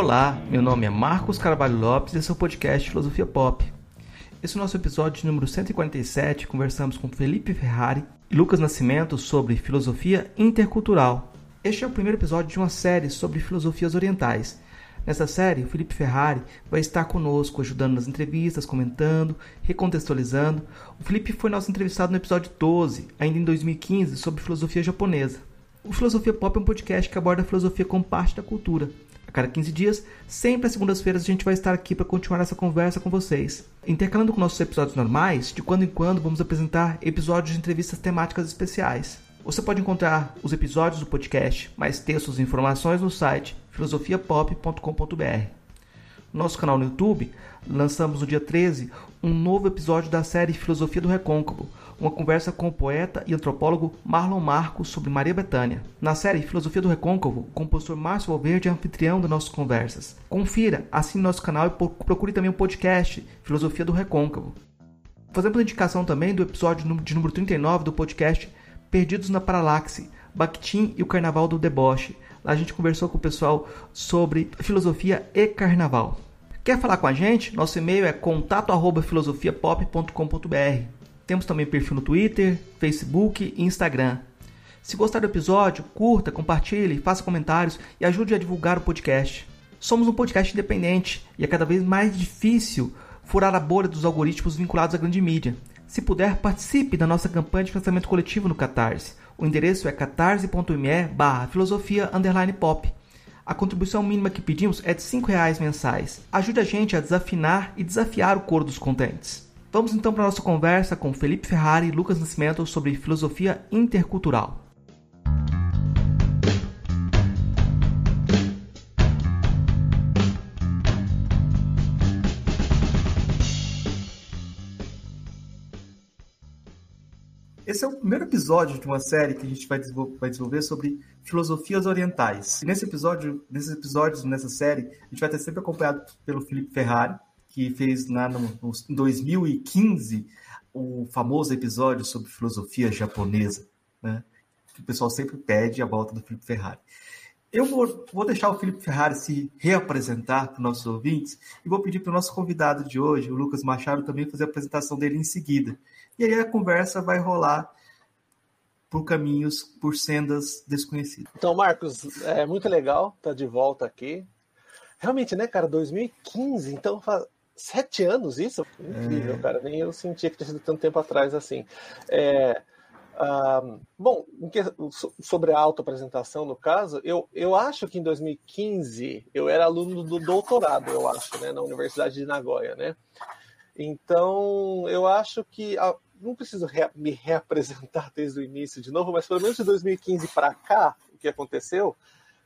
Olá, meu nome é Marcos Carvalho Lopes e esse é o podcast Filosofia Pop. Esse é o nosso episódio número 147. Conversamos com Felipe Ferrari e Lucas Nascimento sobre filosofia intercultural. Este é o primeiro episódio de uma série sobre filosofias orientais. Nessa série, o Felipe Ferrari vai estar conosco, ajudando nas entrevistas, comentando, recontextualizando. O Felipe foi nosso entrevistado no episódio 12, ainda em 2015, sobre filosofia japonesa. O Filosofia Pop é um podcast que aborda a filosofia como parte da cultura. A cada 15 dias, sempre às segundas-feiras, a gente vai estar aqui para continuar essa conversa com vocês. Intercalando com nossos episódios normais, de quando em quando vamos apresentar episódios de entrevistas temáticas especiais. Você pode encontrar os episódios do podcast, mais textos e informações no site filosofiapop.com.br. No nosso canal no YouTube, lançamos no dia 13 um novo episódio da série Filosofia do Recôncavo, uma conversa com o poeta e antropólogo Marlon Marcos sobre Maria Bethânia. Na série Filosofia do Recôncavo, o compositor Márcio Valverde é anfitrião das nossas conversas. Confira, assine nosso canal e procure também o podcast Filosofia do Recôncavo. Fazemos indicação também do episódio de número 39 do podcast Perdidos na Paralaxe, Bakhtin e o Carnaval do Deboche. Lá a gente conversou com o pessoal sobre filosofia e carnaval. Quer falar com a gente? Nosso e-mail é contato@filosofiapop.com.br. Temos também perfil no Twitter, Facebook e Instagram. Se gostar do episódio, curta, compartilhe, faça comentários e ajude a divulgar o podcast. Somos um podcast independente e é cada vez mais difícil furar a bolha dos algoritmos vinculados à grande mídia. Se puder, participe da nossa campanha de financiamento coletivo no Catarse. O endereço é catarse.me barra filosofia pop. A contribuição mínima que pedimos é de R$ reais mensais. Ajude a gente a desafinar e desafiar o coro dos contentes. Vamos então para a nossa conversa com Felipe Ferrari e Lucas Nascimento sobre filosofia intercultural. Esse é o primeiro episódio de uma série que a gente vai desenvolver sobre filosofias orientais. E nesse episódio, nesses episódios, nessa série, a gente vai ter sempre acompanhado pelo Felipe Ferrari, que fez lá no, no, em 2015 o famoso episódio sobre filosofia japonesa, né? que o pessoal sempre pede a volta do Felipe Ferrari. Eu vou, vou deixar o Felipe Ferrari se reapresentar para os nossos ouvintes e vou pedir para o nosso convidado de hoje, o Lucas Machado, também fazer a apresentação dele em seguida. E aí a conversa vai rolar por caminhos, por sendas desconhecidas. Então, Marcos, é muito legal estar de volta aqui. Realmente, né, cara, 2015, então sete anos isso? Incrível, é... cara. Nem eu sentia que tinha sido tanto tempo atrás assim. É, uh, bom, sobre a autoapresentação, no caso, eu, eu acho que em 2015 eu era aluno do doutorado, eu acho, né, na Universidade de Nagoya, né? Então, eu acho que. Não preciso re, me reapresentar desde o início de novo, mas pelo menos de 2015 para cá, o que aconteceu.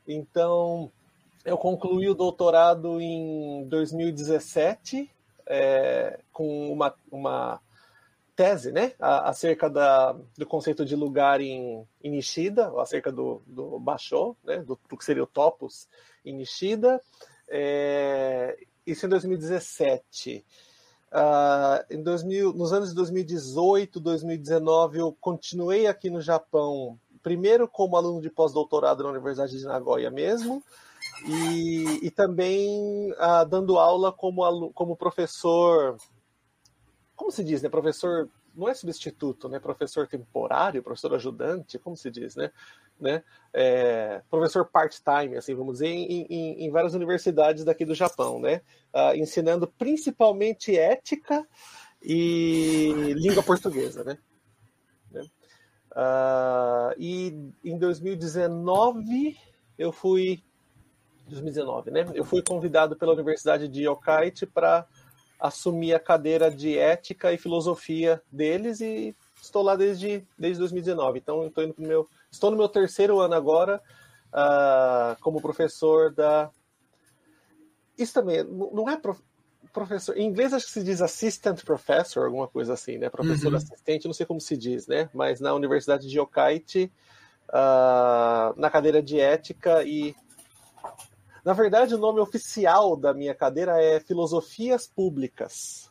Então, eu concluí o doutorado em 2017 é, com uma, uma tese né, acerca da, do conceito de lugar em, em Nishida, acerca do, do Basho, né, do, do que seria o Topos em Nishida. É, isso em 2017. Uh, em 2000, nos anos de 2018, 2019, eu continuei aqui no Japão, primeiro como aluno de pós-doutorado na Universidade de Nagoya mesmo, e, e também ah, dando aula como, como professor. Como se diz, né? Professor. Não é substituto, né? Professor temporário, professor ajudante, como se diz, né? né? É, professor part-time, assim, vamos dizer, em, em, em, várias universidades daqui do Japão, né? Ah, ensinando principalmente ética e língua portuguesa, né? né? Ah, e em 2019 eu fui 2019, né? Eu fui convidado pela Universidade de Yokkaichi para assumir a cadeira de ética e filosofia deles e estou lá desde, desde 2019. Então, estou, indo pro meu, estou no meu terceiro ano agora uh, como professor da. Isso também não é prof... professor. Em inglês acho que se diz assistant professor, alguma coisa assim, né? Professor uhum. assistente, não sei como se diz, né? Mas na Universidade de Yokkaichi, uh, na cadeira de ética e na verdade, o nome oficial da minha cadeira é Filosofias Públicas.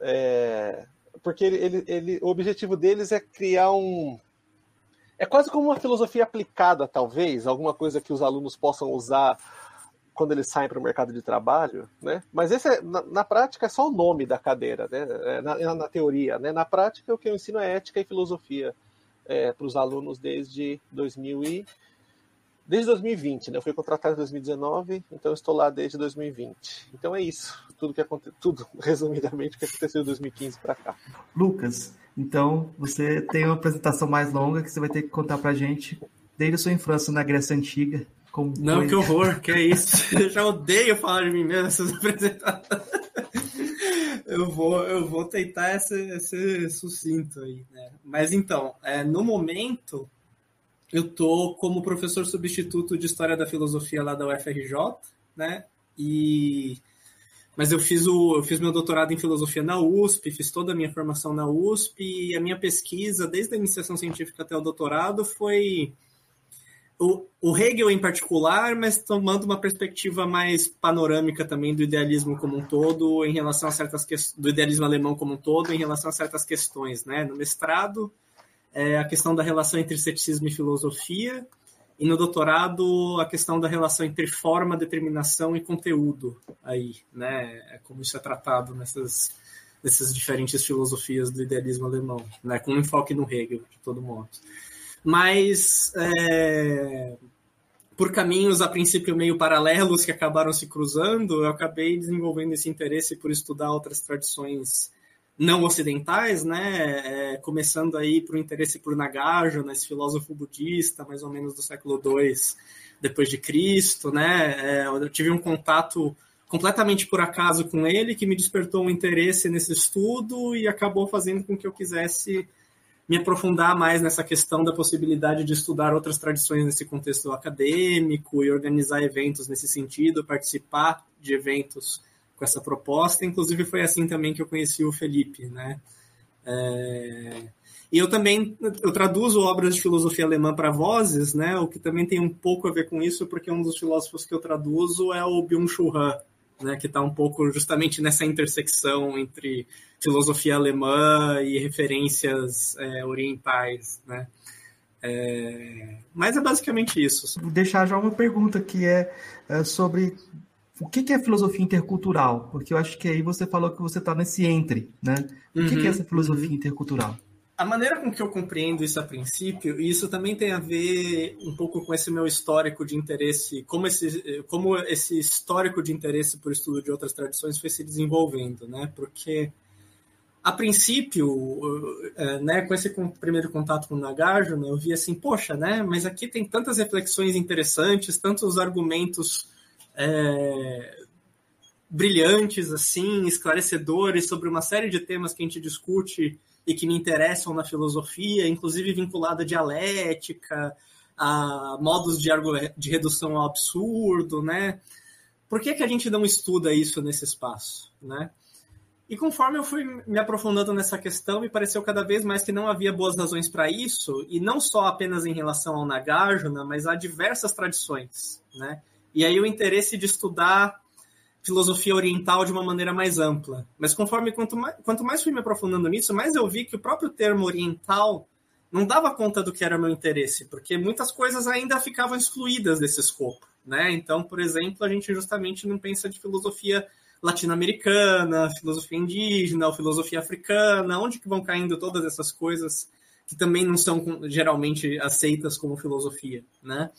É, porque ele, ele, ele, o objetivo deles é criar um. É quase como uma filosofia aplicada, talvez, alguma coisa que os alunos possam usar quando eles saem para o mercado de trabalho, né? Mas esse é, na, na, prática é só o nome da cadeira, né? É, na, na, teoria, né? Na prática o que eu ensino é ética e filosofia é, para os alunos desde 2000 e desde 2020, né? Eu fui contratado em 2019, então estou lá desde 2020. Então é isso, tudo que aconteceu, tudo resumidamente o que aconteceu de 2015 para cá. Lucas, então você tem uma apresentação mais longa que você vai ter que contar para gente desde a sua infância na Grécia Antiga. Como Não, foi... que horror, que é isso. Eu já odeio falar de mim mesmo nessas apresentações. Eu vou, eu vou tentar ser, ser sucinto aí, né? Mas então, é, no momento, eu tô como professor substituto de História da Filosofia lá da UFRJ, né? E mas eu fiz o eu fiz meu doutorado em filosofia na USP, fiz toda a minha formação na USP e a minha pesquisa desde a iniciação científica até o doutorado foi o, o Hegel em particular, mas tomando uma perspectiva mais panorâmica também do idealismo como um todo em relação a certas do idealismo alemão como um todo em relação a certas questões, né? No mestrado é a questão da relação entre ceticismo e filosofia, e no doutorado a questão da relação entre forma, determinação e conteúdo aí, né? É como isso é tratado nessas, nessas diferentes filosofias do idealismo alemão, né? Com um enfoque no Hegel, de todo modo. Mas é, por caminhos a princípio meio paralelos que acabaram se cruzando, eu acabei desenvolvendo esse interesse por estudar outras tradições não ocidentais, né? É, começando aí o interesse por Nagarjuna, esse filósofo budista, mais ou menos do século II depois de Cristo, né? É, eu tive um contato completamente por acaso com ele que me despertou um interesse nesse estudo e acabou fazendo com que eu quisesse me aprofundar mais nessa questão da possibilidade de estudar outras tradições nesse contexto acadêmico e organizar eventos nesse sentido, participar de eventos com essa proposta. Inclusive foi assim também que eu conheci o Felipe, né? É... E eu também eu traduzo obras de filosofia alemã para vozes, né? O que também tem um pouco a ver com isso, porque um dos filósofos que eu traduzo é o Byung-Chul Han, né? Que está um pouco justamente nessa intersecção entre filosofia alemã e referências é, orientais, né? É... Mas é basicamente isso. Vou deixar já uma pergunta que é, é sobre o que, é filosofia intercultural? Porque eu acho que aí você falou que você está nesse entre, né? O que, uhum, é essa filosofia uhum. intercultural? A maneira com que eu compreendo isso a princípio, e isso também tem a ver um pouco com esse meu histórico de interesse, como esse, como esse histórico de interesse por estudo de outras tradições foi se desenvolvendo, né? Porque a princípio, é, né, com esse primeiro contato com o Nagarjuna, eu vi assim, poxa, né, mas aqui tem tantas reflexões interessantes, tantos argumentos é, brilhantes, assim, esclarecedores sobre uma série de temas que a gente discute e que me interessam na filosofia, inclusive vinculada à dialética, a modos de, de redução ao absurdo, né? Por que, que a gente não estuda isso nesse espaço, né? E conforme eu fui me aprofundando nessa questão, me pareceu cada vez mais que não havia boas razões para isso, e não só apenas em relação ao Nagarjuna, mas a diversas tradições, né? E aí o interesse de estudar filosofia oriental de uma maneira mais ampla. Mas conforme quanto mais, quanto mais fui me aprofundando nisso, mais eu vi que o próprio termo oriental não dava conta do que era meu interesse, porque muitas coisas ainda ficavam excluídas desse escopo, né? Então, por exemplo, a gente justamente não pensa de filosofia latino-americana, filosofia indígena, filosofia africana, onde que vão caindo todas essas coisas que também não são geralmente aceitas como filosofia, né?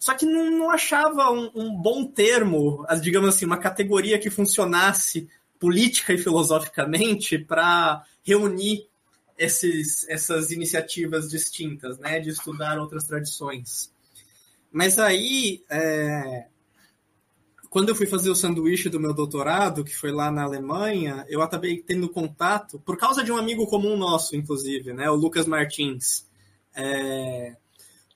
Só que não, não achava um, um, bom termo, digamos assim, uma categoria que funcionasse política e filosoficamente para reunir esses, essas iniciativas distintas, né, de estudar outras tradições. Mas aí, é, quando eu fui fazer o sanduíche do meu doutorado, que foi lá na Alemanha, eu acabei tendo contato, por causa de um amigo comum nosso, inclusive, né, o Lucas Martins. É,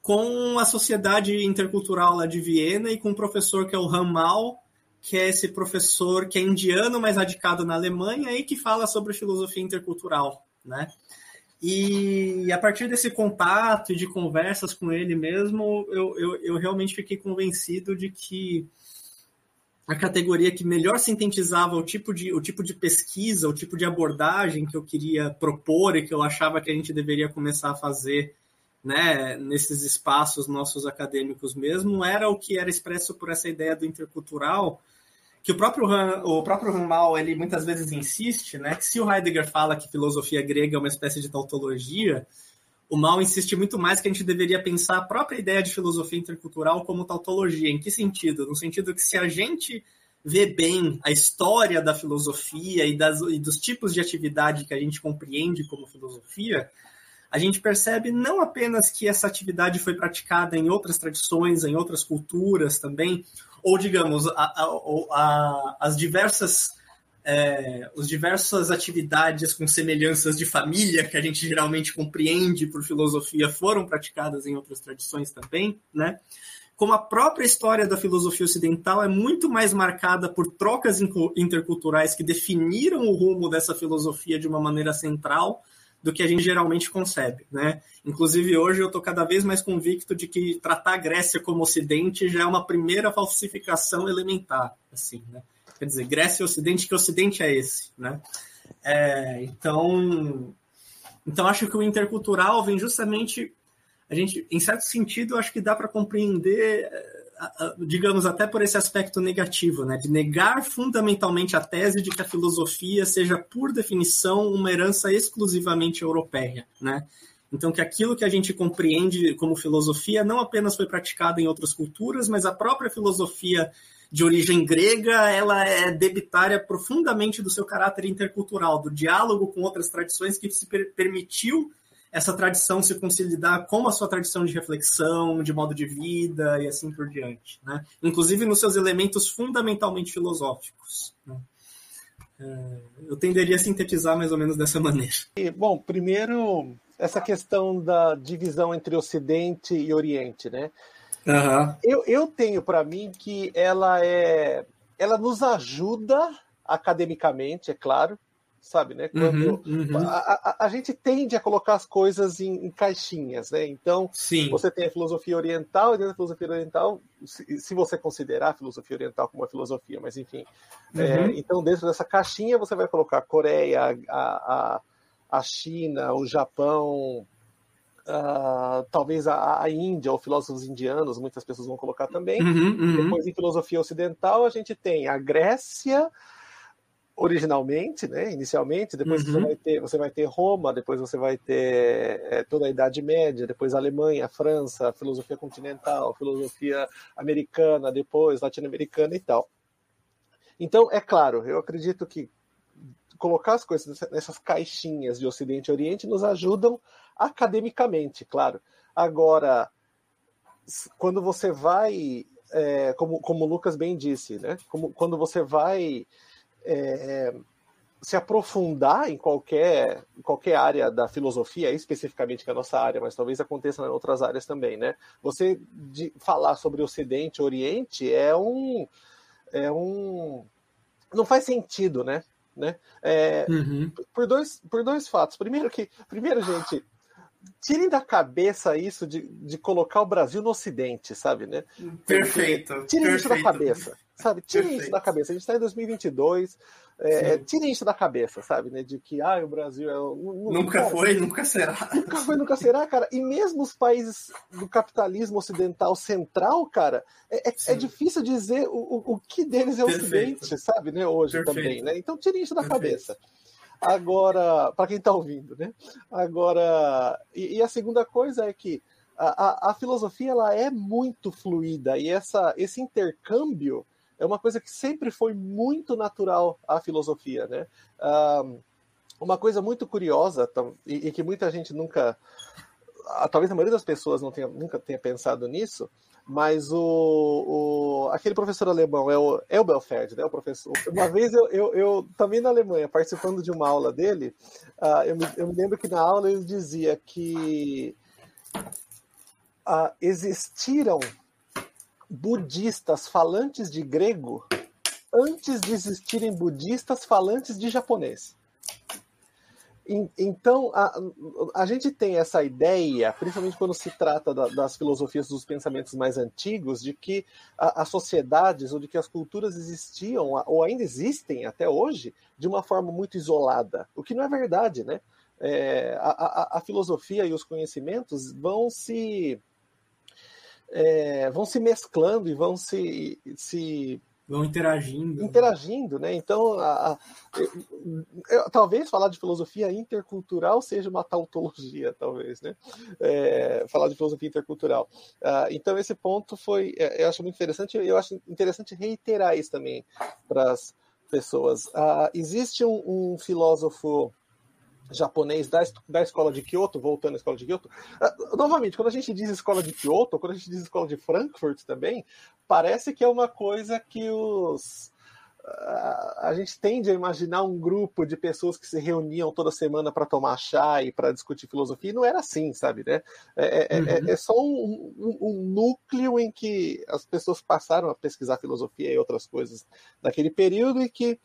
com a Sociedade Intercultural lá de Viena e com um professor que é o Ramal, que é esse professor que é indiano, mas radicado na Alemanha e que fala sobre filosofia intercultural, né? E a partir desse contato e de conversas com ele mesmo, eu, eu, eu realmente fiquei convencido de que a categoria que melhor sintetizava o tipo, de, o tipo de pesquisa, o tipo de abordagem que eu queria propor e que eu achava que a gente deveria começar a fazer né, nesses espaços nossos acadêmicos mesmo, era o que era expresso por essa ideia do intercultural, que o próprio o próprio Ramal, ele muitas vezes insiste, né, que se o Heidegger fala que filosofia grega é uma espécie de tautologia, o Mal insiste muito mais que a gente deveria pensar a própria ideia de filosofia intercultural como tautologia. Em que sentido? No sentido que se a gente vê bem a história da filosofia e, das, e dos tipos de atividade que a gente compreende como filosofia, a gente percebe não apenas que essa atividade foi praticada em outras tradições, em outras culturas também, ou digamos, a, a, a, as diversas é, as diversas atividades com semelhanças de família que a gente geralmente compreende por filosofia foram praticadas em outras tradições também, né? Como a própria história da filosofia ocidental é muito mais marcada por trocas interculturais que definiram o rumo dessa filosofia de uma maneira central do que a gente geralmente concebe, né? Inclusive hoje eu estou cada vez mais convicto de que tratar a Grécia como Ocidente já é uma primeira falsificação elementar, assim, né? Quer dizer, Grécia e Ocidente, que Ocidente é esse, né? É, então, então acho que o intercultural vem justamente a gente, em certo sentido, acho que dá para compreender, digamos, até por esse aspecto negativo, né? De negar fundamentalmente a tese de que a filosofia seja, por definição, uma herança exclusivamente europeia, né? Então, que aquilo que a gente compreende como filosofia não apenas foi praticado em outras culturas, mas a própria filosofia de origem grega, ela é debitária profundamente do seu caráter intercultural, do diálogo com outras tradições que se per permitiu essa tradição se consolidar com a sua tradição de reflexão, de modo de vida e assim por diante, né? Inclusive nos seus elementos fundamentalmente filosóficos. Né? É, eu tenderia a sintetizar mais ou menos dessa maneira. Bom, primeiro essa questão da divisão entre Ocidente e Oriente, né? Uhum. Eu, eu tenho para mim que ela é, ela nos ajuda academicamente, é claro, sabe, né? Quando uhum, uhum. A, a, a, gente tende a colocar as coisas em, em caixinhas, né? Então, Sim. você tem a filosofia oriental, e dentro da filosofia oriental, se, se, você considerar a filosofia oriental como uma filosofia, mas enfim. É, uhum. É, então, dentro dessa caixinha, você vai colocar a Coreia, a, a, a China, o Japão, Uh, talvez a, a, Índia ou filósofos indianos, muitas pessoas vão colocar também. Uhum, uhum. Depois, em filosofia ocidental, a gente tem a Grécia, originalmente, né, inicialmente, depois uhum. você, vai ter, você vai ter Roma, depois você vai ter é, toda a Idade Média, depois a Alemanha, a França, a filosofia continental, a filosofia americana, depois latino-americana e tal. Então, é claro, eu acredito que colocar as coisas nessas caixinhas de Ocidente e Oriente nos ajudam academicamente, claro. Agora, quando você vai, é, como, como o Lucas bem disse, né? Como, quando você vai é, se aprofundar em qualquer, em qualquer área da filosofia, especificamente que é a nossa área, mas talvez aconteça em outras áreas também, né? Você de falar sobre Ocidente e Oriente é um. É um não faz sentido, né? né? É, uhum. por, dois, por dois fatos. Primeiro que, primeiro, gente, tirem da cabeça isso de, de colocar o Brasil no Ocidente, sabe, né? Perfeito. Tirem perfeito. isso da cabeça, sabe? Tirem perfeito. isso da cabeça. A gente está em 2022, é, tirem isso da cabeça, sabe, né? De que, ah, o Brasil é... Nunca cara, foi, nunca será. Nunca foi, nunca será, cara. E mesmo os países do capitalismo ocidental central, cara, é, é, é difícil dizer o, o, o que deles é perfeito. Ocidente, sabe, né? Hoje perfeito. também, né? Então tirem isso da cabeça. Agora, para quem está ouvindo, né? Agora, e, e, a segunda coisa é que a, a, a, filosofia ela é muito fluida e essa, esse intercâmbio é uma coisa que sempre foi muito natural à filosofia, né? Um, uma coisa muito curiosa e, e, que muita gente nunca, talvez a maioria das pessoas não tenha, nunca tenha pensado nisso, mas o, o, aquele professor alemão é o Elbelfeld, né? O professor. Uma vez eu, eu, eu também na Alemanha, participando de uma aula dele, uh, eu, me, eu me lembro que na aula ele dizia que uh, existiram budistas falantes de grego antes de existirem budistas falantes de japonês. Então, a, a gente tem essa ideia, principalmente quando se trata da, das filosofias dos pensamentos mais antigos, de que as sociedades ou de que as culturas existiam, ou ainda existem até hoje, de uma forma muito isolada. O que não é verdade, né? é, a, a, a, filosofia e os conhecimentos vão se é, vão se mesclando e vão se, se vão interagindo. Interagindo, né? Então, a, a, eu, eu, talvez falar de filosofia intercultural seja uma tautologia, talvez, né? É, falar de filosofia intercultural. Uh, então, esse ponto foi, é, eu acho muito interessante. Eu acho interessante reiterar isso também para as pessoas. Uh, existe um, um filósofo japonês da, da escola de Kyoto, voltando à escola de Kyoto. Uh, novamente, quando a gente diz escola de Kyoto, quando a gente diz escola de Frankfurt também, parece que é uma coisa que os. Uh, a gente tende a imaginar um grupo de pessoas que se reuniam toda semana para tomar chá e para discutir filosofia, e não era assim, sabe? Né? É, é, é uhum. é, é só um, um, um, núcleo em que as pessoas passaram a pesquisar filosofia e outras coisas naquele período e que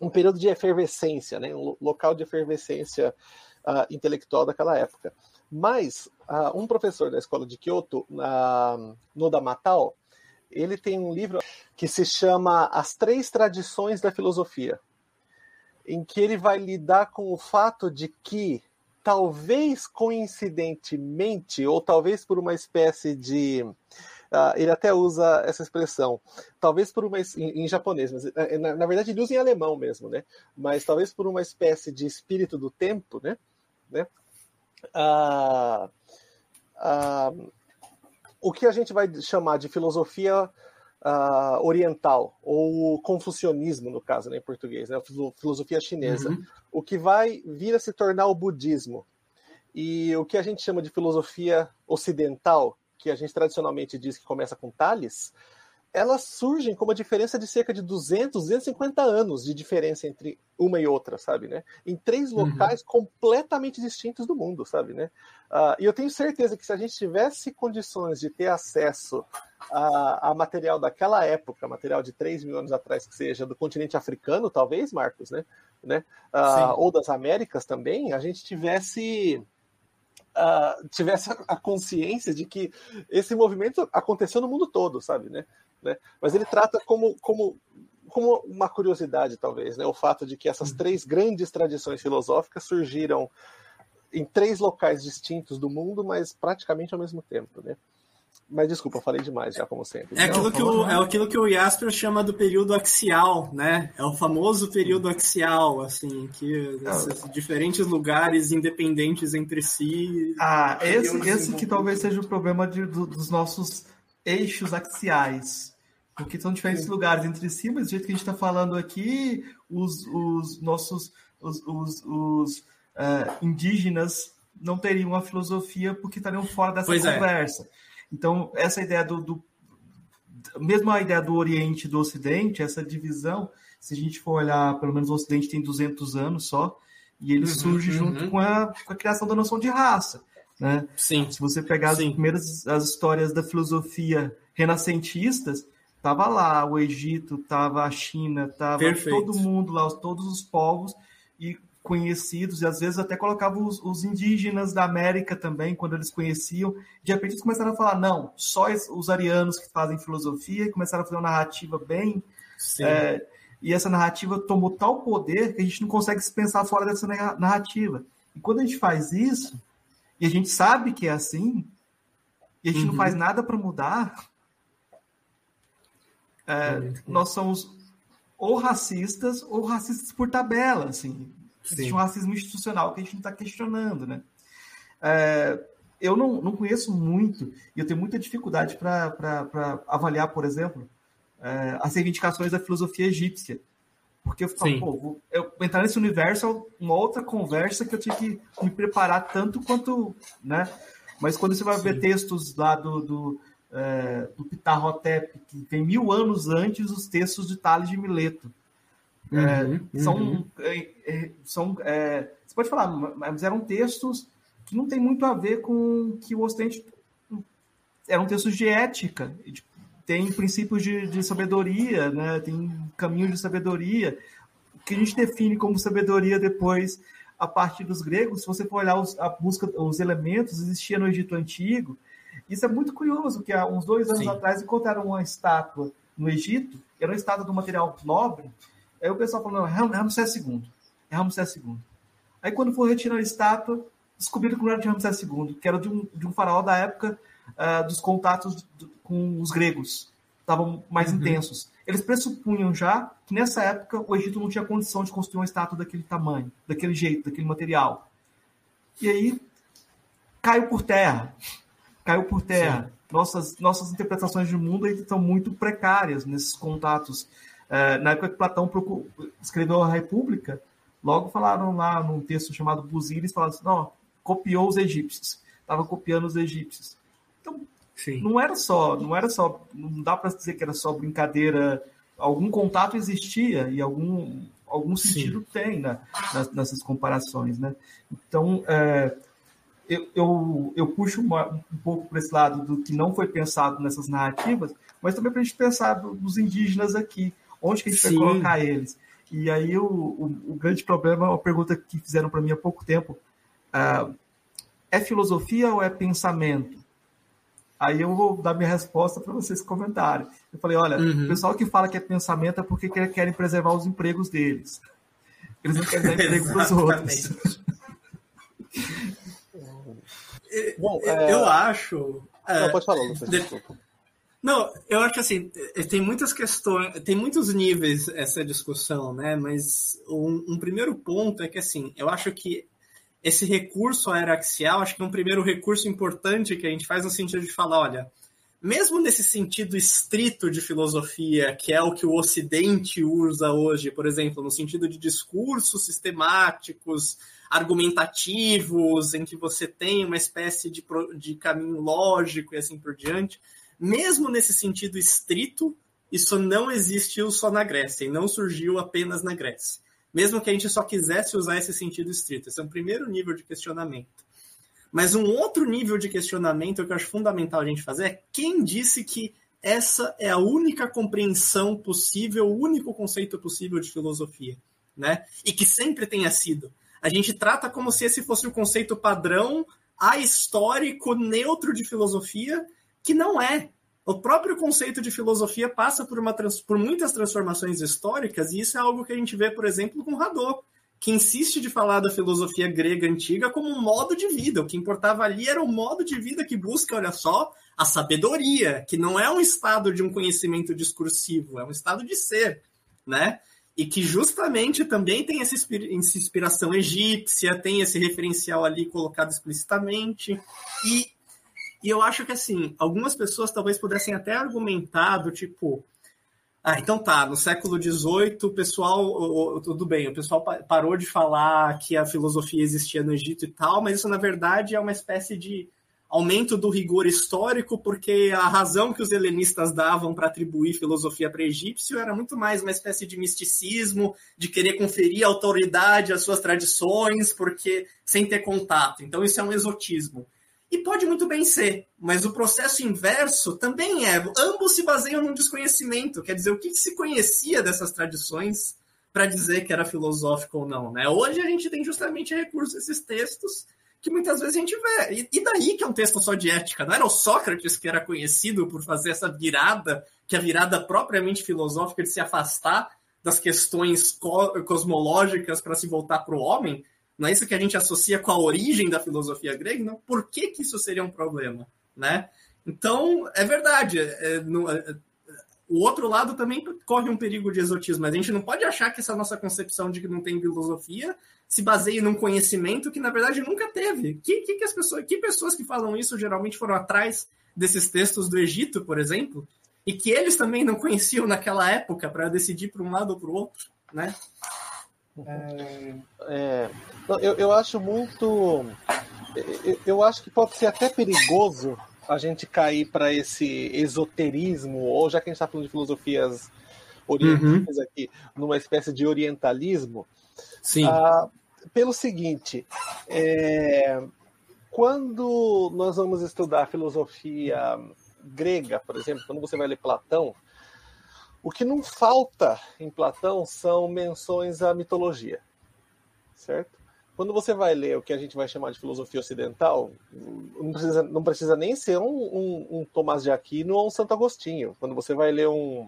um período de efervescência, né? um local de efervescência uh, intelectual daquela época. Mas uh, um professor da escola de Kyoto, uh, Noda Matao, ele tem um livro que se chama As Três Tradições da Filosofia, em que ele vai lidar com o fato de que, talvez coincidentemente, ou talvez por uma espécie de Uh, ele até usa essa expressão, talvez por uma em, em japonês, mas eh, na, na, verdade ele usa em alemão mesmo, né? Mas talvez por uma espécie de espírito do tempo, né? né? Uh, uh, o que a gente vai chamar de filosofia oriental ou confucionismo no caso, né, em português, né? Filosofia chinesa, uhum. o que vai vir a se tornar o budismo e o que a gente chama de filosofia ocidental, que a gente tradicionalmente diz que começa com Tales, elas surgem com uma diferença de cerca de 200, 250 anos de diferença entre uma e outra, sabe, né? Em três uhum. locais uhum. completamente distintos do mundo, sabe, né? Uh, e eu tenho certeza que se a gente tivesse condições de ter acesso a, a, material daquela época, material de 3 mil anos atrás, que seja do continente africano, talvez, Marcos, né? né? Uh, ou das Américas também, a gente tivesse uh, tivesse a consciência de que esse movimento aconteceu no mundo todo, sabe, né? né? Mas ele trata como, como, como uma curiosidade, talvez, né? O fato de que essas três grandes tradições filosóficas surgiram em três locais distintos do mundo, mas praticamente ao mesmo tempo, né? Mas desculpa, falei demais já, como sempre. É aquilo, que o, é aquilo que o Jasper chama do período axial, né? É o famoso período axial, assim, que esses diferentes lugares independentes entre si. Ah, esse, esse que talvez seja o problema de, do, dos nossos eixos axiais. Porque são diferentes Sim. lugares entre si, mas do jeito que a gente está falando aqui, os, os nossos os, os, os uh, indígenas não teriam a filosofia porque estariam fora dessa pois é. conversa. É. Então, essa ideia do, do mesmo a ideia do Oriente e do Ocidente, essa divisão, se a gente for olhar, pelo menos o Ocidente tem 200 anos só, e ele uhum, surge uhum. junto com a, com a, criação da noção de raça. Né? Sim. Se você pegar Sim. as primeiras as histórias da filosofia renascentistas, tava lá o Egito, tava a China, tava todo mundo lá, todos os povos, conhecidos, e às vezes até colocavam os, os, indígenas da América também, quando eles conheciam. De repente eles começaram a falar, não, só os arianos que fazem filosofia, e começaram a fazer uma narrativa bem. É, e essa narrativa tomou tal poder que a gente não consegue se pensar fora dessa narrativa. E quando a gente faz isso, e a gente sabe que é assim, e a gente uhum. não faz nada para mudar, é, é nós somos ou racistas ou racistas por tabela, assim. Existe um racismo institucional que a gente não está questionando, né? É, eu não, não conheço muito, e eu tenho muita dificuldade para avaliar, por exemplo, é, as reivindicações da filosofia egípcia. Porque eu falo, pô, eu, entrar nesse universo é uma outra conversa que eu tinha que me preparar tanto quanto, né? Mas quando você vai Sim. ver textos lá do, do, é, do que vem mil anos antes dos textos de Tales de Mileto, é, uhum, são, uhum. É, é, são é, você pode falar, mas eram textos que não tem muito a ver com que o Ocidente eram textos de ética, tem princípios de, de sabedoria, né? tem caminhos de sabedoria, que a gente define como sabedoria depois a partir dos gregos. Se você for olhar os, a busca, os elementos, existia no Egito Antigo. Isso é muito curioso, que há uns dois anos Sim. atrás encontraram uma estátua no Egito, era uma estátua do material nobre, Aí o pessoal falou, não, é Ramsés II. É Ramsés II. Aí, quando for retirar a estátua, descobriram que não era de Ramsés II, que era de um, de um faraó da época uh, dos contatos com os gregos, estavam mais uhum. intensos. Eles pressupunham já que nessa época o Egito não tinha condição de construir uma estátua daquele tamanho, daquele jeito, daquele material. E aí caiu por terra. Caiu por terra. Nossas, nossas interpretações de mundo estão muito precárias nesses contatos. É, na época que Platão escreveu a República, logo falaram lá num texto chamado Busíris, falaram assim, não, copiou os egípcios. Estava copiando os egípcios. Então, Sim. não era só, não era só, não dá para dizer que era só brincadeira. Algum contato existia e algum, algum sentido Sim. tem né, nessas comparações, né? Então, é, eu, eu, eu puxo uma, um pouco para esse lado do que não foi pensado nessas narrativas, mas também para a gente pensar dos indígenas aqui, onde que a gente Sim. vai colocar eles. E aí o, o, o, grande problema é uma pergunta que fizeram para mim há pouco tempo. Uh, é filosofia ou é pensamento? Aí eu vou dar minha resposta para vocês comentarem. Eu falei, olha, uhum. o pessoal que fala que é pensamento é porque querem preservar os empregos deles. Eles não querem dar emprego para os outros. Bom, é... eu acho. É, não, pode falar, Lucas. De... Não, eu acho que assim, tem muitas questões, tem muitos níveis essa discussão, né? Mas um, um, primeiro ponto é que assim, eu acho que esse recurso aeraxial, acho que é um primeiro recurso importante que a gente faz no sentido de falar, olha, mesmo nesse sentido estrito de filosofia, que é o que o Ocidente usa hoje, por exemplo, no sentido de discursos sistemáticos, argumentativos, em que você tem uma espécie de, de caminho lógico e assim por diante, mesmo nesse sentido estrito, isso não existiu só na Grécia e não surgiu apenas na Grécia. Mesmo que a gente só quisesse usar esse sentido estrito. Esse é um primeiro nível de questionamento. Mas um outro nível de questionamento que eu acho fundamental a gente fazer é quem disse que essa é a única compreensão possível, o único conceito possível de filosofia, né? E que sempre tenha sido a gente trata como se esse fosse o conceito padrão, ahistórico, neutro de filosofia, que não é. O próprio conceito de filosofia passa por, uma, por muitas transformações históricas, e isso é algo que a gente vê, por exemplo, com Hadot, que insiste de falar da filosofia grega antiga como um modo de vida. O que importava ali era o modo de vida que busca, olha só, a sabedoria, que não é um estado de um conhecimento discursivo, é um estado de ser, né? e que justamente também tem essa inspiração egípcia, tem esse referencial ali colocado explicitamente. E, e eu acho que, assim, algumas pessoas talvez pudessem até argumentar do tipo. Ah, então tá, no século XVIII o pessoal, tudo bem, o pessoal parou de falar que a filosofia existia no Egito e tal, mas isso na verdade é uma espécie de aumento do rigor histórico, porque a razão que os helenistas davam para atribuir filosofia para egípcio era muito mais uma espécie de misticismo, de querer conferir autoridade às suas tradições, porque sem ter contato. Então isso é um exotismo. E pode muito bem ser, mas o processo inverso também é. Ambos se baseiam num desconhecimento, quer dizer, o que, que se conhecia dessas tradições para dizer que era filosófico ou não. Né? Hoje a gente tem justamente recurso a esses textos que muitas vezes a gente vê. E, daí que é um texto só de ética? Não era o Sócrates que era conhecido por fazer essa virada, que é a virada propriamente filosófica de se afastar das questões co cosmológicas para se voltar para o homem? Não é isso que a gente associa com a origem da filosofia grega? Não, por que, que isso seria um problema? Né? Então, é verdade. É, no, é, o outro lado também corre um perigo de exotismo, a gente não pode achar que essa nossa concepção de que não tem filosofia se baseia num conhecimento que na verdade nunca teve. Que, que, que as pessoas, que pessoas que falam isso geralmente foram atrás desses textos do Egito, por exemplo, e que eles também não conheciam naquela época para decidir para um lado ou para o outro, né? É, é eu, eu acho muito. Eu, eu acho que pode ser até perigoso a gente cair para esse esoterismo, ou já que a gente está falando de filosofias orientais uhum. aqui, numa espécie de orientalismo. Sim. Ah, pelo seguinte, é, quando nós vamos estudar filosofia grega, por exemplo, quando você vai ler Platão, o que não falta em Platão são menções à mitologia, certo? Quando você vai ler o que a gente vai chamar de filosofia ocidental, não precisa, não precisa nem ser um, um, um Tomás de Aquino ou um Santo Agostinho. Quando você vai ler um,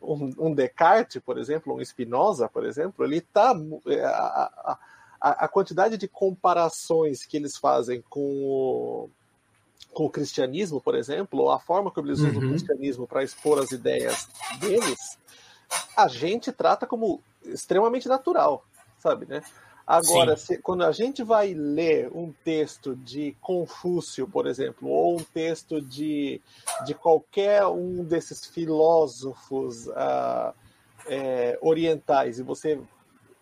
um, um Descartes, por exemplo, um Spinoza, por exemplo, ele está é, a, a, a quantidade de comparações que eles fazem com o, com o cristianismo, por exemplo, ou a forma como eles usam uhum. o cristianismo para expor as ideias deles, a gente trata como extremamente natural, sabe, né? Agora, se, quando a gente vai ler um texto de Confúcio, por exemplo, ou um texto de, de qualquer um desses filósofos uh, é, orientais, e você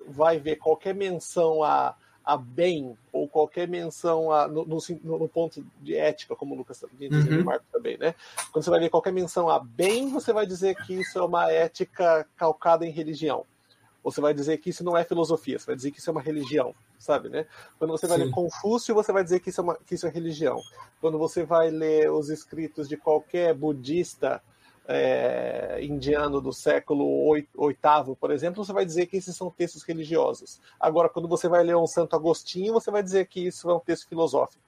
vai ver qualquer menção a, a bem, ou qualquer menção a, no, no, no ponto de ética, como o Lucas uhum. Marco também, né? Quando você vai ver qualquer menção a bem, você vai dizer que isso é uma ética calcada em religião você vai dizer que isso não é filosofia, você vai dizer que isso é uma religião, sabe, né? Quando você vai Sim. ler Confúcio, você vai dizer que isso, é uma, que isso é religião. Quando você vai ler os escritos de qualquer budista é, indiano do século VIII, por exemplo, você vai dizer que esses são textos religiosos. Agora, quando você vai ler um Santo Agostinho, você vai dizer que isso é um texto filosófico.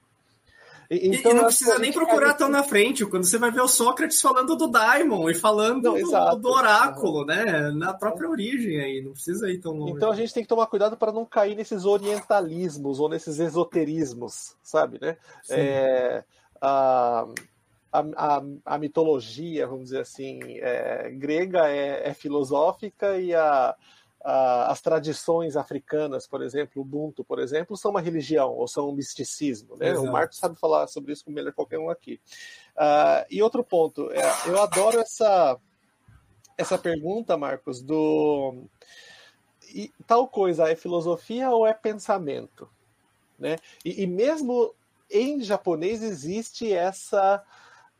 Então, e, não precisa nem procurar tão na frente, quando você vai ver o Sócrates falando do Daimon e falando não, do, do, oráculo, né? Na própria origem aí, não precisa ir tão longe. Então a gente tem que tomar cuidado para não cair nesses orientalismos ou nesses esoterismos, sabe, né? É, a, a, a, mitologia, vamos dizer assim, é, grega é, é filosófica e a as tradições africanas, por exemplo, o Ubuntu, por exemplo, são uma religião ou são um misticismo. Né? O Marcos sabe falar sobre isso melhor qualquer um aqui. Uh, e outro ponto, é, eu adoro essa, essa pergunta, Marcos, do e, tal coisa é filosofia ou é pensamento? Né? E, e mesmo em japonês existe essa,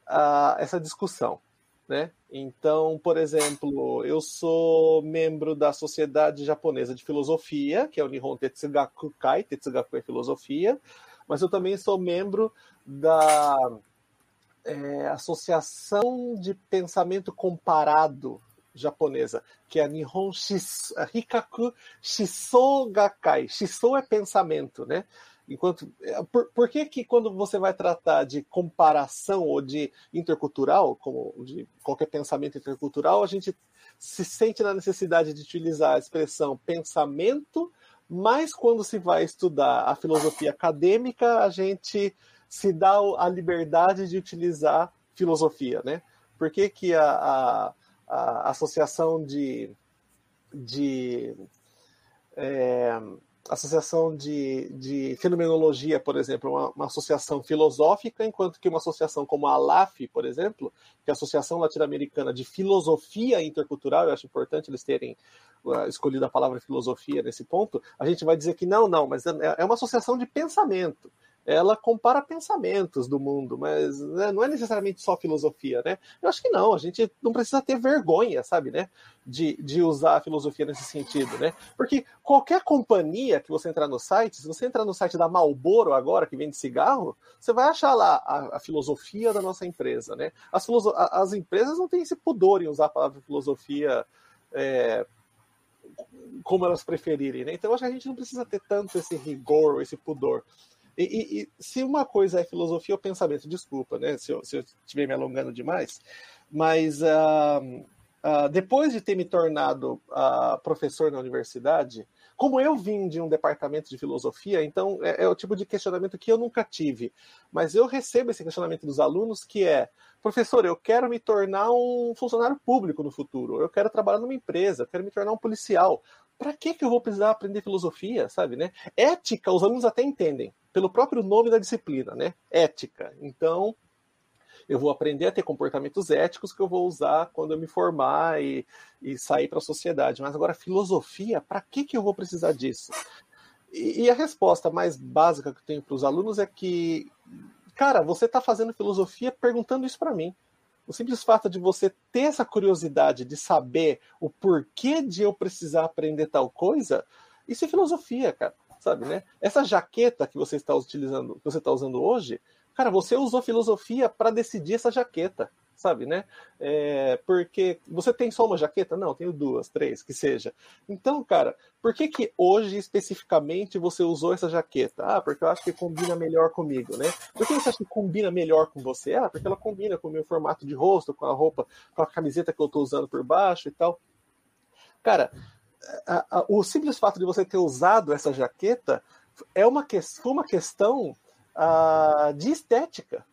uh, essa discussão. Né? Então, por exemplo, eu sou membro da Sociedade Japonesa de Filosofia, que é o Nihon Tetsugaku Kai, Tetsugaku é filosofia, mas eu também sou membro da é, Associação de Pensamento Comparado japonesa, que é a Nihon Shis, Hikaku Shisogakai. Shiso é pensamento, né? Enquanto, é, por, por que, que quando você vai tratar de comparação ou de intercultural, como de qualquer pensamento intercultural, a gente se sente na necessidade de utilizar a expressão pensamento, mas quando se vai estudar a filosofia acadêmica, a gente se dá a liberdade de utilizar filosofia, né? Por que, que a, a, a associação de, de é, associação de, de fenomenologia, por exemplo, uma, uma, associação filosófica, enquanto que uma associação como a ALAF, por exemplo, que é a Associação Latino-Americana de Filosofia Intercultural, eu acho importante eles terem uh, escolhido a palavra filosofia nesse ponto, a gente vai dizer que não, não, mas é, é uma associação de pensamento ela compara pensamentos do mundo, mas né, não é necessariamente só filosofia, né? Eu acho que não, a gente não precisa ter vergonha, sabe, né? De, de usar a filosofia nesse sentido, né? Porque qualquer companhia que você entrar no site, se você entrar no site da Malboro agora, que vende cigarro, você vai achar lá a, a filosofia da nossa empresa, né? As, as empresas não têm esse pudor em usar a palavra filosofia é, como elas preferirem, né? Então acho que a gente não precisa ter tanto esse rigor, esse pudor. E, e, se uma coisa é filosofia ou pensamento, desculpa, né, se eu, se eu estiver me alongando demais, mas uh, uh, depois de ter me tornado uh, professor na universidade, como eu vim de um departamento de filosofia, então é, é, o tipo de questionamento que eu nunca tive, mas eu recebo esse questionamento dos alunos que é, professor, eu quero me tornar um funcionário público no futuro, eu quero trabalhar numa empresa, eu quero me tornar um policial. Para que, que eu vou precisar aprender filosofia, sabe, né? Ética, os alunos até entendem pelo próprio nome da disciplina, né? Ética. Então, eu vou aprender a ter comportamentos éticos que eu vou usar quando eu me formar e, e sair para a sociedade. Mas agora, filosofia, para que, que eu vou precisar disso? E, e a resposta mais básica que eu tenho para os alunos é que, cara, você está fazendo filosofia perguntando isso para mim. O simples fato de você ter essa curiosidade de saber o porquê de eu precisar aprender tal coisa, isso é filosofia, cara sabe, né? Essa jaqueta que você está utilizando, que você está usando hoje, cara, você usou filosofia para decidir essa jaqueta, sabe, né? É, porque você tem só uma jaqueta? Não, tenho duas, três, que seja. Então, cara, por que que hoje especificamente você usou essa jaqueta? Ah, porque eu acho que combina melhor comigo, né? Por que você acha que combina melhor com você? Ah, porque ela combina com o meu formato de rosto, com a roupa, com a camiseta que eu estou usando por baixo e tal. Cara, a, a, o simples fato de você ter usado essa jaqueta é uma, que, foi uma questão uh, de estética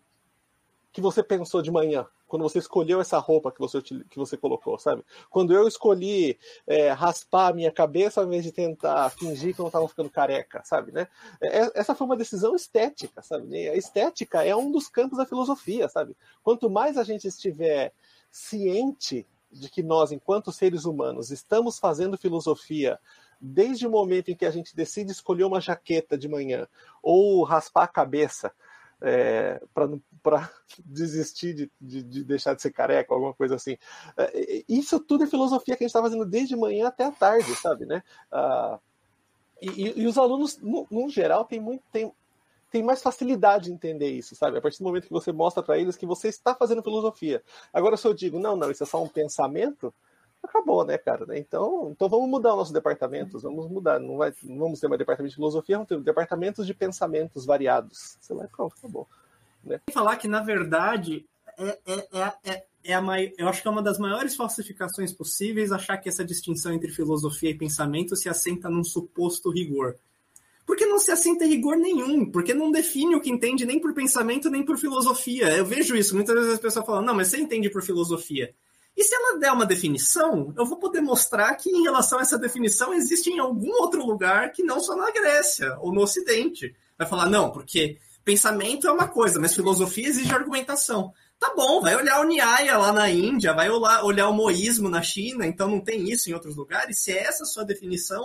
que você pensou de manhã, quando você escolheu essa roupa que você, que você colocou, sabe? Quando eu escolhi é, raspar a minha cabeça ao invés de tentar fingir que eu não estava ficando careca, sabe? Né? É, essa foi uma decisão estética, sabe? A estética é um dos campos da filosofia, sabe? Quanto mais a gente estiver ciente de que nós, enquanto seres humanos, estamos fazendo filosofia desde o momento em que a gente decide escolher uma jaqueta de manhã ou raspar a cabeça é, para desistir de, de, de, deixar de ser careca, alguma coisa assim. É, isso tudo é filosofia que a gente está fazendo desde manhã até a tarde, sabe, né? Ah, e, e, os alunos, no, no, geral, têm muito, tem, tem mais facilidade de entender isso, sabe? A partir do momento que você mostra para eles que você está fazendo filosofia. Agora, se eu digo, não, não, isso é só um pensamento, acabou, né, cara? Então, então vamos mudar os nossos departamentos, vamos mudar. Não, vai, não vamos ter mais departamento de filosofia, vamos ter departamentos de pensamentos variados. Sei lá, pronto, acabou. Né? Falar que, na verdade, é, é, é, é, é a mai... eu acho que é uma das maiores falsificações possíveis achar que essa distinção entre filosofia e pensamento se assenta num suposto rigor. Porque não se assenta rigor nenhum, porque não define o que entende nem por pensamento nem por filosofia. Eu vejo isso, muitas vezes as pessoas falam, não, mas você entende por filosofia. E se ela der uma definição, eu vou poder mostrar que, em relação a essa definição, existe em algum outro lugar que não só na Grécia ou no Ocidente. Vai falar, não, porque pensamento é uma coisa, mas filosofia exige argumentação. Tá bom, vai olhar o Nyaya lá na Índia, vai olhar o moísmo na China, então não tem isso em outros lugares. Se é essa a sua definição,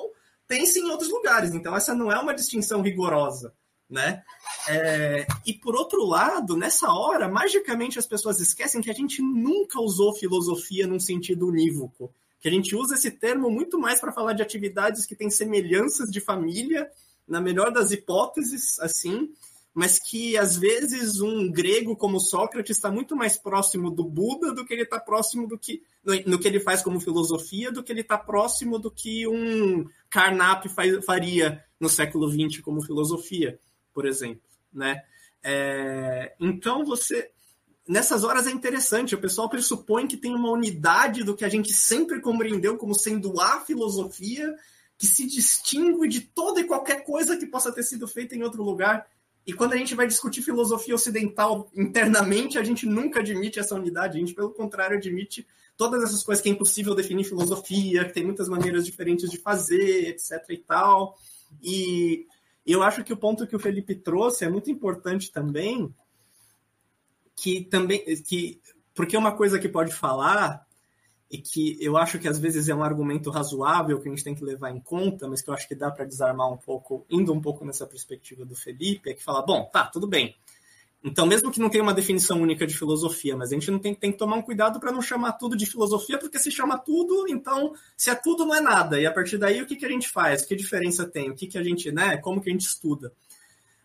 tem sim em outros lugares. Então essa não é uma distinção rigorosa né? É, e por outro lado, nessa hora, magicamente as pessoas esquecem que a gente nunca usou filosofia num sentido unívoco. Que a gente usa esse termo muito mais para falar de atividades que têm semelhanças de família, na melhor das hipóteses, assim, mas que às vezes um grego como Sócrates está muito mais próximo do Buda do que ele está próximo do que no, que ele faz como filosofia, do que ele está próximo do que um Carnap faria no século XX como filosofia por exemplo, né? É, então você nessas horas é interessante, o pessoal pressupõe que tem uma unidade do que a gente sempre compreendeu como sendo a filosofia que se distingue de toda e qualquer coisa que possa ter sido feita em outro lugar. E quando a gente vai discutir filosofia ocidental internamente, a gente nunca admite essa unidade, a gente, pelo contrário, admite todas essas coisas que é impossível definir filosofia, que tem muitas maneiras diferentes de fazer, etc. e tal. E eu acho que o ponto que o Felipe trouxe é muito importante também, que também que porque uma coisa que pode falar e que eu acho que às vezes é um argumento razoável que a gente tem que levar em conta, mas que eu acho que dá para desarmar um pouco, indo um pouco nessa perspectiva do Felipe, é que fala, bom, tá, tudo bem. Então, mesmo que não tenha uma definição única de filosofia, mas a gente não tem, tem que tomar um cuidado para não chamar tudo de filosofia, porque se chama tudo, então, se é tudo, não é nada. E a partir daí, o que, que a gente faz? Que diferença tem? O que, que a gente, né? Como que a gente estuda?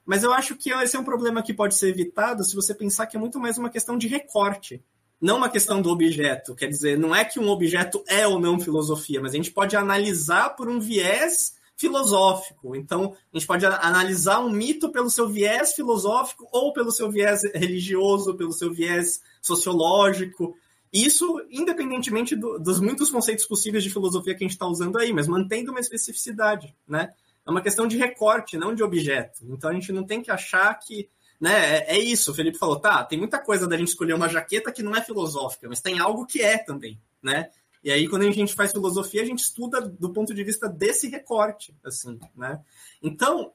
Mas eu acho que esse é um problema que pode ser evitado se você pensar que é muito mais uma questão de recorte, não uma questão do objeto. Quer dizer, não é que um objeto é ou não filosofia, mas a gente pode analisar por um viés filosófico. Então, a gente pode analisar um mito pelo seu viés filosófico ou pelo seu viés religioso, pelo seu viés sociológico. Isso, independentemente do, dos muitos conceitos possíveis de filosofia que a gente está usando aí, mas mantendo uma especificidade, né? É uma questão de recorte, não de objeto. Então, a gente não tem que achar que né, é, é isso. O Felipe falou, tá, tem muita coisa da gente escolher uma jaqueta que não é filosófica, mas tem algo que é também, né? E aí, quando a gente faz filosofia, a gente estuda do ponto de vista desse recorte, assim, né? Então,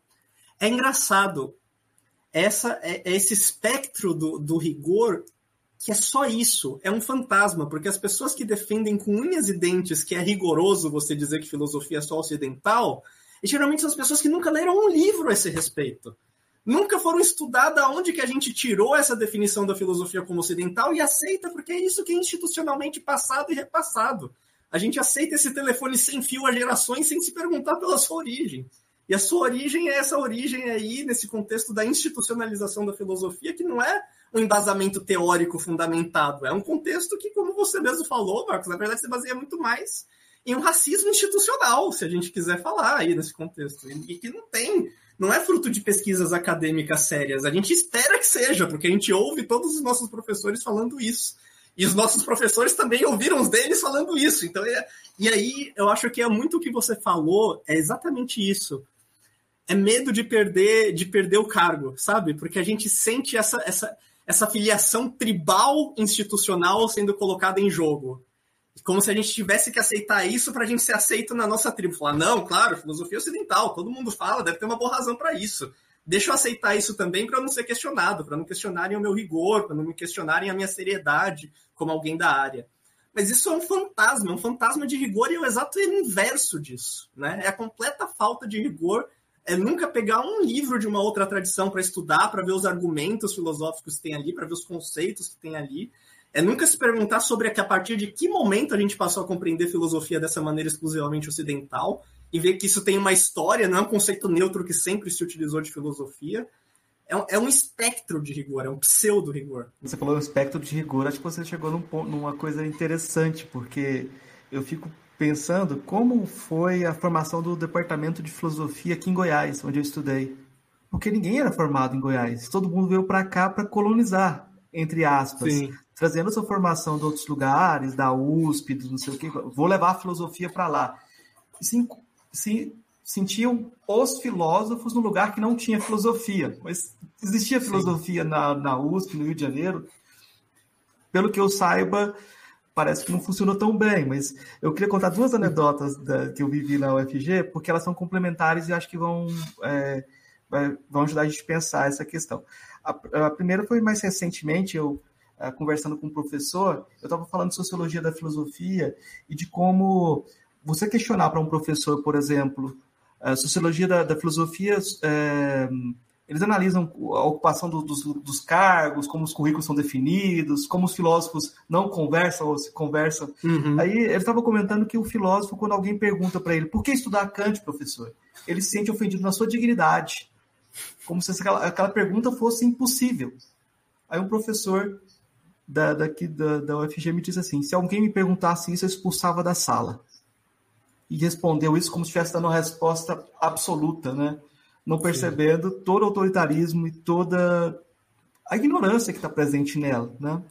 é engraçado essa é, é esse espectro do, do rigor que é só isso, é um fantasma, porque as pessoas que defendem com unhas e dentes que é rigoroso você dizer que filosofia é só ocidental, geralmente são as pessoas que nunca leram um livro a esse respeito nunca foram estudar da onde que a gente tirou essa definição da filosofia como ocidental e aceita porque é isso que é institucionalmente passado e repassado. A gente aceita esse telefone sem fio há gerações sem se perguntar pela sua origem. E a sua origem é essa origem aí, nesse contexto da institucionalização da filosofia, que não é um embasamento teórico fundamentado, é um contexto que, como você mesmo falou, Marcos, na verdade se baseia muito mais em um racismo institucional, se a gente quiser falar aí nesse contexto, e que não tem não é fruto de pesquisas acadêmicas sérias. A gente espera que seja, porque a gente ouve todos os nossos professores falando isso. E os nossos professores também ouviram os deles falando isso. Então, é... e aí eu acho que é muito o que você falou, é exatamente isso. É medo de perder, de perder o cargo, sabe? Porque a gente sente essa, essa, essa filiação tribal institucional sendo colocada em jogo. Como se a gente tivesse que aceitar isso para a gente ser aceito na nossa tribo. Falar, não, claro, filosofia ocidental, todo mundo fala, deve ter uma boa razão para isso deixa eu aceitar isso também para não ser questionado, para não questionarem o meu rigor, para não me questionarem a minha seriedade como alguém da área. Mas isso é um fantasma, é um fantasma de rigor e é o exato inverso disso. Né? É a completa falta de rigor, é nunca pegar um livro de uma outra tradição para estudar, para ver os argumentos filosóficos que tem ali, para ver os conceitos que tem ali. É nunca se perguntar sobre a, a partir de que momento a gente passou a compreender filosofia dessa maneira exclusivamente ocidental e ver que isso tem uma história, não é um conceito neutro que sempre se utilizou de filosofia. É um, é um espectro de rigor, é um pseudo-rigor. Você falou espectro de rigor, acho que você chegou num ponto, numa coisa interessante, porque eu fico pensando como foi a formação do departamento de filosofia aqui em Goiás, onde eu estudei. Porque ninguém era formado em Goiás, todo mundo veio para cá para colonizar, entre aspas. Sim. Trazendo sua formação de outros lugares, da USP, do não sei o quê. Vou levar a filosofia para lá. Sim, se sentiam os filósofos no lugar que não tinha filosofia. Mas existia filosofia na, na USP, no Rio de Janeiro. Pelo que eu saiba, parece que não funcionou tão bem, mas eu queria contar duas anedotas da, que eu vivi na UFG, porque elas são complementares e acho que vão, é, vão ajudar a gente a pensar essa questão. A, a primeira foi mais recentemente, eu é, conversando com um professor, eu estava falando de sociologia da filosofia e de como você questionar para um professor, por exemplo, a sociologia da, da filosofia, é, eles analisam a ocupação do, dos, dos, cargos, como os currículos são definidos, como os filósofos não conversam ou se conversam. Uhum. Aí ele estava comentando que o filósofo, quando alguém pergunta para ele, por que estudar Kant, professor? Ele se sente ofendido na sua dignidade, como se aquela, aquela pergunta fosse impossível. Aí um professor da, daqui da, da UFG me disse assim, se alguém me perguntasse isso, eu expulsava da sala e respondeu isso como se estivesse dando uma resposta absoluta, né? Não percebendo Sim. todo o autoritarismo e toda a ignorância que está presente nela, né?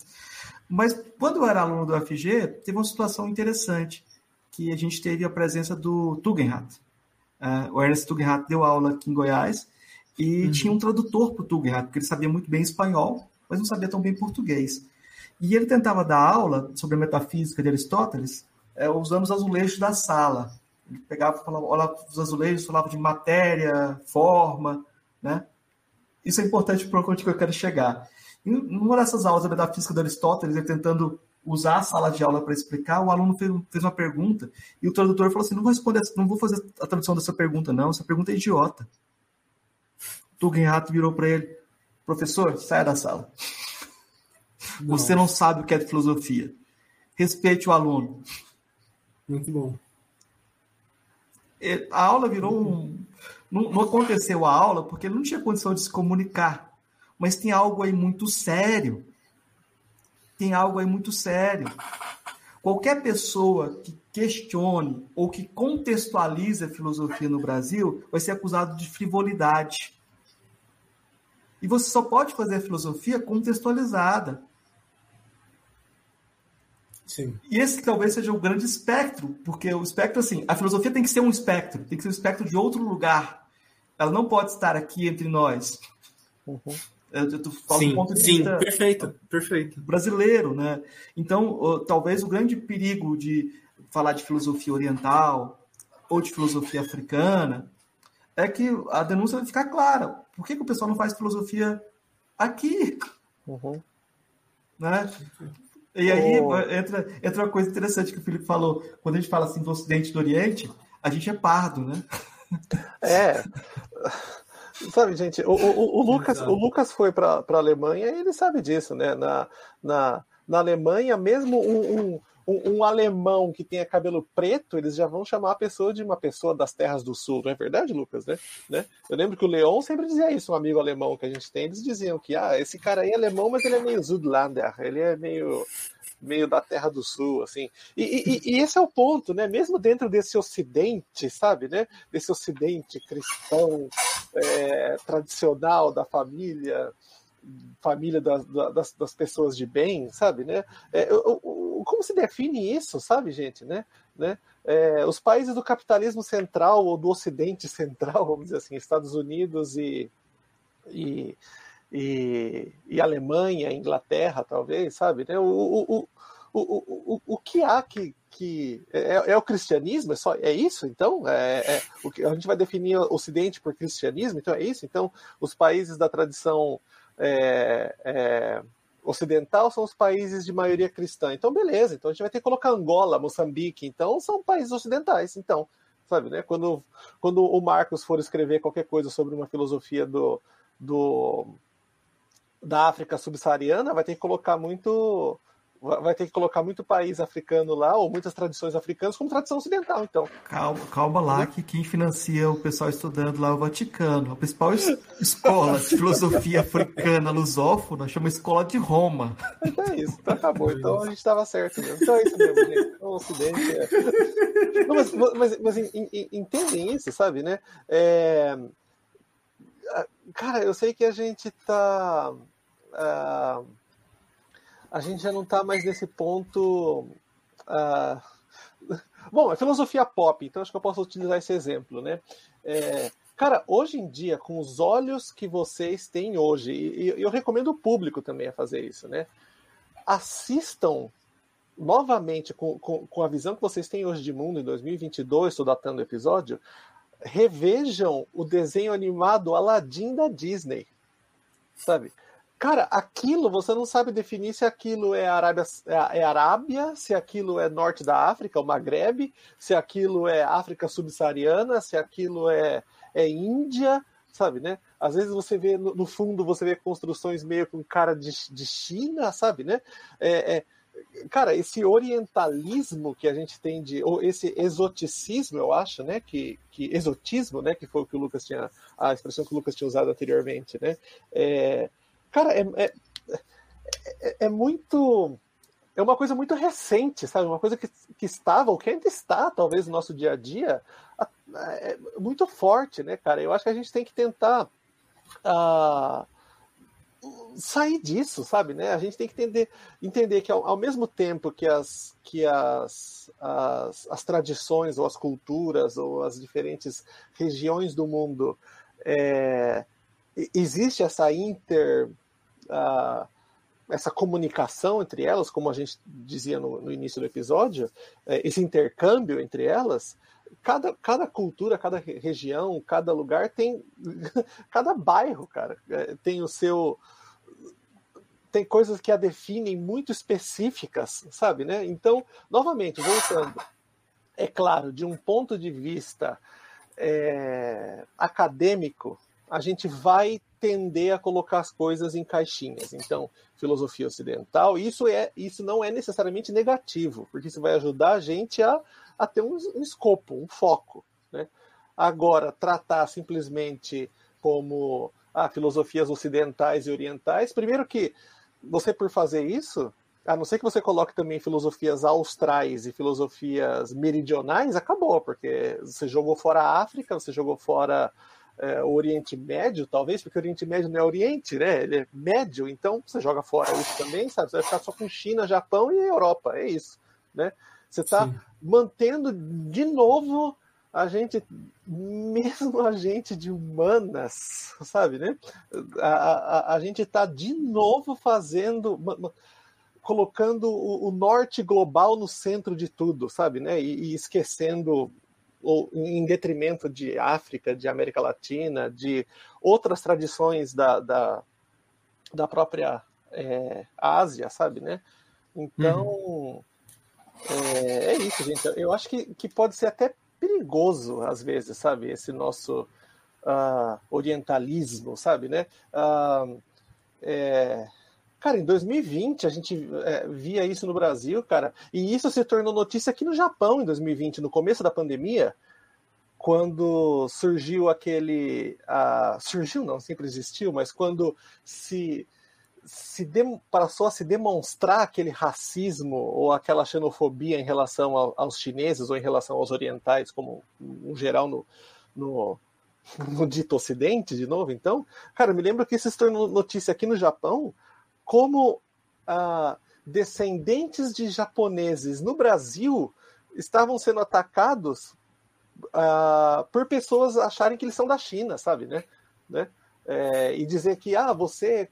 Mas quando eu era aluno do UFG, teve uma situação interessante, que a gente teve a presença do Tugendhat. Uh, o Ernest Tugendhat deu aula aqui em Goiás e uhum. tinha um tradutor para o Tugendhat, porque ele sabia muito bem espanhol, mas não sabia tão bem português. E ele tentava dar aula sobre a metafísica de Aristóteles é, usando os azulejos da sala. Ele pegava, falava, olhava os azulejos, falava de matéria, forma, né? Isso é importante para onde eu quero chegar. Em uma dessas aulas da metafísica de Aristóteles, ele tentando usar a sala de aula para explicar, o aluno fez, fez, uma pergunta e o tradutor falou assim: não vou responder, não vou fazer a tradução dessa pergunta, não. Essa pergunta é idiota. Tugendhat virou para ele: professor, saia da sala. Não. Você não sabe o que é filosofia. Respeite o aluno. Muito bom. É, a aula virou um. Não, não aconteceu a aula porque ele não tinha condição de se comunicar. Mas tem algo aí muito sério. Tem algo aí muito sério. Qualquer pessoa que questione ou que contextualize a filosofia no Brasil vai ser acusado de frivolidade. E você só pode fazer a filosofia contextualizada. Sim. E esse talvez seja o grande espectro, porque o espectro, assim, a filosofia tem que ser um espectro, tem que ser um espectro de outro lugar. Ela não pode estar aqui entre nós. Uhum. Eu, eu falo sim, do ponto de sim, vista perfeito, perfeito. brasileiro, né? Então, talvez o grande perigo de falar de filosofia oriental ou de filosofia africana é que a denúncia vai ficar clara. Por que, que o pessoal não faz filosofia aqui? Uhum. Né? E aí oh. entra, entra uma coisa interessante que o Felipe falou. Quando a gente fala assim do Ocidente e do Oriente, a gente é pardo, né? É. Sabe, gente, o, o, o Lucas, o Lucas foi para a Alemanha e ele sabe disso, né? Na, na, na Alemanha, mesmo um, um, um, um, alemão que tenha cabelo preto, eles já vão chamar a pessoa de uma pessoa das terras do sul, não é verdade, Lucas? Né? né? Eu lembro que o Leon sempre dizia isso, um amigo alemão que a gente tem, eles diziam que ah, esse cara aí é alemão, mas ele é meio Zudlander, ele é meio meio da Terra do Sul, assim. E, e, e, esse é o ponto, né? Mesmo dentro desse Ocidente, sabe, né? Desse Ocidente cristão é, tradicional da família, família das, das, das, pessoas de bem, sabe, né? É, o, como se define isso, sabe, gente, né? né? É, os países do capitalismo central ou do Ocidente central, vamos dizer assim, Estados Unidos e, e, e, e Alemanha, Inglaterra, talvez, sabe? Né? O, o, o, o, o, que há que. que é, é o cristianismo? É, só, é isso, então? É, é, o que, a gente vai definir o Ocidente por cristianismo? Então é isso? Então, os países da tradição. É, é, ocidental são os países de maioria cristã. Então, beleza. Então, a gente vai ter que colocar Angola, Moçambique. Então, são países ocidentais. Então, sabe, né? Quando, quando o Marcos for escrever qualquer coisa sobre uma filosofia do, do da África subsaariana, vai ter que colocar muito vai ter que colocar muito país africano lá, ou muitas tradições africanas, como tradição ocidental, então. Calma, calma lá, que quem financia o pessoal estudando lá é o Vaticano. A principal escola de filosofia africana lusófona chama Escola de Roma. Então é isso, então acabou. Então a gente estava certo mesmo. Então é isso mesmo, gente. O Ocidente é... Não, mas, mas, mas entendem isso, sabe, né? É... Cara, eu sei que a gente tá... Uh a gente já não está mais nesse ponto. Uh... Bom, é filosofia pop, então acho que eu posso utilizar esse exemplo, né? É... Cara, hoje em dia, com os olhos que vocês têm hoje, e eu recomendo o público também a fazer isso, né? Assistam novamente, com, com, com a visão que vocês têm hoje de mundo em 2022, estou datando o episódio, revejam o desenho animado Aladdin da Disney, sabe? Cara, aquilo você não sabe definir se aquilo é Arábia, é, é Arábia, se aquilo é norte da África, o Maghreb, se aquilo é África subsaariana, se aquilo é, é Índia, sabe, né? Às vezes você vê no, no fundo você vê construções meio com cara de, de China, sabe, né? É, é, cara, esse orientalismo que a gente tem de, ou esse exoticismo, eu acho, né, que, que exotismo, né, que foi o que o Lucas tinha, a expressão que o Lucas tinha usado anteriormente, né, é, Cara, é, é, é, é, muito. É uma coisa muito recente, sabe? Uma coisa que, que estava, ou que ainda está, talvez, no nosso dia a dia, é muito forte, né, cara? Eu acho que a gente tem que tentar uh, sair disso, sabe? Né? A gente tem que entender, entender que, ao, ao mesmo tempo que, as, que as, as, as tradições, ou as culturas, ou as diferentes regiões do mundo. É, existe essa inter essa comunicação entre elas, como a gente dizia no, no início do episódio, é, esse intercâmbio entre elas, cada, cada cultura, cada região, cada lugar tem, cada bairro, cara, é, tem o seu tem coisas que a definem muito específicas, sabe, né? Então, novamente, voltando, é claro, de um ponto de vista é, acadêmico, a gente vai tender a colocar as coisas em caixinhas. Então, filosofia ocidental, isso é isso não é necessariamente negativo, porque isso vai ajudar a gente a, a ter um, um escopo, um foco. Né? Agora, tratar simplesmente como ah, filosofias ocidentais e orientais, primeiro que você por fazer isso, a não ser que você coloque também filosofias austrais e filosofias meridionais, acabou, porque você jogou fora a África, você jogou fora é, o Oriente Médio, talvez, porque o Oriente Médio não é Oriente, né? Ele é médio, então você joga fora isso também, sabe? Você vai ficar só com China, Japão e Europa, é isso, né? Você está mantendo de novo a gente, mesmo a gente de humanas, sabe, né? A, a, a gente está de novo fazendo, colocando o, o, norte global no centro de tudo, sabe, né? E, e esquecendo ou em detrimento de África, de América Latina, de outras tradições da, da, da própria é, Ásia, sabe, né? Então, uhum. é, é, isso, gente. Eu acho que, que pode ser até perigoso, às vezes, sabe? Esse nosso uh, orientalismo, sabe, né? Uh, é, Cara, em 2020 a gente é, via isso no Brasil, cara, e isso se tornou notícia aqui no Japão em 2020, no começo da pandemia, quando surgiu aquele. Surgiu, não, sempre existiu, mas quando se, se de, passou a se demonstrar aquele racismo ou aquela xenofobia em relação ao, aos chineses ou em relação aos orientais, como um geral no, no no dito Ocidente, de novo, então, cara, me lembro que isso se tornou notícia aqui no Japão, como ah, descendentes de japoneses no Brasil estavam sendo atacados ah, por pessoas acharem que eles são da China, sabe, né? né? É, e dizer que, ah, você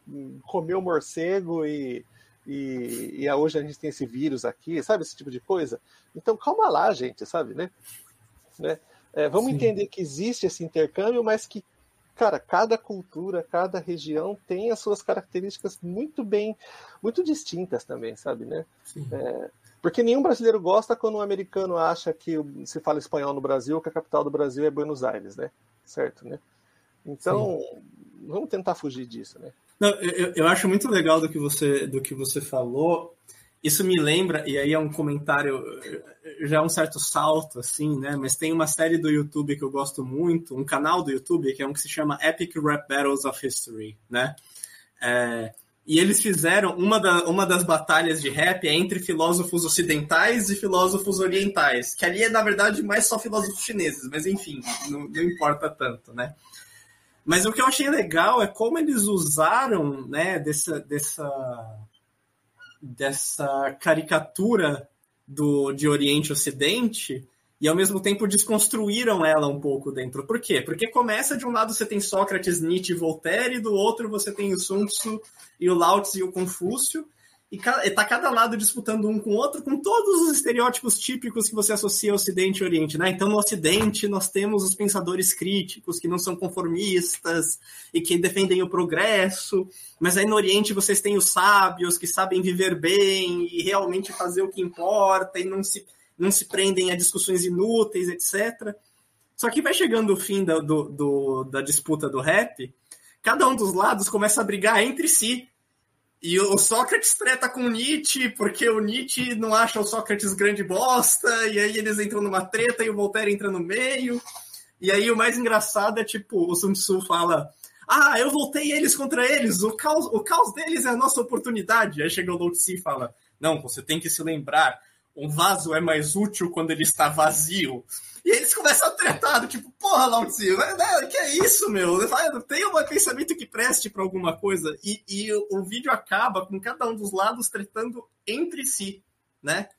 comeu morcego e, e, e hoje a gente tem esse vírus aqui, sabe, esse tipo de coisa. Então, calma lá, gente, sabe, né? né? É, vamos Sim. entender que existe esse intercâmbio, mas que, cara, cada cultura, cada região tem as suas características muito bem, muito distintas também, sabe, né? É, porque nenhum brasileiro gosta quando um americano acha que se fala espanhol no Brasil, que a capital do Brasil é Buenos Aires, né? Certo, né? Então, Sim. vamos tentar fugir disso, né? Não, eu, eu acho muito legal do que você do que você falou isso me lembra, e aí é um comentário, já é um certo salto, assim, né? Mas tem uma série do YouTube que eu gosto muito, um canal do YouTube, que é um que se chama Epic Rap Battles of History, né? É, e eles fizeram uma, da, uma das batalhas de rap é entre filósofos ocidentais e filósofos orientais, que ali é, na verdade, mais só filósofos chineses, mas enfim, não, não importa tanto, né? Mas o que eu achei legal é como eles usaram, né, dessa, dessa dessa caricatura do, de Oriente e Ocidente e ao mesmo tempo desconstruíram ela um pouco dentro. Por quê? Porque começa de um lado você tem Sócrates, Nietzsche e Voltaire, e do outro você tem o Sun Tzu e o Lao Tzu e o Confúcio, e está cada lado disputando um com o outro, com todos os estereótipos típicos que você associa ao Ocidente e Oriente. Né? Então, no Ocidente, nós temos os pensadores críticos, que não são conformistas e que defendem o progresso, mas aí no Oriente vocês têm os sábios que sabem viver bem e realmente fazer o que importa e não se, não se prendem a discussões inúteis, etc. Só que vai chegando o fim da, do, do, da disputa do rap, cada um dos lados começa a brigar entre si e o Sócrates treta com Nietzsche, porque o Nietzsche não acha o Sócrates grande bosta, e aí eles entram numa treta e o Voltaire entra no meio. E aí o mais engraçado é tipo, o Sun Tzu fala: Ah, eu voltei eles contra eles, o caos, o caos deles é a nossa oportunidade. Aí chega o Lao Tzu e fala: Não, você tem que se lembrar, um vaso é mais útil quando ele está vazio. E eles começam a tretar, tipo, porra, Lao Tzu, né, que é isso, meu? Tem um pensamento que preste para alguma coisa. E, e o, o vídeo acaba com cada um dos lados tretando entre si, né?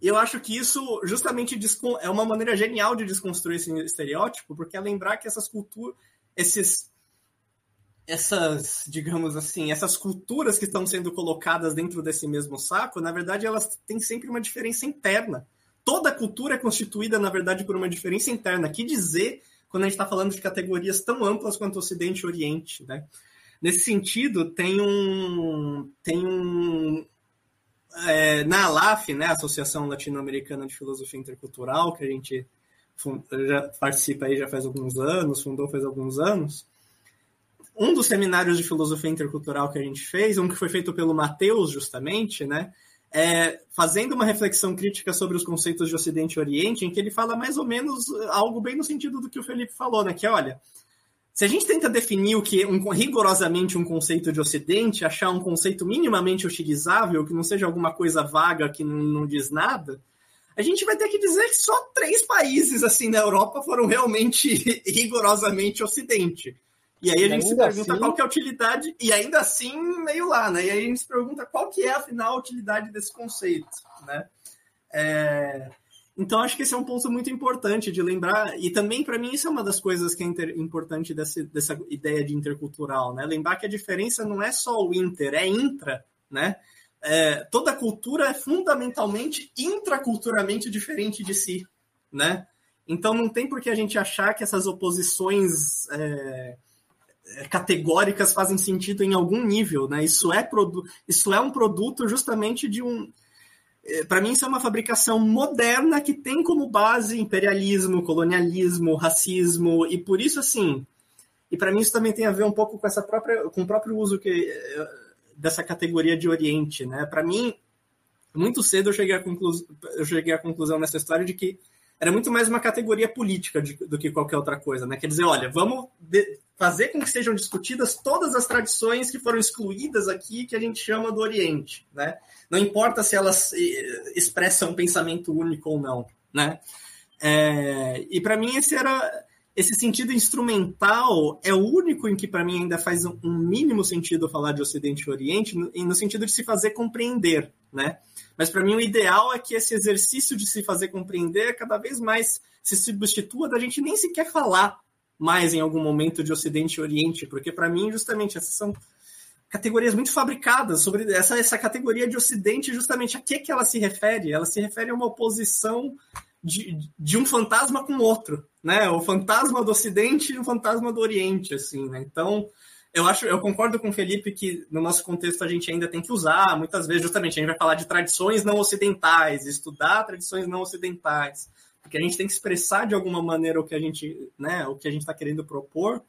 E eu acho que isso justamente é uma maneira genial de desconstruir esse estereótipo, porque é lembrar que essas culturas, esses essas, digamos assim, essas culturas que estão sendo colocadas dentro desse mesmo saco, na verdade, elas têm sempre uma diferença interna toda cultura é constituída, na verdade, por uma diferença interna. Que dizer quando a gente está falando de categorias tão amplas quanto Ocidente e Oriente, né? Nesse sentido, tem um, tem um é, na ALAF, né, Associação Latino-Americana de Filosofia Intercultural, que a gente já participa aí já faz alguns anos, fundou faz alguns anos. Um dos seminários de filosofia intercultural que a gente fez, um que foi feito pelo Matheus, justamente, né, é, fazendo uma reflexão crítica sobre os conceitos de Ocidente e Oriente, em que ele fala mais ou menos algo bem no sentido do que o Felipe falou, né? Que olha, se a gente tenta definir o que um, rigorosamente um conceito de Ocidente, achar um conceito minimamente utilizável, que não seja alguma coisa vaga que não, não diz nada, a gente vai ter que dizer que só três países assim na Europa foram realmente rigorosamente Ocidente. E aí a gente se pergunta assim... qual que é a utilidade, e ainda assim meio lá, né? E aí a gente se pergunta qual que é, afinal, a utilidade desse conceito, né? É... Então, acho que esse é um ponto muito importante de lembrar, e também, para mim, isso é uma das coisas que é inter... importante dessa, dessa ideia de intercultural, né? Lembrar que a diferença não é só o inter, é intra, né? É, toda cultura é fundamentalmente intraculturalmente diferente de si, né? Então, não tem por que a gente achar que essas oposições... É categóricas fazem sentido em algum nível, né? Isso é, isso é um produto justamente de um. É, Para mim, isso é uma fabricação moderna que tem como base imperialismo, colonialismo, racismo, e por isso, assim. E para mim, isso também tem a ver um pouco com essa própria, com o próprio uso que, é, dessa categoria de Oriente, né? Para mim, muito cedo eu cheguei, à eu cheguei à conclusão nessa história de que era muito mais uma categoria política de, do que qualquer outra coisa, né? Quer dizer, olha, vamos fazer com que sejam discutidas todas as tradições que foram excluídas aqui, que a gente chama do Oriente, né? Não importa se elas eh, expressam um pensamento único ou não, né? É, e para mim esse era esse sentido instrumental é o único em que, para mim, ainda faz um mínimo sentido falar de Ocidente e Oriente, no, no sentido de se fazer compreender, né? Mas, para mim, o ideal é que esse exercício de se fazer compreender cada vez mais se substitua da gente nem sequer falar mais em algum momento de Ocidente e Oriente, porque, para mim, justamente, essas são categorias muito fabricadas sobre essa, essa categoria de Ocidente, justamente a que, que ela se refere? Ela se refere a uma oposição de, de um fantasma com outro, né? O fantasma do Ocidente e o fantasma do Oriente, assim, né? Então, eu acho, eu concordo com o Felipe que no nosso contexto a gente ainda tem que usar, muitas vezes, justamente, a gente vai falar de tradições não ocidentais, estudar tradições não ocidentais, porque a gente tem que expressar de alguma maneira o que a gente, né, o que a gente está querendo propor.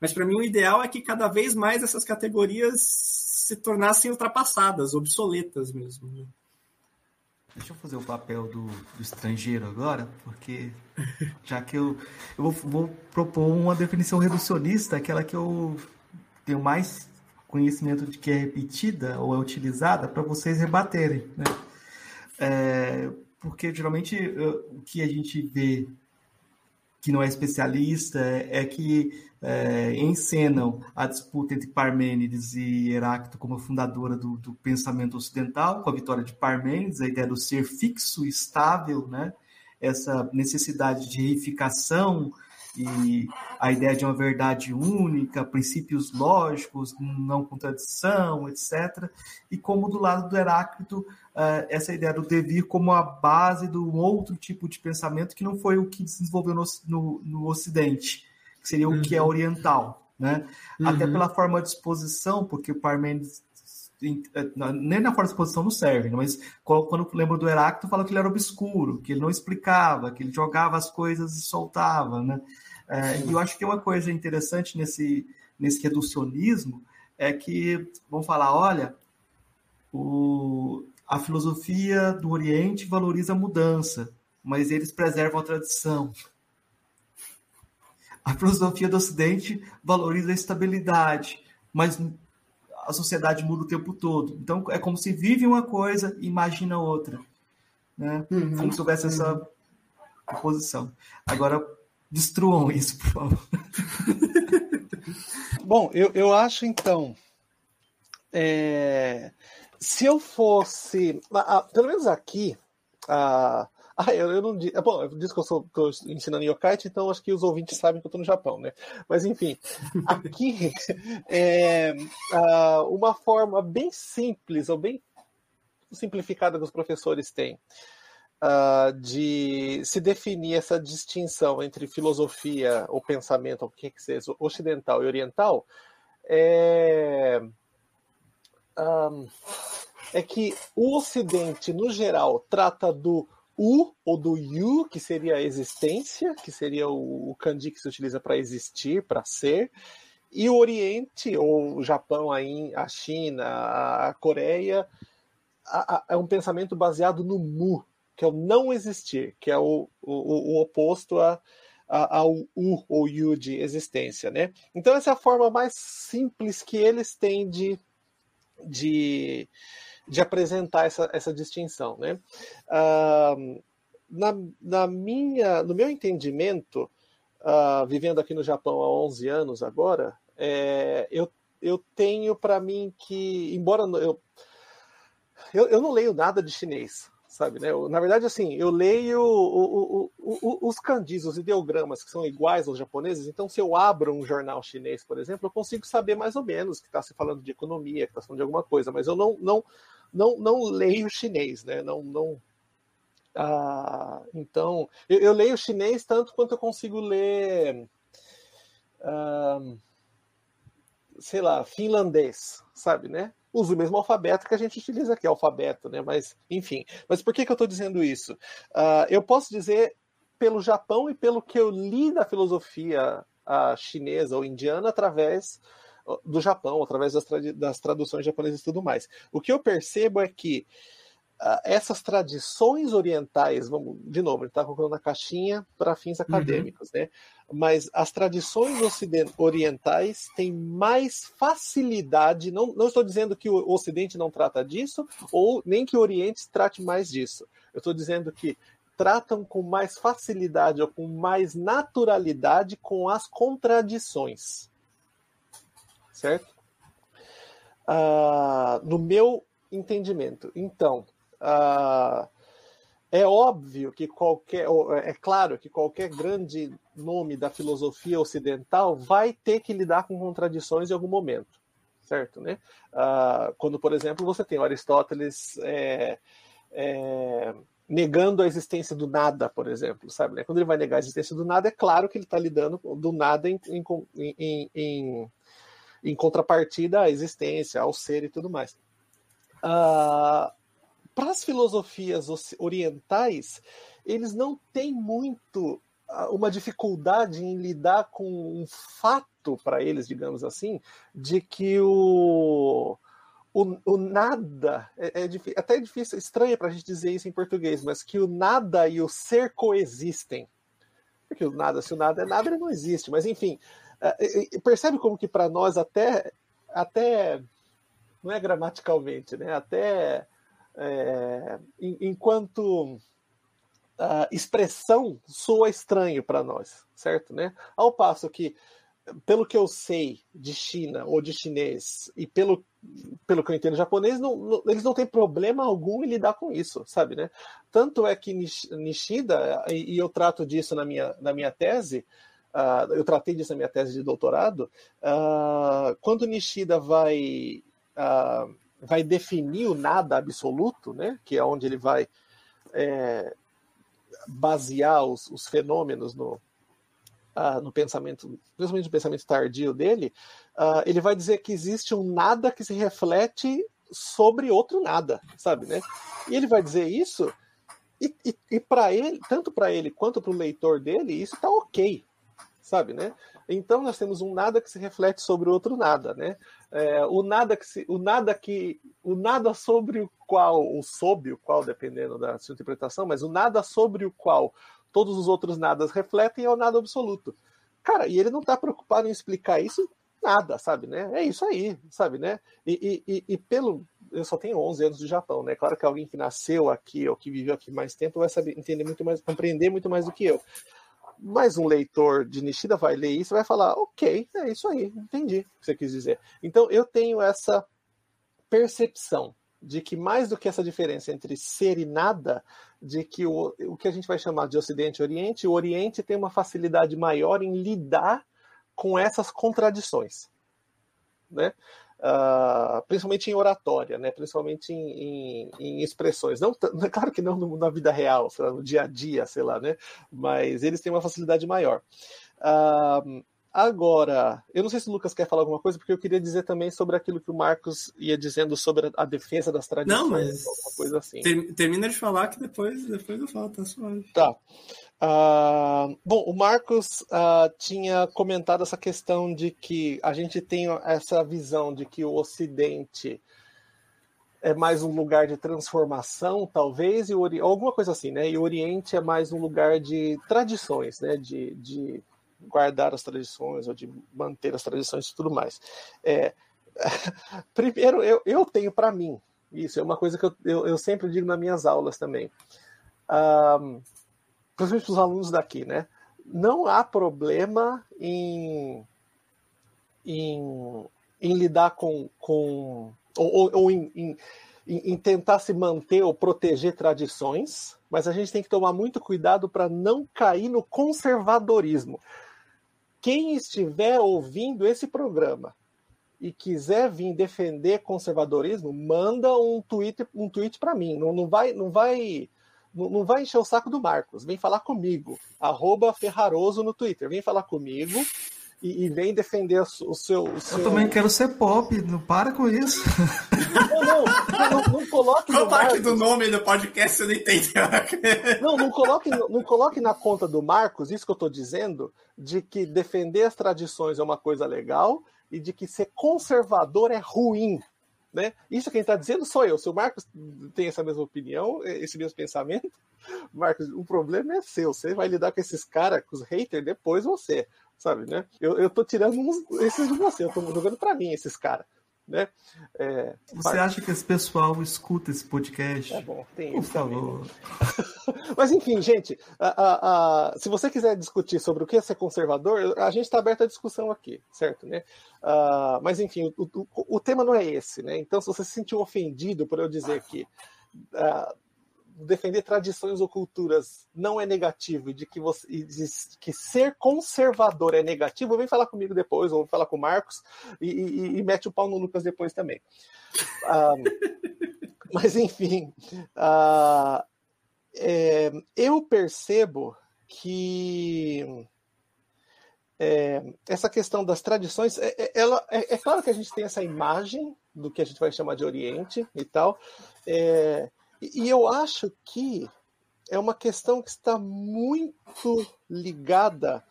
Mas para mim o ideal é que cada vez mais essas categorias se tornassem ultrapassadas, obsoletas mesmo. Né? Deixa eu fazer o papel do, do, estrangeiro agora, porque já que eu, eu vou, vou, propor uma definição reducionista, aquela que eu tenho mais conhecimento de que é repetida ou é utilizada, para vocês rebaterem. Né? É, porque geralmente o que a gente vê que não é especialista é, é que é, encenam a disputa entre Parmênides e Heráclito como fundadora do, do, pensamento ocidental, com a vitória de Parmênides, a ideia do ser fixo estável, né? essa necessidade de reificação e a ideia de uma verdade única, princípios lógicos, não contradição, etc. E como do lado do Heráclito, eh, essa ideia do devir como a base de um outro tipo de pensamento que não foi o que desenvolveu no, no, no Ocidente, que seria o que é uhum. oriental. Né? Uhum. Até pela forma de exposição, porque o Parmênides eh, nem na forma de exposição não serve, mas quando lembro do Heráclito, fala que ele era obscuro, que ele não explicava, que ele jogava as coisas e soltava, né? É, e eu acho que uma coisa interessante nesse, nesse reducionismo é que, vamos falar, olha, o, a filosofia do Oriente valoriza a mudança, mas eles preservam a tradição. A filosofia do Ocidente valoriza a estabilidade, mas a sociedade muda o tempo todo. Então é como se vive uma coisa e imagina outra. Né? Uhum. Como se houvesse essa oposição. Agora, destruam isso, por favor. Bom, eu, eu acho então. É, se eu fosse. pelo menos aqui. ah, eu, eu não digo. Bom, eu disse que eu estou ensinando yokai, então acho que os ouvintes sabem que eu estou no Japão, né? Mas enfim, aqui é uma forma bem simples, ou bem simplificada que os professores têm uh, de se definir essa distinção entre filosofia ou pensamento, o que que seja, ocidental e oriental, é, um, é que o Ocidente, no geral, trata do U ou do Yu, que seria a existência, que seria o, o kanji que se utiliza para existir, para ser, e o Oriente, ou o Japão, a China, a Coreia, é um pensamento baseado no Mu, que é o não existir, que é o, o, o oposto a, a, ao U ou U de existência. Né? Então, essa é a forma mais simples que eles têm de, de, de apresentar essa, essa distinção. Né? Uh, na, na minha, no meu entendimento, uh, vivendo aqui no Japão há 11 anos agora, é, eu, eu tenho para mim que, embora eu, eu, eu não leio nada de chinês, sabe? Né? Na verdade, assim, eu leio o, o, o, os kanjis, os ideogramas que são iguais aos japoneses. Então, se eu abro um jornal chinês, por exemplo, eu consigo saber mais ou menos que está se falando de economia, que está falando de alguma coisa, mas eu não não não, não leio chinês, né? Não não ah, então eu, eu, leio chinês tanto quanto eu consigo ler ah, sei lá finlandês, sabe, né? Usa o mesmo alfabeto que a gente utiliza aqui, alfabeto, né? Mas, enfim. Mas por que, que eu estou dizendo isso? Uh, eu posso dizer pelo Japão e pelo que eu li da filosofia uh, chinesa ou indiana através do Japão, através das, trad das traduções japonesas e tudo mais. O que eu percebo é que essas tradições orientais, vamos, de novo, ele está colocando na caixinha para fins uhum. acadêmicos, uhum. né? mas as tradições orientais têm mais facilidade. Não, não estou dizendo que o Ocidente não trata disso, ou nem que o Oriente trate mais disso. Eu estou dizendo que tratam com mais facilidade ou com mais naturalidade com as contradições. Certo? Uh, no meu entendimento. Então, uh, é óbvio que qualquer, é claro que qualquer grande nome da filosofia ocidental vai ter que lidar com contradições em algum momento, certo? Né? Uh, quando, por exemplo, você tem Aristóteles é, é, negando a existência do nada, por exemplo, sabe? Né? Quando ele vai negar a existência do nada, é claro que ele está lidando do nada em, em, em, em, contrapartida à existência, ao ser e tudo mais. Uh, para as filosofias orientais, eles não têm muito ah, uma dificuldade em lidar com um fato para eles, digamos assim, de que o, o, o nada é, é difícil, até é difícil, estranho para a gente dizer isso em português, mas que o nada e o ser coexistem. Porque o nada, se o nada é nada, ele não existe. Mas enfim, é, percebe como que para nós até até não é gramaticalmente, né? Até é, enquanto expressão soa estranho para nós, certo? Né? Ao passo que, pelo que eu sei de China ou de chinês e pelo, pelo que eu entendo japonês, não, não, eles não têm problema algum em lidar com isso, sabe? Né? Tanto é que Nishida, e, e eu trato disso na minha, na minha tese, uh, eu tratei disso na minha tese de doutorado, uh, quando Nishida vai. Uh, vai definir o nada absoluto, né? que é onde ele vai é, basear os, os fenômenos no, ah, no pensamento, principalmente no pensamento tardio dele, ah, ele vai dizer que existe um nada que se reflete sobre outro nada, sabe, né? E ele vai dizer isso e, e, e para ele, tanto para ele quanto para o leitor dele, isso está ok, sabe, né? Então nós temos um nada que se reflete sobre o outro nada, né? É, o nada que se, o nada que o nada sobre o qual ou sob o qual, dependendo da sua interpretação, mas o nada sobre o qual todos os outros nadas refletem é o nada absoluto. Cara, e ele não está preocupado em explicar isso nada, sabe, né? É isso aí, sabe, né? E, e, e, pelo eu só tenho 11 anos do Japão, né? Claro que alguém que nasceu aqui ou que viveu aqui mais tempo vai saber entender muito mais, compreender muito mais do que eu. Mas um leitor de Nishida vai ler isso e vai falar: ok, é isso aí, entendi o que você quis dizer. Então eu tenho essa percepção de que mais do que essa diferença entre ser e nada, de que o, o que a gente vai chamar de Ocidente e Oriente, o Oriente tem uma facilidade maior em lidar com essas contradições. Né? Uh, principalmente em oratória, né? principalmente em, em, em expressões. Não, claro que não na vida real, lá, no dia a dia, sei lá, né? mas eles têm uma facilidade maior. Uh, agora, eu não sei se o Lucas quer falar alguma coisa, porque eu queria dizer também sobre aquilo que o Marcos ia dizendo sobre a defesa das tradições. Não, mas coisa assim. Ter, termina de falar que depois, depois eu falo, tá suave. Tá. Uh, bom, o Marcos uh, tinha comentado essa questão de que a gente tem essa visão de que o Ocidente é mais um lugar de transformação, talvez, e Ori... alguma coisa assim, né? E o Oriente é mais um lugar de tradições, né? De, de guardar as tradições ou de manter as tradições e tudo mais. É... Primeiro, eu, eu tenho para mim isso, é uma coisa que eu, eu, eu, sempre digo nas minhas aulas também. Uh, principalmente para os alunos daqui, né? Não há problema em, em, em lidar com, com ou, ou em, em, em, tentar se manter ou proteger tradições, mas a gente tem que tomar muito cuidado para não cair no conservadorismo. Quem estiver ouvindo esse programa e quiser vir defender conservadorismo, manda um tweet, um tweet para mim. Não, não vai, não vai não vai encher o saco do Marcos, vem falar comigo. Arroba Ferraroso no Twitter, vem falar comigo e, e vem defender o seu, o seu, Eu também quero ser pop, não para com isso. Não, não, não, não coloque. Qual parte do nome do podcast você não entendeu? Não, não coloque, não coloque na conta do Marcos isso que eu estou dizendo, de que defender as tradições é uma coisa legal e de que ser conservador é ruim. Né? Isso quem está dizendo sou eu. Se o Marcos tem essa mesma opinião, esse mesmo pensamento, Marcos, o problema é seu. Você vai lidar com esses caras, com os haters, depois você, sabe, né? Eu, eu tô tirando uns, esses de você, eu tô jogando para mim esses caras. Né? É, Você acha que esse pessoal escuta esse podcast? É bom, tem Por favor. Mas enfim, gente, a, a, a, se você quiser discutir sobre o que é ser conservador, a gente está aberto à discussão aqui, certo? Né? Uh, mas enfim, o, o, o, tema não é esse, né? Então, se você se sentiu ofendido por eu dizer que uh, defender tradições ou culturas não é negativo e de que você de que ser conservador é negativo, vem falar comigo depois, ou falar com o Marcos e, e, e, mete o pau no Lucas depois também. Uh, mas enfim, uh, é, eu percebo que é, essa questão das tradições, é, é ela, é, é, claro que a gente tem essa imagem do que a gente vai chamar de Oriente e tal, é, e eu acho que é uma questão que está muito ligada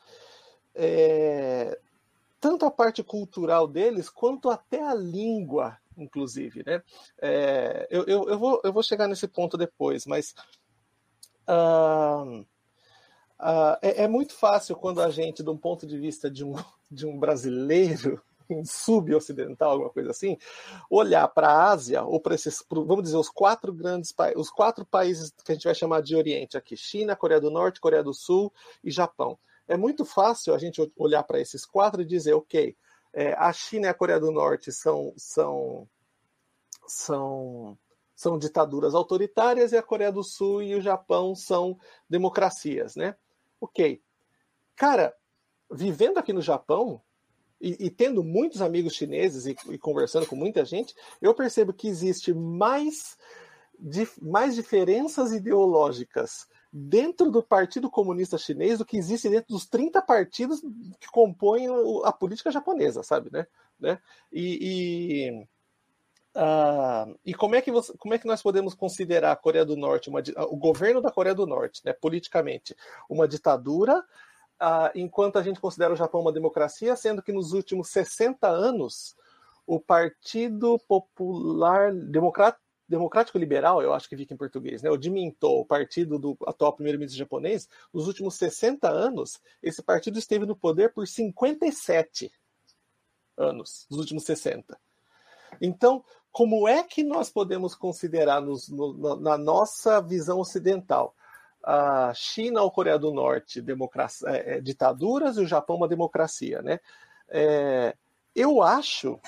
é, tanto à parte cultural deles quanto até à língua, inclusive. Né? É, eu, eu, eu, vou, eu vou chegar nesse ponto depois, mas uh, uh, é, é, muito fácil quando a gente, de um ponto de vista de um, de um brasileiro, sub-ocidental, alguma coisa assim, olhar para a Ásia, ou para esses, vamos dizer, os quatro grandes os quatro países que a gente vai chamar de Oriente aqui: China, Coreia do Norte, Coreia do Sul e Japão. É muito fácil a gente olhar para esses quatro e dizer, ok, é, a China e a Coreia do Norte são, são, são, são ditaduras autoritárias e a Coreia do Sul e o Japão são democracias, né? Ok. Cara, vivendo aqui no Japão, e, e, tendo muitos amigos chineses e, e, conversando com muita gente, eu percebo que existe mais, dif, mais diferenças ideológicas dentro do Partido Comunista Chinês do que existe dentro dos 30 partidos que compõem a política japonesa, sabe, né? né? E, e, uh, e como, é que você, como é que nós podemos considerar a Coreia do Norte, uma, o governo da Coreia do Norte, né, politicamente, uma ditadura ah, enquanto a gente considera o Japão uma democracia, sendo que nos últimos 60 anos o Partido Popular Democrático, Liberal, eu acho que fica em português, né? o Jiminto, o partido do atual primeiro-ministro japonês, nos últimos 60 anos, esse partido esteve no poder por 57 anos, nos últimos 60. Então, como é que nós podemos considerar nos, no, na nossa visão ocidental a China ou Coreia do Norte é, é, ditaduras e o Japão uma democracia, né? É, eu acho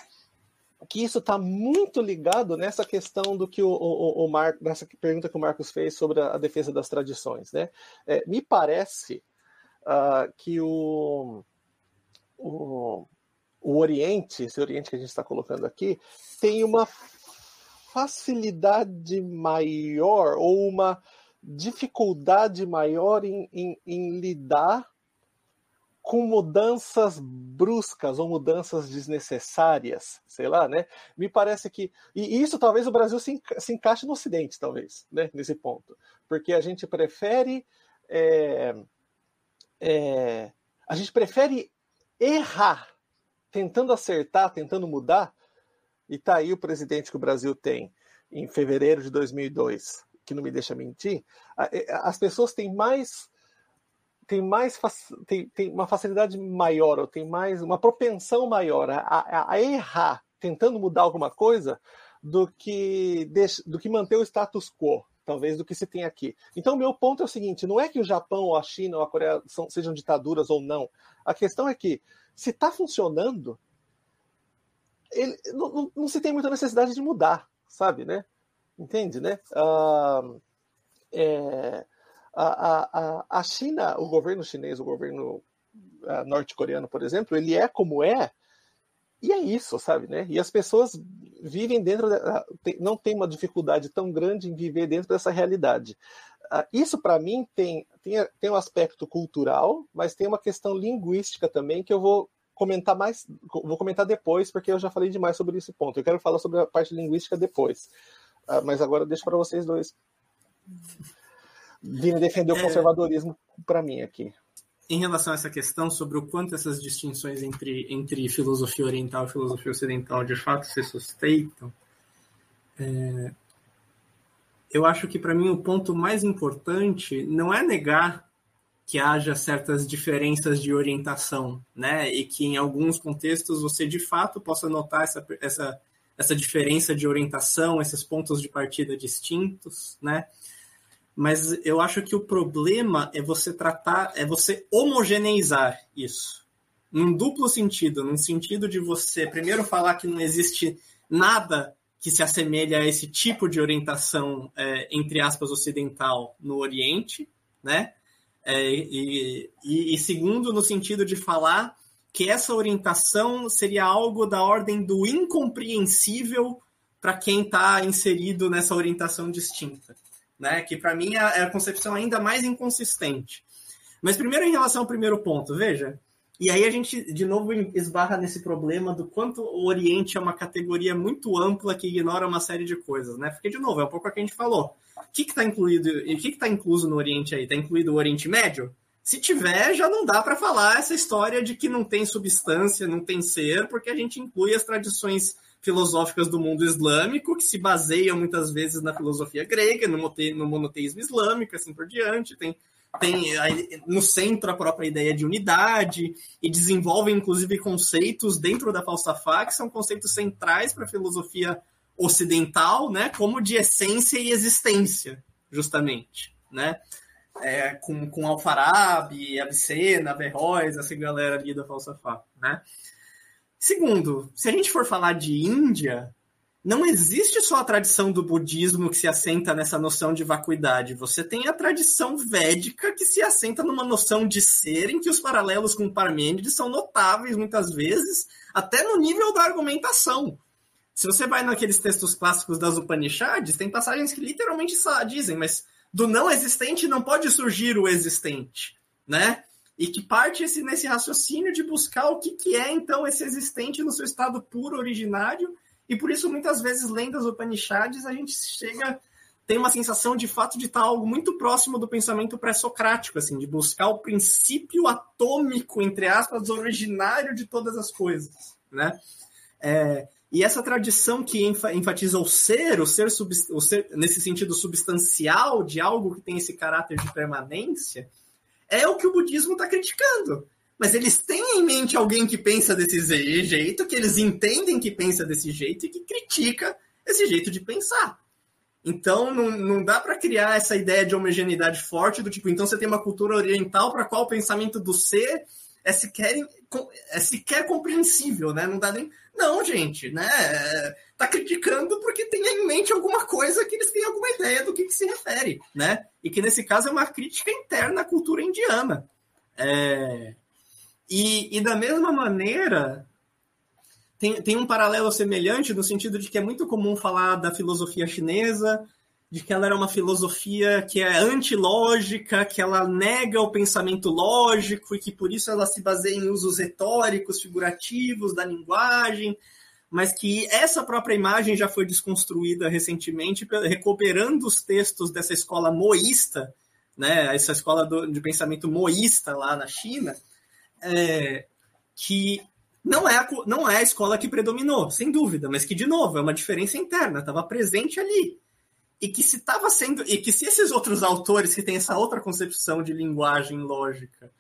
que isso está muito ligado nessa questão do que o, o, o Mar, nessa pergunta que o Marcos fez sobre a, a defesa das tradições, né? É, me parece uh, que o, o, o Oriente, esse Oriente que a gente está colocando aqui, tem uma facilidade maior ou uma dificuldade maior em, em, em lidar com mudanças bruscas ou mudanças desnecessárias, sei lá, né? Me parece que. E isso talvez o Brasil se, enca se encaixe no Ocidente, talvez, né? Nesse ponto. Porque a gente prefere. É, é, a gente prefere errar, tentando acertar, tentando mudar. E tá aí o presidente que o Brasil tem em fevereiro de 2002, que não me deixa mentir, é, as pessoas têm mais tem mais tem, tem uma facilidade maior, ou tem mais uma propensão maior a, a, a errar, tentando mudar alguma coisa, do que, do que manter o status quo, talvez, do que se tem aqui. Então, meu ponto é o seguinte: não é que o Japão, ou a China, ou a Coreia são, sejam ditaduras ou não. A questão é que, se está funcionando, ele, não, não, não, se tem muita necessidade de mudar, sabe, né? Entende, né? Uh, é, a, a, a China, o governo chinês, o governo uh, norte-coreano, por exemplo, ele é como é, e é isso, sabe, né? E as pessoas vivem dentro, de, não tem uma dificuldade tão grande em viver dentro dessa realidade. Uh, isso, para mim, tem, tem, tem um aspecto cultural, mas tem uma questão linguística também que eu vou comentar mais, vou comentar depois, porque eu já falei demais sobre esse ponto. Eu quero falar sobre a parte linguística depois. Ah, mas agora eu deixo para vocês dois virem defender o é. conservadorismo para mim aqui. Em relação a essa questão sobre o quanto essas distinções entre, entre filosofia oriental e filosofia ocidental de fato se sustentam, é, eu acho que para mim o ponto mais importante não é negar que haja certas diferenças de orientação, né? E que em alguns contextos você de fato possa notar essa, essa essa diferença de orientação, esses pontos de partida distintos, né? Mas eu acho que o problema é você tratar, é você homogeneizar isso. Num duplo sentido, num sentido de você primeiro falar que não existe nada que se assemelha a esse tipo de orientação, é, entre aspas, ocidental no Oriente, né? É, e, e, e, segundo, no sentido de falar que essa orientação seria algo da ordem do incompreensível para quem está inserido nessa orientação distinta, né? Que para mim é, é a concepção ainda mais inconsistente. Mas primeiro em relação ao primeiro ponto, veja, e aí a gente, de novo, esbarra nesse problema do quanto o Oriente é uma categoria muito ampla que ignora uma série de coisas, né? Porque, de novo, é um pouco o que a gente falou. O que está incluído? O que está incluso no Oriente aí? Está incluído o Oriente Médio? Se tiver, já não dá para falar essa história de que não tem substância, não tem ser, porque a gente inclui as tradições filosóficas do mundo islâmico, que se baseiam muitas vezes na filosofia grega, no, monoteísmo islâmico, assim por diante. Tem tem no centro a própria ideia de unidade e desenvolve inclusive conceitos dentro da falsafá que são conceitos centrais para a filosofia ocidental, né, como de essência e existência, justamente, né? É, com, com Alfarabi, Avicena, Averroes, essa galera ali da falsafá, né? Segundo, se a gente for falar de Índia, não existe só a tradição do budismo que se assenta nessa noção de vacuidade. Você tem a tradição védica que se assenta numa noção de ser em que os paralelos com Parmênides são notáveis muitas vezes, até no nível da argumentação. Se você vai naqueles textos clássicos das Upanishads, tem passagens que literalmente dizem, mas do não existente não pode surgir o existente, né? E que parte esse, nesse raciocínio de buscar o que, que é então esse existente no seu estado puro originário e por isso, muitas vezes, lendo as Upanishads, a gente chega tem uma sensação de fato de estar algo muito próximo do pensamento pré-socrático, assim, de buscar o princípio atômico, entre aspas, originário de todas as coisas, né? É, e essa tradição que enfatiza o ser, o ser, o ser, nesse sentido substancial de algo que tem esse caráter de permanência, é o que o budismo está criticando mas eles têm em mente alguém que pensa desse jeito, que eles entendem que pensa desse jeito e que critica esse jeito de pensar. Então, não, não dá para criar essa ideia de homogeneidade forte do tipo, então você tem uma cultura oriental para qual o pensamento do ser é sequer, é sequer compreensível, né? Não dá nem. Não, gente, né? Tá criticando porque tem em mente alguma coisa que eles têm alguma ideia do que, que se refere, né? E que nesse caso é uma crítica interna à cultura indiana. É, e, e da mesma maneira, tem, tem um paralelo semelhante no sentido de que é muito comum falar da filosofia chinesa, de que ela era uma filosofia que é antilógica, que ela nega o pensamento lógico e que por isso ela se baseia em usos retóricos, figurativos da linguagem, mas que essa própria imagem já foi desconstruída recentemente, recuperando os textos dessa escola moísta, né, essa escola do, de pensamento moísta lá na China, é, que não é, a, não é a escola que predominou, sem dúvida, mas que, de novo, é uma diferença interna, estava presente ali. E que se estava sendo. E que se esses outros autores que têm essa outra concepção de linguagem lógica,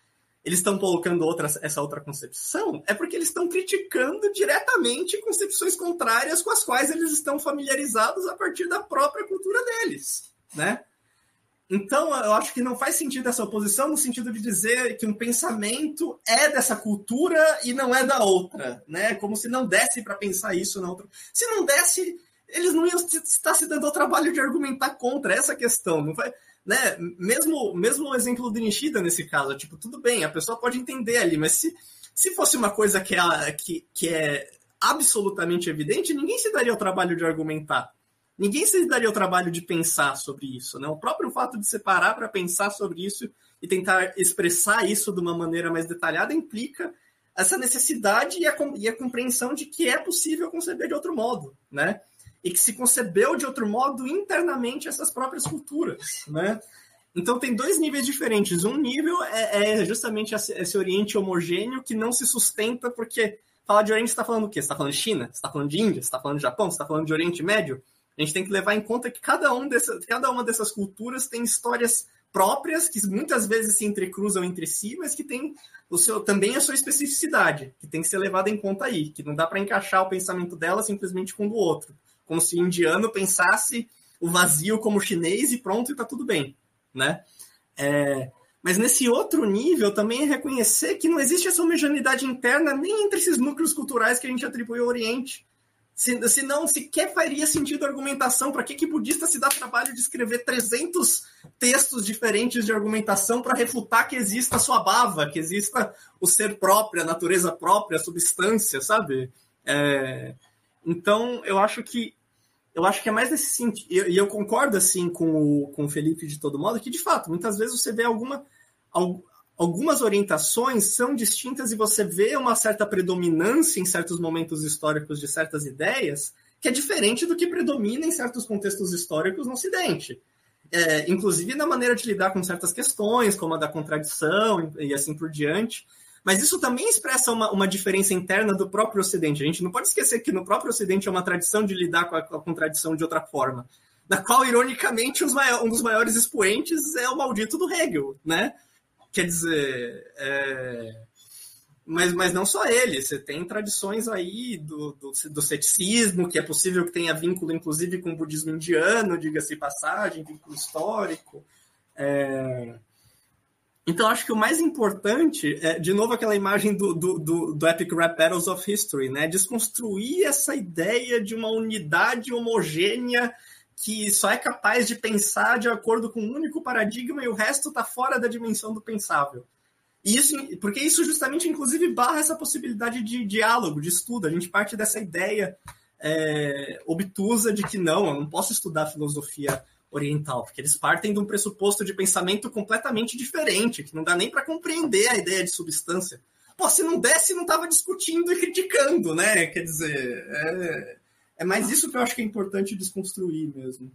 eles estão colocando outra, essa outra concepção, é porque eles estão criticando diretamente concepções contrárias com as quais eles estão familiarizados a partir da própria cultura deles. Né? Então, eu acho que não faz sentido essa oposição no sentido de dizer que um pensamento é dessa cultura e não é da outra, né? Como se não desse para pensar isso na outra. Se não desse, eles não iam estar se dando o trabalho de argumentar contra essa questão, não vai, né? Mesmo, mesmo o exemplo do Nishida nesse caso, tipo, tudo bem, a pessoa pode entender ali, mas se, se fosse uma coisa que é, que, que é absolutamente evidente, ninguém se daria o trabalho de argumentar ninguém se daria o trabalho de pensar sobre isso. Né? O próprio fato de separar para pensar sobre isso e tentar expressar isso de uma maneira mais detalhada implica essa necessidade e a, e a compreensão de que é possível conceber de outro modo, né? E que se concebeu de outro modo internamente essas próprias culturas, né? Então tem dois níveis diferentes. Um nível é, é justamente esse Oriente homogêneo que não se sustenta porque falar de Oriente está falando o quê? Está falando de China? Está falando de Índia? Está falando de Japão? Está falando de Oriente Médio? A gente tem que levar em conta que cada, um dessa, cada uma dessas culturas tem histórias próprias, que muitas vezes se entrecruzam entre si, mas que tem o seu, também a sua especificidade, que tem que ser levada em conta aí, que não dá para encaixar o pensamento dela simplesmente com o do outro. Como se o indiano pensasse o vazio como chinês e pronto, e tá tudo bem, né? É, mas nesse outro nível também é reconhecer que não existe essa homogeneidade interna nem entre esses núcleos culturais que a gente atribui ao Oriente. Se, se não sequer faria sentido a argumentação, para que, que budista se dá trabalho de escrever 300 textos diferentes de argumentação para refutar que exista a sua bava, que exista o ser próprio, a natureza própria, a substância, sabe? É, então, eu acho que eu acho que é mais nesse sentido. E eu, eu, concordo assim com o, com o Felipe de todo modo, que de fato, muitas vezes você vê alguma, algumas orientações são distintas e você vê uma certa predominância em certos momentos históricos de certas ideias, que é diferente do que predomina em certos contextos históricos no Ocidente. É, inclusive na maneira de lidar com certas questões, como a da contradição e assim por diante. Mas isso também expressa uma, uma diferença interna do próprio Ocidente. A gente não pode esquecer que no próprio Ocidente é uma tradição de lidar com a, com a contradição de outra forma. Da qual, ironicamente, um dos maiores expoentes é o maldito do Hegel, né? Quer dizer, é... mas, mas não só ele, você tem tradições aí do, do, do, ceticismo, que é possível que tenha vínculo, inclusive, com o budismo indiano, diga-se passagem, vínculo histórico. É... Então, acho que o mais importante é, de novo, aquela imagem do, do, do, do, Epic Rap Battles of History, né? Desconstruir essa ideia de uma unidade homogênea que só é capaz de pensar de acordo com um único paradigma e o resto está fora da dimensão do pensável. Isso, porque isso justamente, inclusive, barra essa possibilidade de diálogo, de estudo. A gente parte dessa ideia é, obtusa de que não, eu não posso estudar filosofia oriental, porque eles partem de um pressuposto de pensamento completamente diferente, que não dá nem para compreender a ideia de substância. Pô, se não desse, não estava discutindo e criticando, né? Quer dizer, é, é mais isso que eu acho que é importante desconstruir mesmo.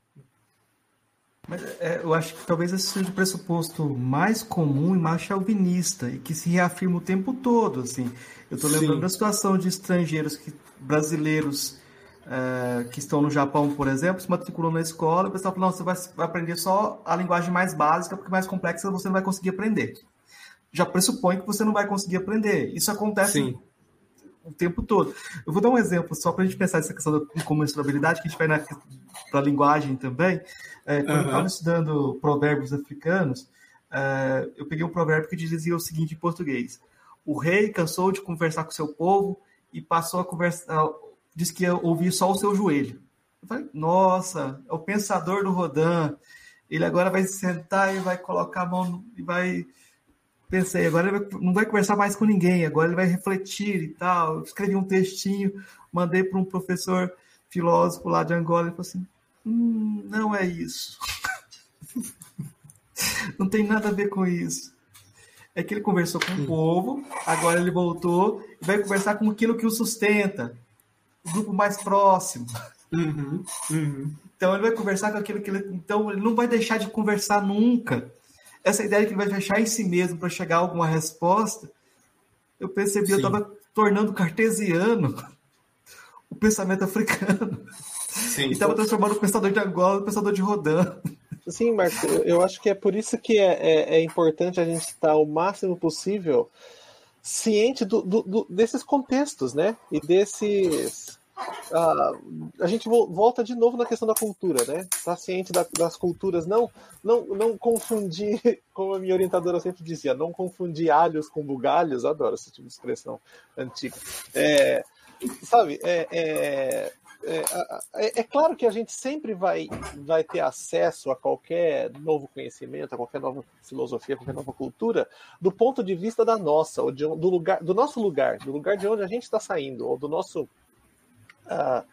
Mas é, eu acho que talvez esse seja o pressuposto mais comum e mais chauvinista e que se reafirma o tempo todo. Assim. Eu estou lembrando da situação de estrangeiros que, brasileiros é, que estão no Japão, por exemplo, se matriculam na escola, o pessoal fala, não, você vai, vai, aprender só a linguagem mais básica, porque mais complexa você não vai conseguir aprender. Já pressupõe que você não vai conseguir aprender. Isso acontece Sim. o tempo todo. Eu vou dar um exemplo, só para a gente pensar nessa questão da incomensurabilidade, que a gente vai para a linguagem também. É, quando uhum. eu estava estudando provérbios africanos, é, eu peguei um provérbio que dizia o seguinte em português. O rei cansou de conversar com seu povo e passou a conversar disse que ia ouvir só o seu joelho. Eu falei, nossa, é o pensador do Rodin. Ele agora vai sentar e vai colocar a mão e vai. Pensei, agora ele vai, não vai conversar mais com ninguém, agora ele vai refletir e tal. Eu escrevi um textinho, mandei para um professor filósofo lá de Angola, ele falou assim: hum, não é isso. não tem nada a ver com isso. É que ele conversou com o povo, agora ele voltou e vai conversar com aquilo que o sustenta o grupo mais próximo. Uhum, uhum. Então ele vai conversar com aquilo que ele. Então ele não vai deixar de conversar nunca. Essa ideia de que ele vai fechar em si mesmo para chegar a alguma resposta, eu percebi, Sim. eu estava tornando cartesiano o pensamento africano. Sim, e estava transformando o pensador de Angola no pensador de Rodin. Sim, Marco, eu acho que é por isso que é, é, é importante a gente estar o máximo possível ciente do, do, do, desses contextos, né? E desses. Uh, a gente volta de novo na questão da cultura, né? Tá ciente da, das culturas, não, não, não confundir, como a minha orientadora sempre dizia, não confundir alhos com bugalhos, adoro esse tipo de expressão antiga. É, sabe, é, é, é, é, é, claro que a gente sempre vai, vai ter acesso a qualquer novo conhecimento, a qualquer nova filosofia, a qualquer nova cultura, do ponto de vista da nossa, ou de, do, lugar, do nosso lugar, do lugar de onde a gente está saindo, ou do nosso. Uh,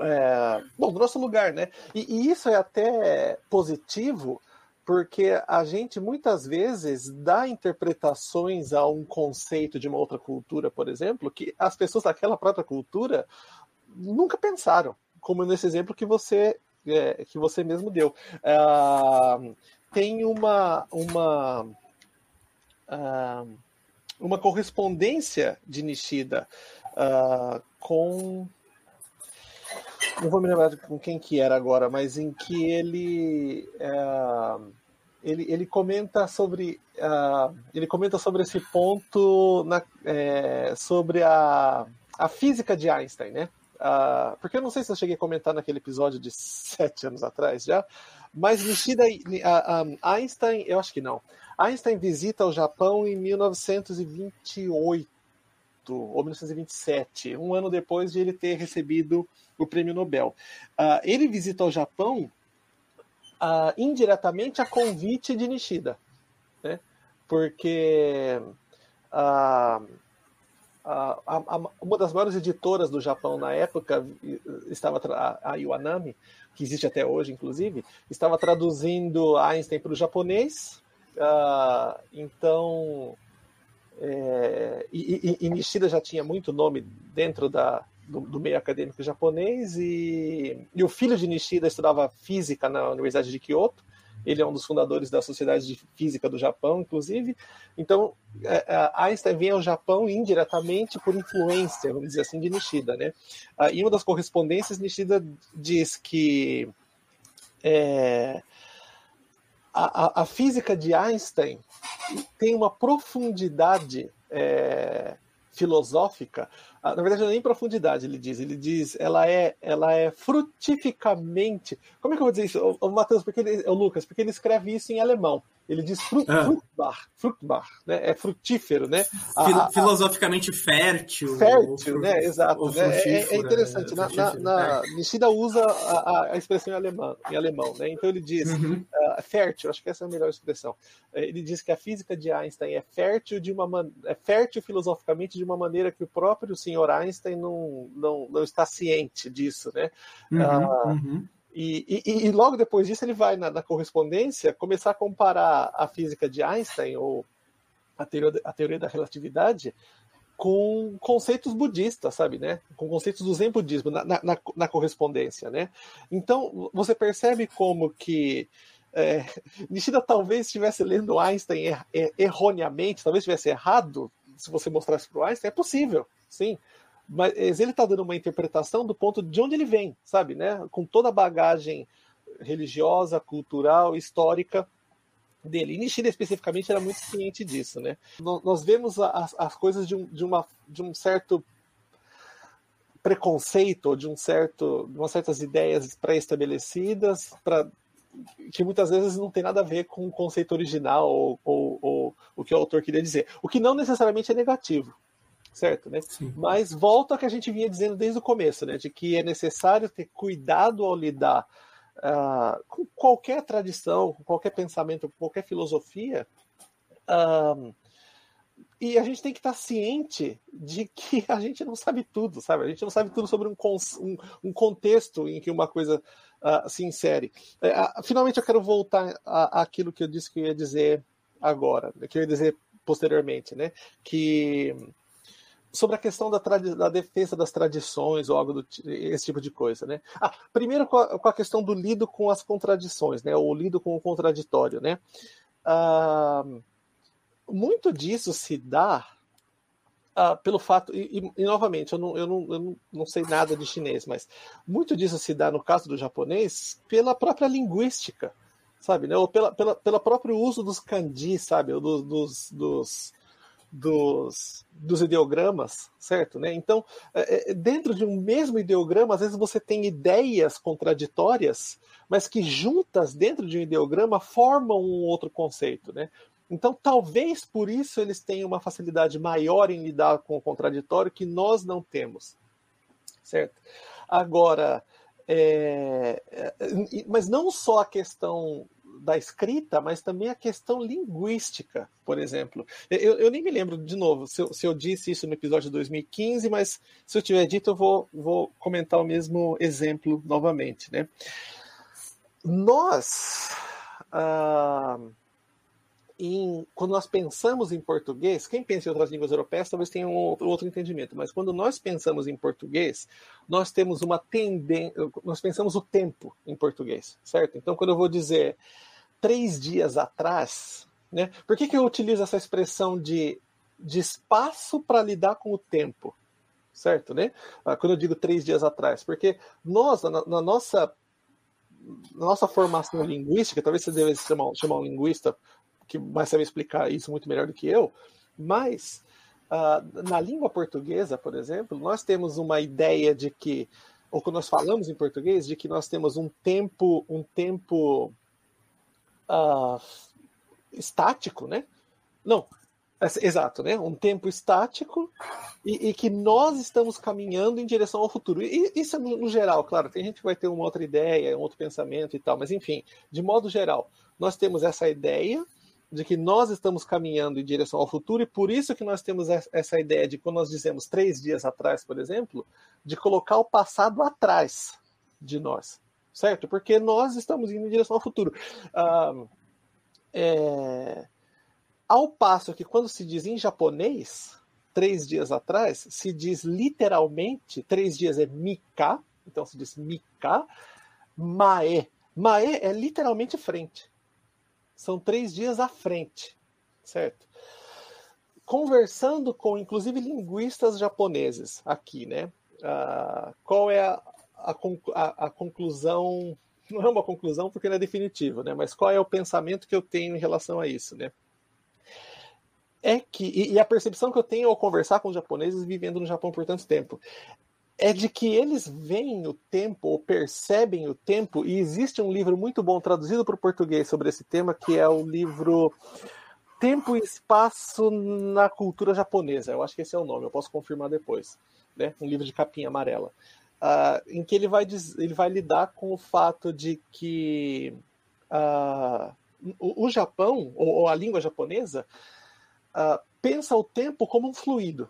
é, bom, do nosso lugar, né? E, e isso é até positivo, porque a gente muitas vezes dá interpretações a um conceito de uma outra cultura, por exemplo, que as pessoas daquela própria cultura nunca pensaram, como nesse exemplo que você é, que você mesmo deu. Uh, tem uma uma uh, uma correspondência de Nishida uh, com não vou me lembrar com quem que era agora, mas em que ele ele, ele comenta sobre uh, ele comenta sobre esse ponto na, é, sobre a, a física de Einstein, né? Uh, porque eu não sei se eu cheguei a comentar naquele episódio de sete anos atrás já, mas Nishida uh, Einstein, eu acho que não. Einstein visita o Japão em 1928 ou 1927, um ano depois de ele ter recebido o prêmio Nobel. Uh, ele visita o Japão indiretamente a convite de Nishida, né? porque uh, uma das maiores editoras do Japão na época estava a Iwanami, que existe até hoje, inclusive, estava traduzindo Einstein para o japonês. Uh, então, é, e, e, e, Nishida já tinha muito nome dentro da, do, do meio acadêmico japonês e, e, o filho de Nishida estudava física na Universidade de Kyoto. Ele é um dos fundadores da Sociedade de Física do Japão, inclusive. Então, é, é, Einstein vem ao Japão indiretamente por influência, vamos dizer assim, de Nishida. Né? Ah, em uma das correspondências, Nishida diz que é, a, a, física de Einstein tem uma profundidade é, filosófica na verdade não é nem profundidade, ele diz. Ele diz, ela é, ela é frutificamente. Como é que eu vou dizer isso, o, o Matheus, porque ele, o Lucas, porque ele escreve isso em alemão. Ele diz frut, ah. fruchtbar, fruchtbar, né? É frutífero, né? A, Filosoficamente fértil. Fértil, né? Exato. Né? É, é, interessante. na, na, na, Nishida usa a, a, expressão em alemão, em alemão, né? Então ele diz uhum. uh, fértil, acho que essa é a melhor expressão. É, ele diz que a física de Einstein é fértil de uma é fértil filosoficamente de uma maneira que o próprio senhor Einstein não, não, não está ciente disso, né? Uhum, uh, uhum. E, e, e, logo depois disso ele vai na, na, correspondência começar a comparar a física de Einstein ou a teoria, a teoria da relatividade com conceitos budistas, sabe, né? Com conceitos do Zen budismo na, na, na correspondência, né? Então você percebe como que é, Nishida talvez estivesse lendo Einstein er, er, erroneamente, talvez estivesse errado. Se você mostrasse para o Einstein, é possível, sim mas ele está dando uma interpretação do ponto de onde ele vem, sabe, né? Com toda a bagagem religiosa, cultural, histórica dele. E Nishida especificamente era muito ciente disso, né? Nós vemos as, as coisas de um, de, uma, de um certo preconceito, de um certo, de umas certas ideias pré-estabelecidas, para que muitas vezes não tem nada a ver com o conceito original ou, ou, ou o que o autor queria dizer. O que não necessariamente é negativo certo? Né? Mas volta ao que a gente vinha dizendo desde o começo, né? De que é necessário ter cuidado ao lidar uh, com qualquer tradição, com qualquer pensamento, com qualquer filosofia. Uh, e a gente tem que estar ciente de que a gente não sabe tudo, sabe? A gente não sabe tudo sobre um, um, um contexto em que uma coisa uh, se insere. Uh, finalmente, eu quero voltar àquilo que eu disse que eu ia dizer agora, que eu ia dizer posteriormente, né? Que sobre a questão da, da, defesa das tradições ou algo do esse tipo de coisa, né? Ah, primeiro com a, com a, questão do lido com as contradições, né? Ou lido com o contraditório, né? Ah, muito disso se dá ah, pelo fato e, e, e, novamente eu, não, eu, não, eu não, sei nada de chinês, mas muito disso se dá no caso do japonês pela própria linguística, sabe? Né? Ou pela, pela, pelo próprio uso dos kanji, sabe? Ou dos, dos, dos dos, dos ideogramas, certo? Né? Então, é, é, dentro de um mesmo ideograma, às vezes você tem ideias contraditórias, mas que juntas dentro de um ideograma formam um outro conceito. Né? Então, talvez por isso eles tenham uma facilidade maior em lidar com o contraditório que nós não temos, certo? Agora, é, é mas não só a questão da escrita, mas também a questão linguística, por exemplo. Eu, eu nem me lembro, de novo, se eu, se eu, disse isso no episódio de 2015, mas se eu tiver dito, eu vou, vou comentar o mesmo exemplo novamente. Né? Nós, ah, em, quando nós pensamos em português, quem pensa em outras línguas europeias talvez tenha um outro, entendimento, mas quando nós pensamos em português, nós temos uma tendência, nós pensamos o tempo em português, certo? Então, quando eu vou dizer três dias atrás, né? Por que, que eu utilizo essa expressão de, de espaço para lidar com o tempo? Certo, né? Ah, quando eu digo três dias atrás, porque nós, na, na nossa nossa formação linguística, talvez você devesse chamar, chamar um linguista que vai saber explicar isso muito melhor do que eu, mas uh, na língua portuguesa, por exemplo, nós temos uma ideia de que, ou quando nós falamos em português, de que nós temos um tempo, um tempo uh, estático, né? Não, Exato, né? Um tempo estático e, e, que nós estamos caminhando em direção ao futuro. E isso é no, no, geral, claro, tem gente que vai ter uma outra ideia, um outro pensamento e tal, mas enfim, de modo geral, nós temos essa ideia de que nós estamos caminhando em direção ao futuro e por isso que nós temos essa ideia de quando nós dizemos três dias atrás, por exemplo, de colocar o passado atrás de nós, certo? Porque nós estamos indo em direção ao futuro. Ah, é ao passo que quando se diz em japonês, três dias atrás, se diz literalmente, três dias é mika, então se diz mika, mae. Mae é literalmente frente. São três dias à frente, certo? Conversando com, inclusive, linguistas japoneses aqui, né? Uh, qual é a, a, a, conclusão? Não é uma conclusão porque não é definitivo, né? Mas qual é o pensamento que eu tenho em relação a isso, né? é que, e a percepção que eu tenho ao conversar com os japoneses vivendo no Japão por tanto tempo, é de que eles veem o tempo, ou percebem o tempo, e existe um livro muito bom traduzido para o português sobre esse tema, que é o livro Tempo e Espaço na Cultura Japonesa. Eu acho que esse é o nome, eu posso confirmar depois. Né? Um livro de capinha amarela. Uh, em que ele vai, ele vai lidar com o fato de que uh, o, o, Japão, ou, ou a língua japonesa, uh, pensa o tempo como um fluido.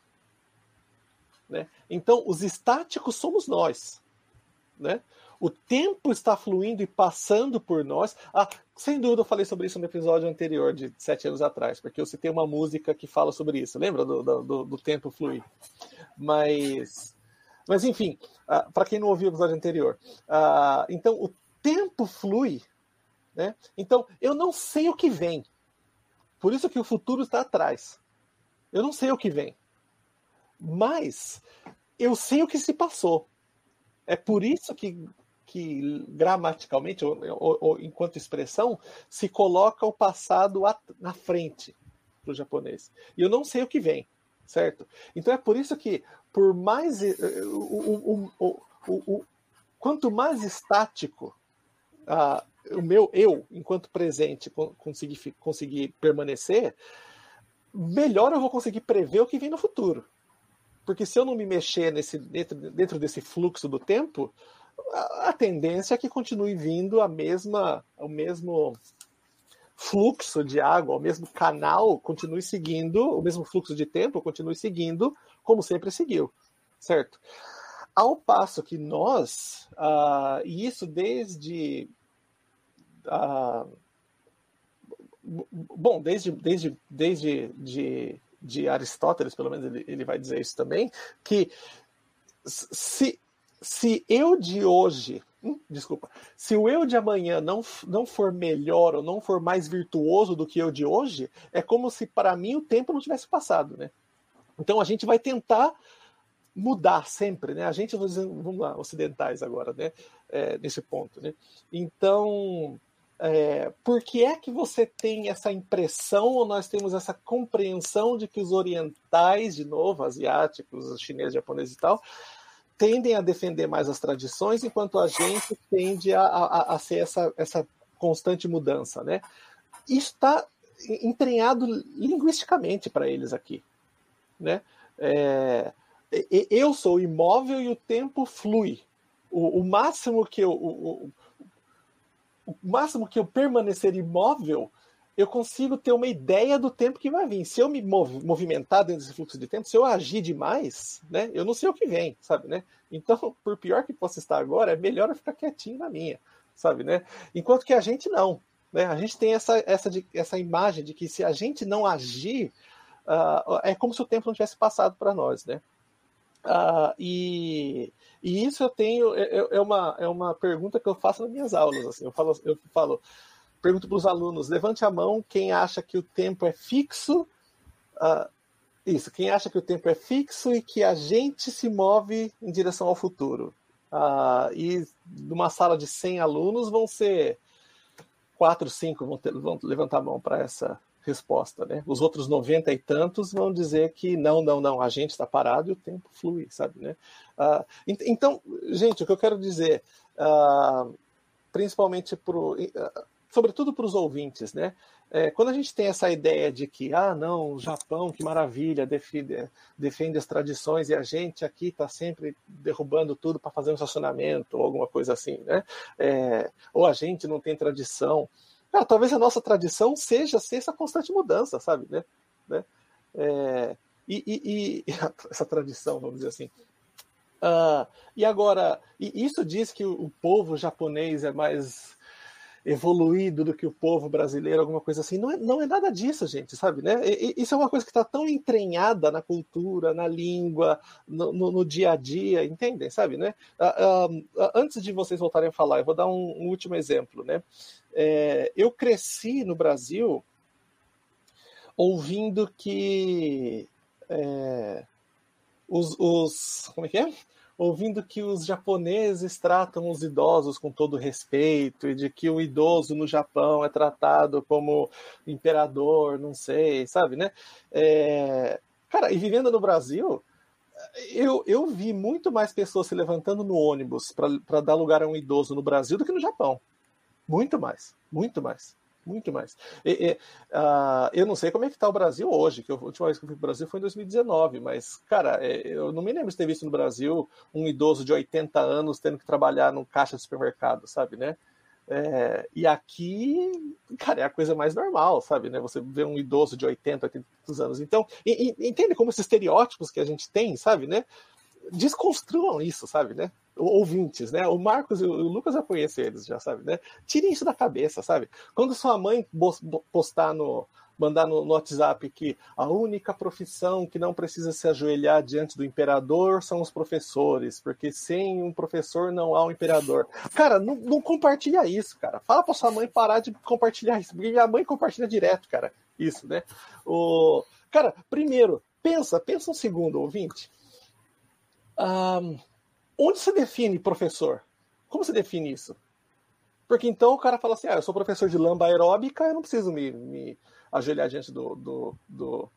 Né? Então, os estáticos somos nós. Né? O tempo está fluindo e passando por nós. Ah, sem dúvida eu falei sobre isso no episódio anterior, de sete anos atrás, porque eu citei uma música que fala sobre isso. Lembra do, do, do tempo fluir? Mas, mas enfim, uh, para quem não ouviu o episódio anterior. Uh, então, o tempo flui. Né? Então, eu não sei o que vem. Por isso que o futuro está atrás. Eu não sei o que vem. Mas eu sei o que se passou. É por isso que, que gramaticalmente, ou, ou, ou enquanto expressão, se coloca o passado na frente para o japonês. E eu não sei o que vem, certo? Então é por isso que, por mais. Eh, o, o, o, quanto mais estático uh, o meu eu, enquanto presente, conseguir, conseguir permanecer, melhor eu vou conseguir prever o que vem no futuro. Porque se eu não me mexer nesse, dentro, dentro desse fluxo do tempo, a, a tendência é que continue vindo a mesma, o mesmo fluxo de água, o mesmo canal continue seguindo, o mesmo fluxo de tempo continue seguindo como sempre seguiu, certo? Ao passo que nós, uh, e isso desde ah, bom, desde, desde, desde de, de Aristóteles, pelo menos ele, ele vai dizer isso também, que se, se eu de hoje, hum, desculpa, se o eu de amanhã não, não for melhor ou não for mais virtuoso do que eu de hoje, é como se para mim o tempo não tivesse passado, né? Então a gente vai tentar mudar sempre, né? A gente, vamos lá, ocidentais agora, né? É, nesse ponto, né? Então é, por que é que você tem essa impressão, ou nós temos essa compreensão de que os orientais, de novo, asiáticos, chineses, japoneses e tal, tendem a defender mais as tradições, enquanto a gente tende a, a, a ser essa, essa constante mudança, né? Isso está entranhado linguisticamente para eles aqui, né? É, eu sou imóvel e o tempo flui. O, o máximo que eu, o, máximo que eu permanecer imóvel, eu consigo ter uma ideia do tempo que vai vir. Se eu me movimentar dentro desse fluxo de tempo, se eu agir demais, né, eu não sei o que vem, sabe, né? Então, por pior que possa estar agora, é melhor eu ficar quietinho na minha, sabe, né? Enquanto que a gente não, né? A gente tem essa, essa, essa imagem de que se a gente não agir, uh, é como se o tempo não tivesse passado para nós, né? Uh, e, e isso eu tenho é, é, é, uma, é uma pergunta que eu faço nas minhas aulas. Assim, eu falo, eu falo pergunto para os alunos: levante a mão quem acha que o tempo é fixo. Uh, isso, quem acha que o tempo é fixo e que a gente se move em direção ao futuro. Uh, e numa sala de 100 alunos, vão ser quatro, cinco vão, ter, vão levantar a mão para essa resposta, né? Os outros 90 e tantos vão dizer que não, não, não, a gente está parado e o tempo flui, sabe, né? Uh, então, gente, o que eu quero dizer, uh, principalmente para uh, sobretudo para os ouvintes, né? É, quando a gente tem essa ideia de que, ah, não, o Japão, que maravilha, defende, defende as tradições e a gente aqui está sempre derrubando tudo para fazer um estacionamento ou alguma coisa assim, né? É, ou a gente não tem tradição. Cara, talvez a nossa tradição seja ser essa constante mudança, sabe? Né? né? É, e, e, e, essa tradição, vamos dizer assim. Uh, e agora, isso diz que o povo japonês é mais evoluído do que o povo brasileiro, alguma coisa assim. Não é, não é nada disso, gente, sabe? Né? E, isso é uma coisa que está tão entranhada na cultura, na língua, no, no, no, dia a dia, entendem, sabe? Né? Uh, uh, antes de vocês voltarem a falar, eu vou dar um, um último exemplo. Né? É, eu cresci no Brasil ouvindo que é, os, os. Como é que é? Ouvindo que os japoneses tratam os idosos com todo respeito e de que o idoso no Japão é tratado como imperador, não sei, sabe, né? É... Cara, e vivendo no Brasil, eu, eu vi muito mais pessoas se levantando no ônibus para dar lugar a um idoso no Brasil do que no Japão. Muito mais, muito mais. Muito mais. E, e, uh, eu não sei como é que está o Brasil hoje, que a última vez que eu fui para o Brasil foi em 2019, mas, cara, é, eu não me lembro de ter visto no Brasil um idoso de 80 anos tendo que trabalhar num caixa de supermercado, sabe, né? É, e aqui, cara, é a coisa mais normal, sabe, né? Você vê um idoso de 80, 80 anos. Então, e, entende como esses estereótipos que a gente tem, sabe, né? Desconstruam isso, sabe, né? ouvintes, né? O Marcos e o Lucas já conhecem eles, já sabe, né? Tirem isso da cabeça, sabe? Quando sua mãe postar no mandar no, no, WhatsApp que a única profissão que não precisa se ajoelhar diante do imperador são os professores, porque sem um professor não há um imperador. Cara, não, não compartilha isso, cara. Fala para sua mãe parar de compartilhar isso, porque minha mãe compartilha direto, cara. Isso, né? O cara, primeiro, pensa, pensa um segundo, ouvinte. Um, Onde se define professor? Como se define isso? Porque então o cara fala assim: ah, eu sou professor de lamba aeróbica, eu não preciso me, me ajoelhar diante do, do, do,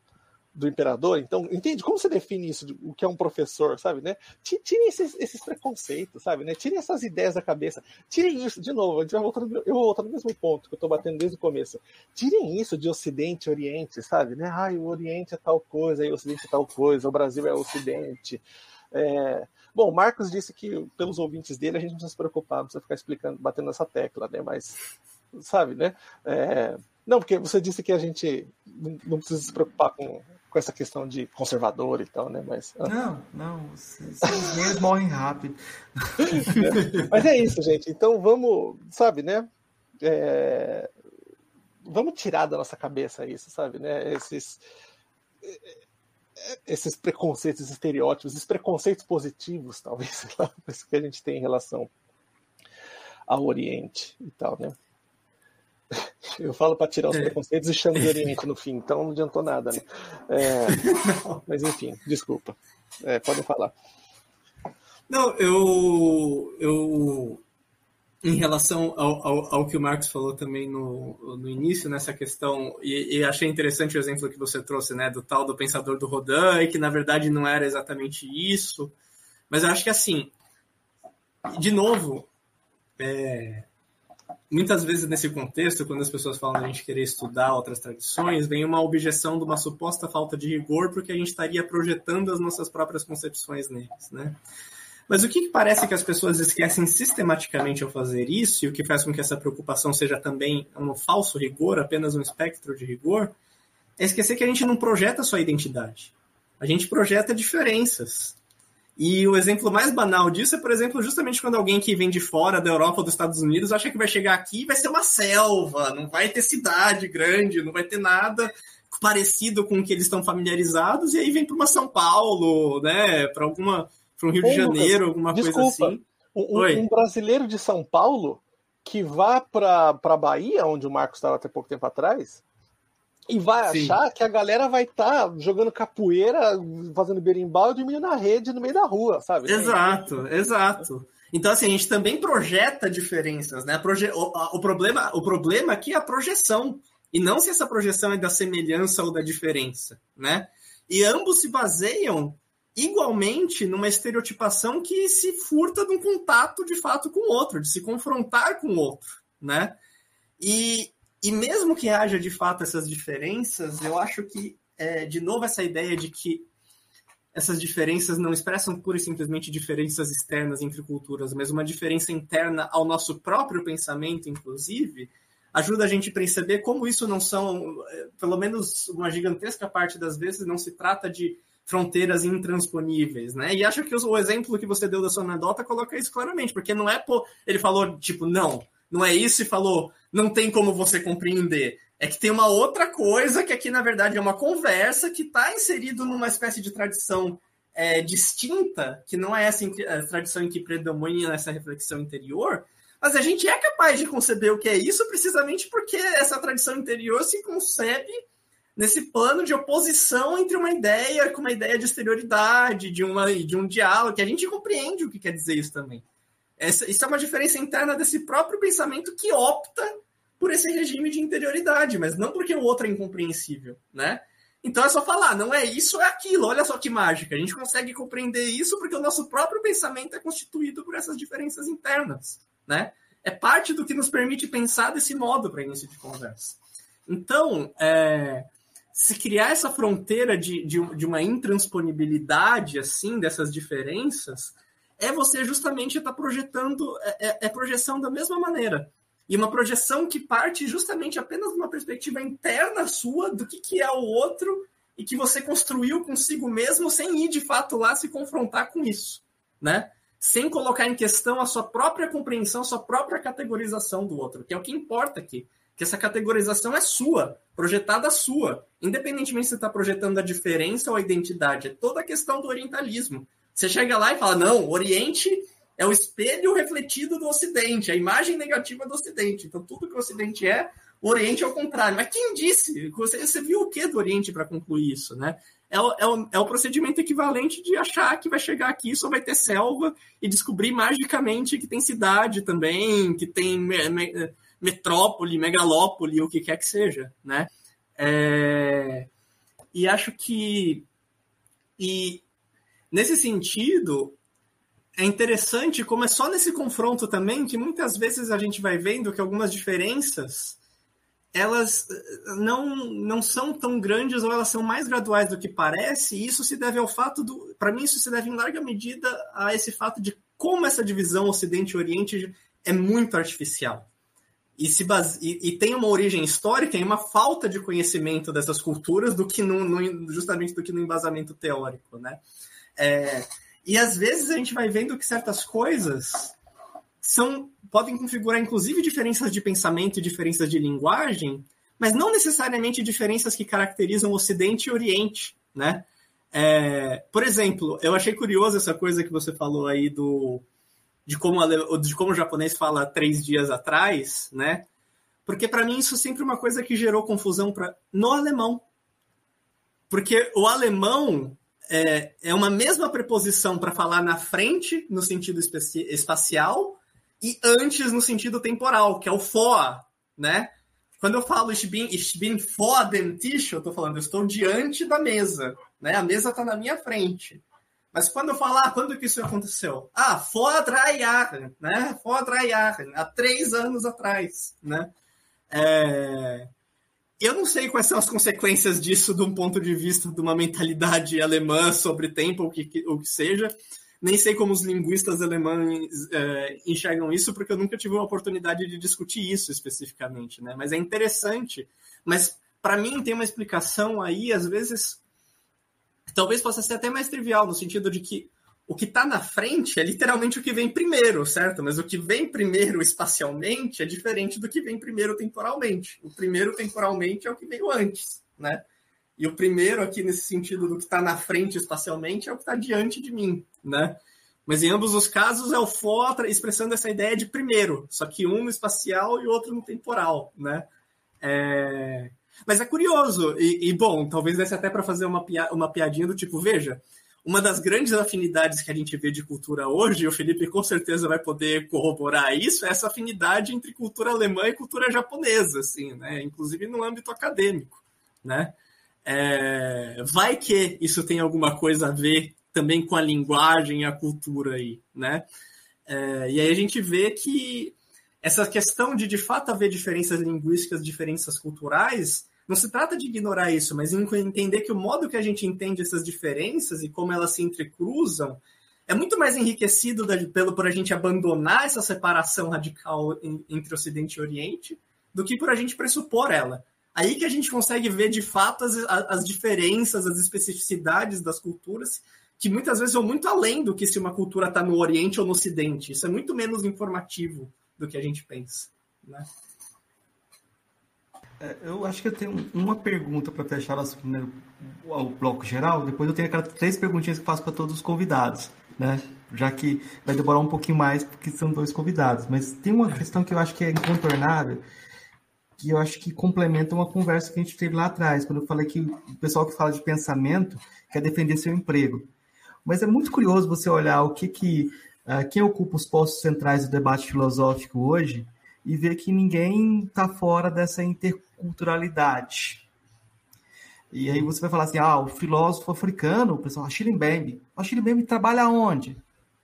do, imperador. Então, entende? Como você define isso, o que é um professor, sabe? Né? Tirem esses, esses preconceitos, sabe? Né? Tirem essas ideias da cabeça. Tirem isso, de novo, eu vou voltar no mesmo ponto que eu estou batendo desde o começo. Tirem isso de Ocidente e Oriente, sabe? Né? Ah, o Oriente é tal coisa, o Ocidente é tal coisa, o Brasil é Ocidente. É, Bom, o Marcos disse que, pelos ouvintes dele, a gente não precisa se preocupar, não precisa ficar explicando, batendo essa tecla, né? Mas, sabe, né? É... Não, porque você disse que a gente não precisa se preocupar com, com essa questão de conservador e tal, né? Mas, ah. Não, não, os meios morrem rápido. Mas é isso, gente. Então vamos, sabe, né? É... Vamos tirar da nossa cabeça isso, sabe, né? Esses esses preconceitos, esses estereótipos, esses preconceitos positivos, talvez, lá, que a gente tem em relação ao Oriente e tal, né? Eu falo para tirar os é. preconceitos e chamo de Oriente no fim, então não adiantou nada, né? É, mas enfim, desculpa. É, podem falar. Não, eu, eu em relação ao, ao, ao, que o Marcos falou também no, no início, nessa questão, e, e, achei interessante o exemplo que você trouxe, né, do tal do pensador do Rodin, e que na verdade não era exatamente isso, mas eu acho que assim, de novo, é, muitas vezes nesse contexto, quando as pessoas falam a gente querer estudar outras tradições, vem uma objeção de uma suposta falta de rigor, porque a gente estaria projetando as nossas próprias concepções neles, né? Mas o que, parece que as pessoas esquecem sistematicamente ao fazer isso, e o que faz com que essa preocupação seja também um falso rigor, apenas um espectro de rigor, é esquecer que a gente não projeta só identidade. A gente projeta diferenças. E o exemplo mais banal disso é, por exemplo, justamente quando alguém que vem de fora da Europa ou dos Estados Unidos acha que vai chegar aqui e vai ser uma selva, não vai ter cidade grande, não vai ter nada parecido com o que eles estão familiarizados, e aí vem para uma São Paulo, né, para alguma para o Rio Ô, de Janeiro, Lucas, alguma desculpa, coisa assim. Um, um, brasileiro de São Paulo que vá para a Bahia, onde o Marcos estava até pouco tempo atrás, e vai Sim. achar que a galera vai estar tá jogando capoeira, fazendo berimbau e dormindo na rede no meio da rua, sabe? Exato, exato. Então, assim, a gente também projeta diferenças, né? Proje o, o, problema, o problema aqui é a projeção, e não se essa projeção é da semelhança ou da diferença, né? E ambos se baseiam igualmente numa estereotipação que se furta de um contato de fato com o outro, de se confrontar com o outro, né? E, e mesmo que haja de fato essas diferenças, eu acho que, é, de novo, essa ideia de que essas diferenças não expressam pura e simplesmente diferenças externas entre culturas, mas uma diferença interna ao nosso próprio pensamento, inclusive, ajuda a gente a perceber como isso não são, é, pelo menos uma gigantesca parte das vezes, não se trata de fronteiras intransponíveis, né? E acho que o exemplo que você deu da sua anedota coloca isso claramente, porque não é, pô, ele falou, tipo, não, não é isso e falou, não tem como você compreender. É que tem uma outra coisa que aqui, na verdade, é uma conversa que está inserido numa espécie de tradição é, distinta, que não é essa tradição em que predomina essa reflexão interior, mas a gente é capaz de conceber o que é isso precisamente porque essa tradição interior se concebe nesse plano de oposição entre uma ideia com uma ideia de exterioridade, de, uma, de um diálogo, que a gente compreende o que quer dizer isso também. Essa, isso é uma diferença interna desse próprio pensamento que opta por esse regime de interioridade, mas não porque o outro é incompreensível, né? Então é só falar, não é isso, é aquilo. Olha só que mágica. A gente consegue compreender isso porque o nosso próprio pensamento é constituído por essas diferenças internas, né? É parte do que nos permite pensar desse modo para início de conversa. Então, é, se criar essa fronteira de, de, de uma intransponibilidade assim dessas diferenças, é você justamente estar tá projetando, é, é, é, projeção da mesma maneira. E uma projeção que parte justamente apenas de uma perspectiva interna sua do que, que é o outro e que você construiu consigo mesmo sem ir de fato lá se confrontar com isso, né? Sem colocar em questão a sua própria compreensão, a sua própria categorização do outro, que é o que importa aqui. Que essa categorização é sua, projetada sua. Independentemente se você está projetando a diferença ou a identidade, é toda a questão do orientalismo. Você chega lá e fala: não, o Oriente é o espelho refletido do Ocidente, a imagem negativa do Ocidente. Então, tudo que o Ocidente é, o Oriente é o contrário. Mas quem disse? Você, você viu o que do Oriente para concluir isso, né? É o, é, o, é o procedimento equivalente de achar que vai chegar aqui só vai ter selva e descobrir magicamente que tem cidade também, que tem metrópole, megalópole, o que quer que seja, né? É, e acho que e Nesse sentido, é interessante como é só nesse confronto também que muitas vezes a gente vai vendo que algumas diferenças elas eh, não, não são tão grandes ou elas são mais graduais do que parece, e isso se deve ao fato do. Para mim, isso se deve em larga medida a esse fato de como essa divisão Ocidente e Oriente é muito artificial. E, se base... e, e tem uma origem histórica e uma falta de conhecimento dessas culturas do que no, no, justamente do que no embasamento teórico, né? É, e às vezes a gente vai vendo que certas coisas são podem configurar inclusive diferenças de pensamento e diferenças de linguagem, mas não necessariamente diferenças que caracterizam Ocidente e Oriente, né? É, por exemplo, eu achei curioso essa coisa que você falou aí do de como, de como o japonês fala três dias atrás, né? Porque para mim isso é sempre uma coisa que gerou confusão pra, no alemão. Porque o alemão é, é uma mesma preposição para falar na frente, no sentido espacial, e antes no sentido temporal, que é o vor, né? Quando eu falo ich bin, ich bin vor dem Tisch, eu estou falando, eu estou diante da mesa, né? A mesa está na minha frente. Mas quando falar, ah, quando que isso aconteceu? Ah, Jahren, né? Jahren, há três anos atrás, né? É... Eu não sei quais são as consequências disso de um ponto de vista de uma mentalidade alemã sobre tempo, ou que, o que seja. Nem sei como os linguistas alemães é, enxergam isso, porque eu nunca tive uma oportunidade de discutir isso especificamente, né? Mas é interessante. Mas, para mim, tem uma explicação aí, às vezes, talvez possa ser até mais trivial, no sentido de que o que está na frente é literalmente o que vem primeiro, certo? Mas o que vem primeiro espacialmente é diferente do que vem primeiro temporalmente. O primeiro temporalmente é o que veio antes, né? E o primeiro aqui nesse sentido do que está na frente espacialmente é o que está diante de mim, né? Mas em ambos os casos é o FOTA expressando essa ideia de primeiro, só que um no espacial e outro no temporal, né? É... Mas é curioso, e, e bom, talvez desse até para fazer uma, pia uma piadinha do tipo, veja, uma das grandes afinidades que a gente vê de cultura hoje, e o Felipe com certeza vai poder corroborar isso, é essa afinidade entre cultura alemã e cultura japonesa, assim, né? Inclusive no âmbito acadêmico, né? É, vai que isso tem alguma coisa a ver também com a linguagem e a cultura aí, né? É, e aí a gente vê que essa questão de de fato haver diferenças linguísticas, diferenças culturais, não se trata de ignorar isso, mas entender que o modo que a gente entende essas diferenças e como elas se entrecruzam é muito mais enriquecido pelo por a gente abandonar essa separação radical entre Ocidente e Oriente do que por a gente pressupor ela. Aí que a gente consegue ver de fato as, as diferenças, as especificidades das culturas, que muitas vezes vão muito além do que se uma cultura está no Oriente ou no Ocidente. Isso é muito menos informativo do que a gente pensa. Né? É, eu acho que eu tenho uma pergunta para fechar primeiro o bloco geral. Depois eu tenho aquelas três perguntinhas que faço para todos os convidados, né? Já que vai demorar um pouquinho mais porque são dois convidados. Mas tem uma questão que eu acho que é incontornável, que eu acho que complementa uma conversa que a gente teve lá atrás, quando eu falei que o pessoal que fala de pensamento quer defender seu emprego. Mas é muito curioso você olhar o que que uh, quem ocupa os postos centrais do debate filosófico hoje e ver que ninguém está fora dessa interculturalidade. E aí você vai falar assim, ah, o filósofo africano, o pessoal, Achille Mbembe. O Achille Mbembe trabalha onde?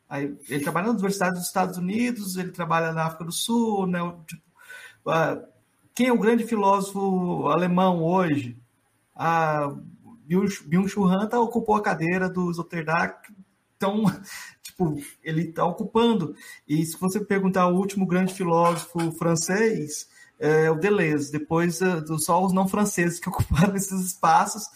Aí, ele trabalha nas universidades dos Estados Unidos, ele trabalha na África do Sul, né? Tipo, quem é o grande filósofo alemão hoje? Ah, Byung-Chul Han tá, ocupou a cadeira do Sloterdijk, então tipo, ele está ocupando. E se você perguntar o último grande filósofo francês, é o Deleuze, depois uh, só os não franceses que ocuparam esses espaços,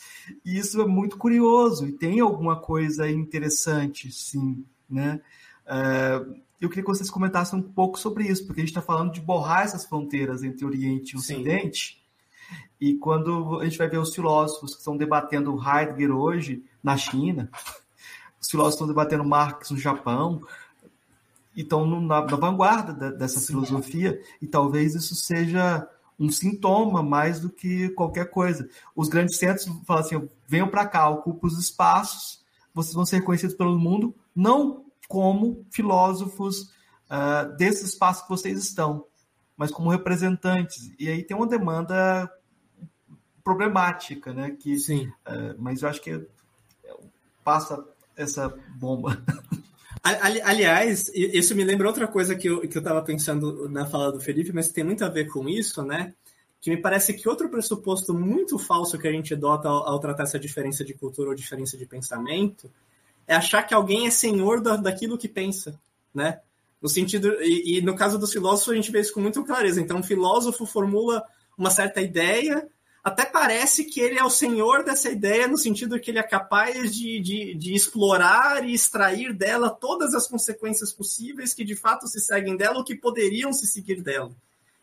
e isso é muito curioso, e tem alguma coisa interessante, sim, né? Uh, eu queria que vocês comentassem um pouco sobre isso, porque a gente está falando de borrar essas fronteiras entre Oriente e Ocidente, sim. e quando a gente vai ver os filósofos que estão debatendo Heidegger hoje na China, os filósofos estão debatendo Marx no Japão e estão na, na vanguarda da, dessa Sim. filosofia, e talvez isso seja um sintoma mais do que qualquer coisa. Os grandes centros falam assim: venham para cá, ocupem os espaços, vocês vão ser reconhecidos pelo mundo, não como filósofos uh, desse espaço que vocês estão, mas como representantes. E aí tem uma demanda problemática, né? Que, Sim. Uh, mas eu acho que passa essa bomba. Aliás, isso me lembra outra coisa que eu, que eu tava pensando na fala do Felipe, mas tem muito a ver com isso, né? Que me parece que outro pressuposto muito falso que a gente adota ao, ao tratar essa diferença de cultura ou diferença de pensamento é achar que alguém é senhor da, daquilo que pensa, né? No sentido, e, e no caso dos filósofos a gente vê isso com muita clareza. Então, um filósofo formula uma certa ideia, até parece que ele é o senhor dessa ideia, no sentido que ele é capaz de, de, de, explorar e extrair dela todas as consequências possíveis que de fato se seguem dela ou que poderiam se seguir dela.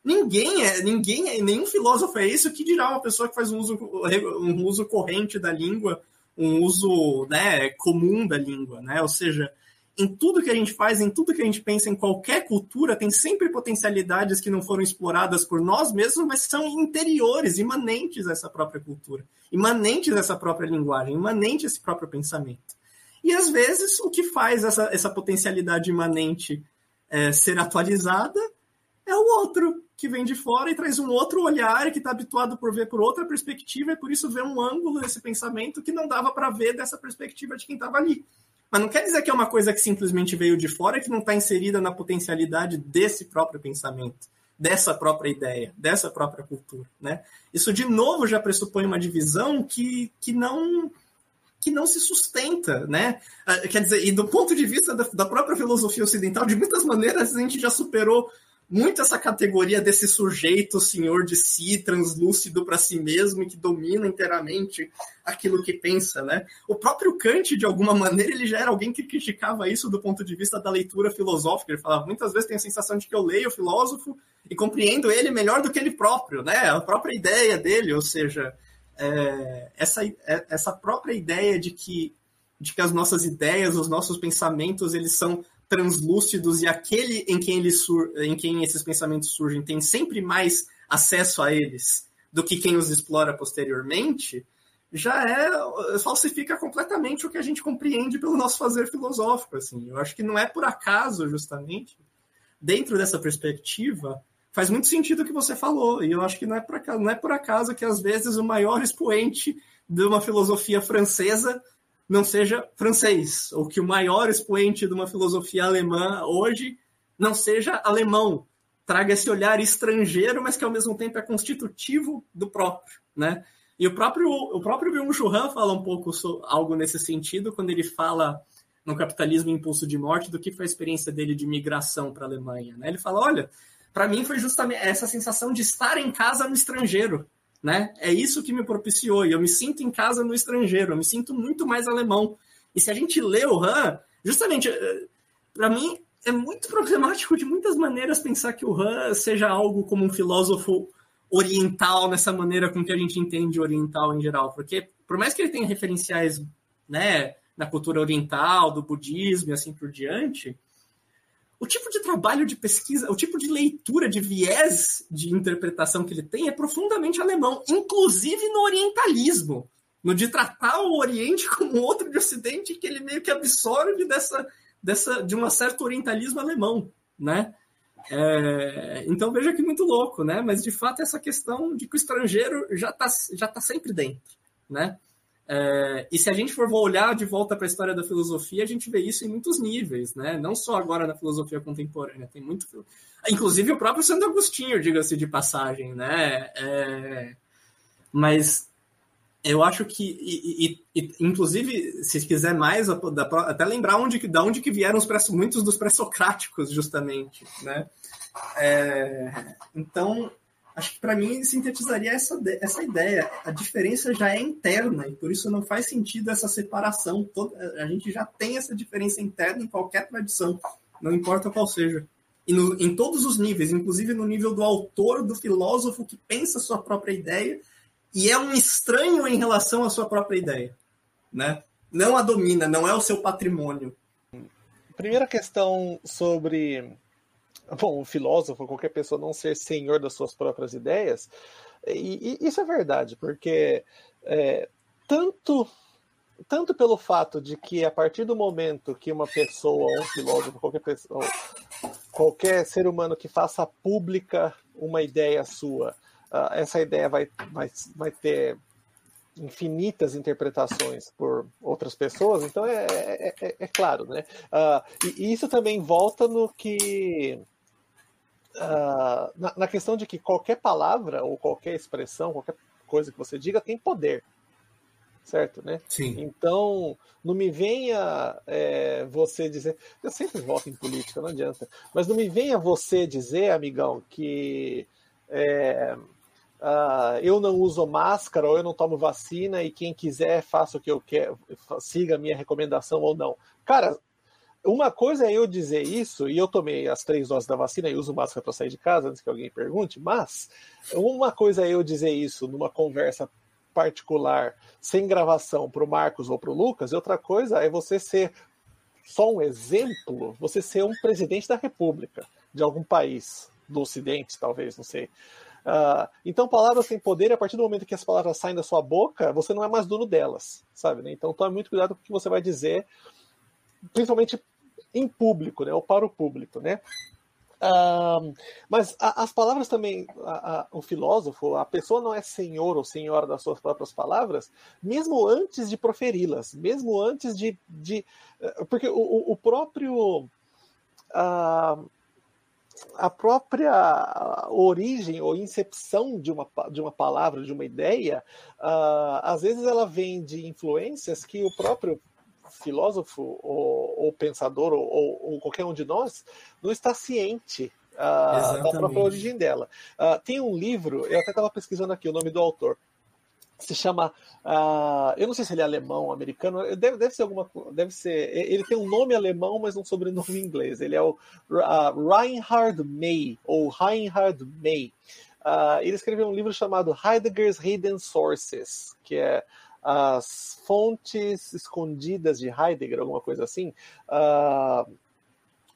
Ninguém é, ninguém é, nenhum filósofo é isso que dirá uma pessoa que faz um uso, um uso corrente da língua, um uso né, comum da língua, né? Ou seja, em tudo que a gente faz, em tudo que a gente pensa, em qualquer cultura, tem sempre potencialidades que não foram exploradas por nós mesmos, mas são interiores, imanentes a essa própria cultura, imanentes a essa própria linguagem, imanentes a esse próprio pensamento. E às vezes o que faz essa, essa potencialidade imanente é, ser atualizada é o outro, que vem de fora e traz um outro olhar, que está habituado por ver por outra perspectiva, e por isso vê um ângulo desse pensamento que não dava para ver dessa perspectiva de quem estava ali. Mas não quer dizer que é uma coisa que simplesmente veio de fora e que não está inserida na potencialidade desse próprio pensamento, dessa própria ideia, dessa própria cultura. Né? Isso, de novo, já pressupõe uma divisão que, que não que não se sustenta, né? Ah, quer dizer, e do ponto de vista da, da própria filosofia ocidental, de muitas maneiras a gente já superou muito essa categoria desse sujeito, senhor de si, translúcido para si mesmo e que domina inteiramente aquilo que pensa, né? O próprio Kant, de alguma maneira, ele já era alguém que criticava isso do ponto de vista da leitura filosófica. Ele falava, muitas vezes tenho a sensação de que eu leio o filósofo e compreendo ele melhor do que ele próprio, né? A própria ideia dele, ou seja, é, essa, é, essa própria ideia de que, de que as nossas ideias, os nossos pensamentos, eles são translúcidos e aquele em quem, eles em quem esses pensamentos surgem tem sempre mais acesso a eles do que quem os explora posteriormente, já é falsifica completamente o que a gente compreende pelo nosso fazer filosófico. Assim, eu acho que não é por acaso, justamente, dentro dessa perspectiva, faz muito sentido o que você falou. E eu acho que não é por acaso, não é por acaso que às vezes o maior expoente de uma filosofia francesa não seja francês, ou que o maior expoente de uma filosofia alemã hoje não seja alemão, traga esse olhar estrangeiro, mas que ao mesmo tempo é constitutivo do próprio, né? E o próprio o próprio Byung-Chul Han fala um pouco sobre, algo nesse sentido quando ele fala no Capitalismo Impulso de Morte do que foi a experiência dele de migração para a Alemanha, né? Ele fala, olha, para mim foi justamente essa sensação de estar em casa no estrangeiro, né? É isso que me propiciou e eu me sinto em casa no estrangeiro, eu me sinto muito mais alemão. E se a gente lê o Han, justamente eh, para mim é muito problemático de muitas maneiras pensar que o Han seja algo como um filósofo oriental nessa maneira com que a gente entende oriental em geral, porque por mais que ele tenha referenciais, né, na cultura oriental, do budismo e assim por diante, o tipo de trabalho de pesquisa, o tipo de leitura, de viés de interpretação que ele tem é profundamente alemão, inclusive no orientalismo, no de tratar o Oriente como outro de Ocidente que ele meio que absorve dessa dessa, de um certo orientalismo alemão, né? É, então veja que muito louco, né? Mas de fato essa questão de que o estrangeiro já está já tá sempre dentro, né? É, e se a gente for olhar de volta para a história da filosofia, a gente vê isso em muitos níveis, né? Não só agora na filosofia contemporânea, tem muito, inclusive o próprio Santo Agostinho, diga-se de passagem, né? É, mas eu acho que, e, e, e, inclusive, se quiser mais, até lembrar onde, da onde que vieram os muitos dos pré-socráticos, justamente, né? É, então, acho que para mim sintetizaria essa, essa ideia. A diferença já é interna, e por isso não faz sentido essa separação. Toda, a gente já tem essa diferença interna em qualquer tradição, não importa qual seja. E no, em todos os níveis, inclusive no nível do autor, do filósofo que pensa sua própria ideia, e é um estranho em relação à sua própria ideia, né? Não a domina, não é o seu patrimônio. Primeira questão sobre bom, um filósofo, qualquer pessoa não ser senhor das suas próprias ideias, e, e isso é verdade, porque é, tanto tanto pelo fato de que a partir do momento que uma pessoa, um filósofo, qualquer pessoa, qualquer ser humano que faça pública uma ideia sua, uh, essa ideia vai, vai, vai ter infinitas interpretações por outras pessoas, então é, é, é, é claro, né? Uh, e, isso também volta no que uh, na, na, questão de que qualquer palavra ou qualquer expressão, qualquer coisa que você diga tem poder, certo, né? Sim. Então não me venha é, você dizer, eu sempre voto em política, não adianta, mas não me venha você dizer, amigão, que é, uh, eu não uso máscara ou eu não tomo vacina e quem quiser faça o que eu quero, siga a minha recomendação ou não. Cara, uma coisa é eu dizer isso, e eu tomei as três doses da vacina e uso máscara para sair de casa, antes que alguém pergunte, mas uma coisa é eu dizer isso numa conversa particular, sem gravação, para o Marcos ou para o Lucas, e outra coisa é você ser só um exemplo, você ser um presidente da República de algum país, do Ocidente, talvez, não sei. Uh, então, palavras têm poder, e a partir do momento que as palavras saem da sua boca, você não é mais dono delas, sabe? Né? Então, tome muito cuidado com o que você vai dizer, principalmente em público, né? Ou para o público, né? Mas a, as palavras também, a, a, o filósofo, a pessoa não é senhor ou senhora das suas próprias palavras, mesmo antes de proferi-las, mesmo antes de. de eh, porque o, o próprio. A própria origem ou incepção de uma, de uma palavra, de uma ideia, uh, às vezes ela vem de influências que o próprio filósofo ou, ou pensador ou, ou, qualquer um de nós não está ciente uh, da própria origem dela. Uh, tem um livro, eu até estava pesquisando aqui o nome do autor, se chama. Uh, eu não sei se ele é alemão, americano, deve, deve ser alguma Deve ser. Ele tem um nome alemão, mas um sobrenome inglês. Ele é o uh, Reinhard May, ou Reinhard May. Uh, ele escreveu um livro chamado Heidegger's Hidden Sources, que é as fontes escondidas de Heidegger, alguma coisa assim,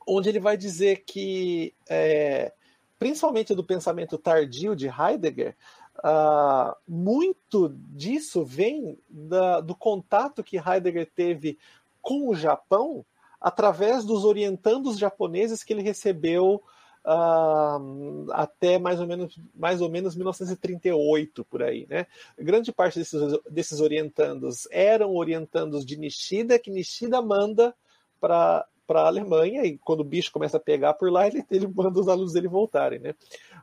onde ele vai dizer que, é, principalmente do pensamento tardio de Heidegger, Uh, muito disso vem da, do contato que Heidegger teve com o Japão através dos orientandos japoneses que ele recebeu uh, até mais ou, menos, mais ou menos 1938, por aí. Né? Grande parte desses, desses orientandos eram orientandos de Nishida, que Nishida manda para para a Alemanha e quando o bicho começa a pegar por lá ele, ele manda os alunos dele voltarem, né?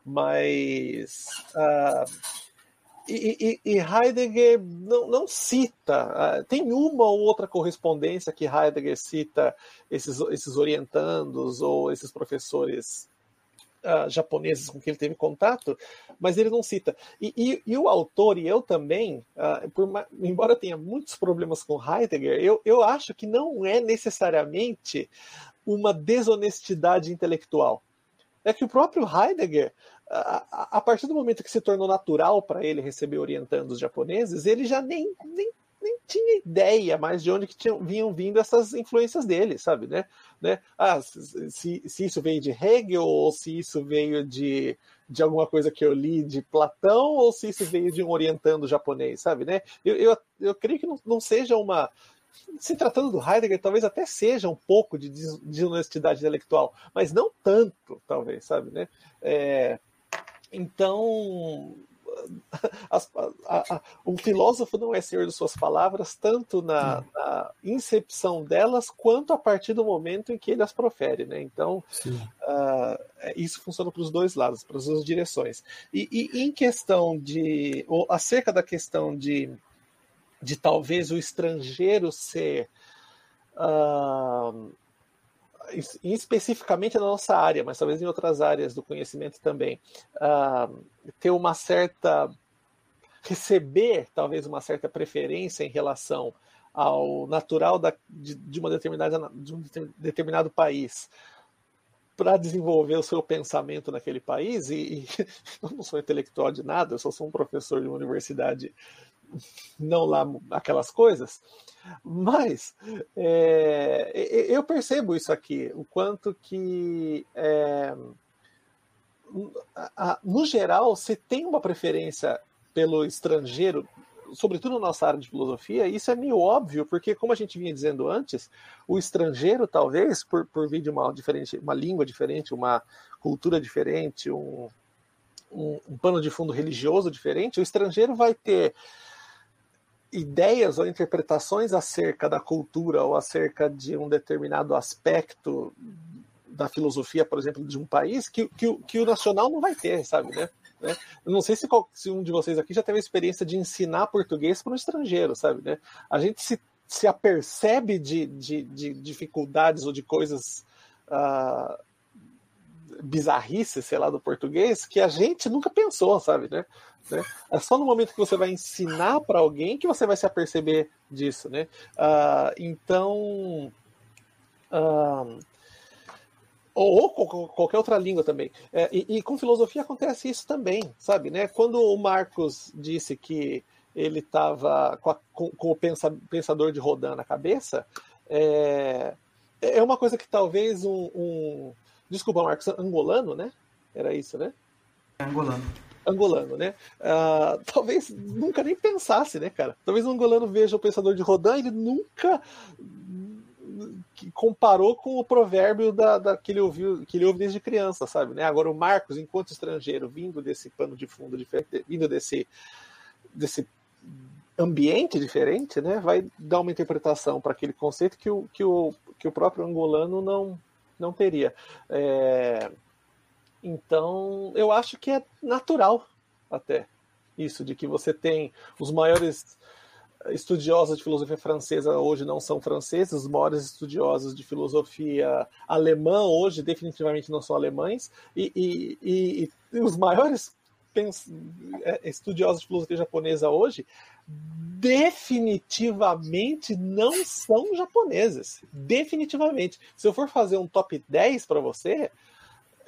Mas uh, e, e, e, Heidegger não, não cita, uh, tem uma ou outra correspondência que Heidegger cita esses, esses orientandos ou esses professores uh, japoneses com quem ele teve contato, mas ele não cita. E, e, e o autor, e eu também, uh, por, embora tenha muitos problemas com Heidegger, eu, eu acho que não é necessariamente uma desonestidade intelectual. É que o próprio Heidegger, a, partir do momento que se tornou natural para ele receber orientandos japoneses, ele já nem, nem nem tinha ideia mais de onde que tinham, vinham vindo essas influências dele, sabe, né? né? Ah, se, se isso veio de Hegel ou se isso veio de, de alguma coisa que eu li de Platão ou se isso veio de um orientando japonês, sabe, né? Eu, eu, eu creio que não, não seja uma se tratando do Heidegger, talvez até seja um pouco de desonestidade intelectual, mas não tanto, talvez, sabe, né? É, então, as, a, a, o filósofo não é senhor de suas palavras, tanto na, na, incepção delas, quanto a partir do momento em que ele as profere. Né? Então, uh, isso funciona para os dois lados, para as duas direções. E, e, em questão de. ou acerca da questão de, de talvez o estrangeiro ser. Uh, especificamente na nossa área, mas talvez em outras áreas do conhecimento também, uh, ter uma certa. receber talvez uma certa preferência em relação ao natural da, de, de, uma determinada, de um determinado país para desenvolver o seu pensamento naquele país, e, e eu não sou intelectual de nada, eu só sou um professor de uma universidade não lá aquelas coisas, mas é, eu percebo isso aqui, o quanto que é, no geral você tem uma preferência pelo estrangeiro, sobretudo na nossa área de filosofia, isso é meio óbvio, porque como a gente vinha dizendo antes, o estrangeiro talvez por, por vir de uma diferente, uma língua diferente, uma cultura diferente, um, um, um pano de fundo religioso diferente, o estrangeiro vai ter ideias ou interpretações acerca da cultura ou acerca de um determinado aspecto da filosofia, por exemplo, de um país, que, que, que o nacional não vai ter, sabe, né? né? Não sei se, se, um de vocês aqui já teve a experiência de ensinar português para um estrangeiro, sabe, né? A gente se, se apercebe de, de, de dificuldades ou de coisas uh, bizarrices, sei lá, do português, que a gente nunca pensou, sabe, né? Né? É só no momento que você vai ensinar para alguém que você vai se aperceber disso, né? Uh, então, uh, ou, ou, qualquer outra língua também. É, e, e, com filosofia acontece isso também, sabe? Né? Quando o Marcos disse que ele estava com, com, com, o pensa, pensador de Rodin na cabeça, é, é uma coisa que talvez um, um desculpa, Marcos, angolano, né? Era isso, né? Angolano angolano, né? Uh, talvez nunca nem pensasse, né, cara? Talvez o angolano veja o pensador de Rodin, ele nunca comparou com o provérbio da, da, que, ele ouviu, que ele ouve desde criança, sabe? Né? Agora o Marcos, enquanto estrangeiro, vindo desse pano de fundo diferente, vindo desse, desse ambiente diferente, né, vai dar uma interpretação para aquele conceito que o, que o, que o próprio angolano não, não teria. É, então, eu acho que é natural até isso, de que você tem os maiores estudiosos de filosofia francesa hoje não são franceses, os maiores estudiosos de filosofia alemã hoje definitivamente não são alemães, e, e, e, e os maiores é, estudiosos de filosofia japonesa hoje definitivamente não são japoneses. Definitivamente. Se eu for fazer um top 10 para você,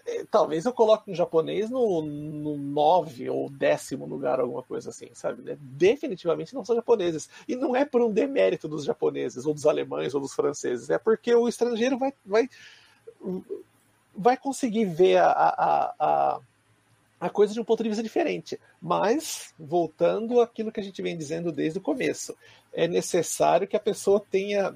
é, talvez eu coloque um japonês no, no nove ou décimo lugar, alguma coisa assim, sabe? Né? Definitivamente não são japoneses. E não é por um demérito dos japoneses, ou dos alemães, ou dos franceses. É porque o estrangeiro vai, vai, vai conseguir ver a, a, a a coisa de um ponto de vista diferente. Mas, voltando àquilo que a gente vem dizendo desde o começo, é necessário que a pessoa tenha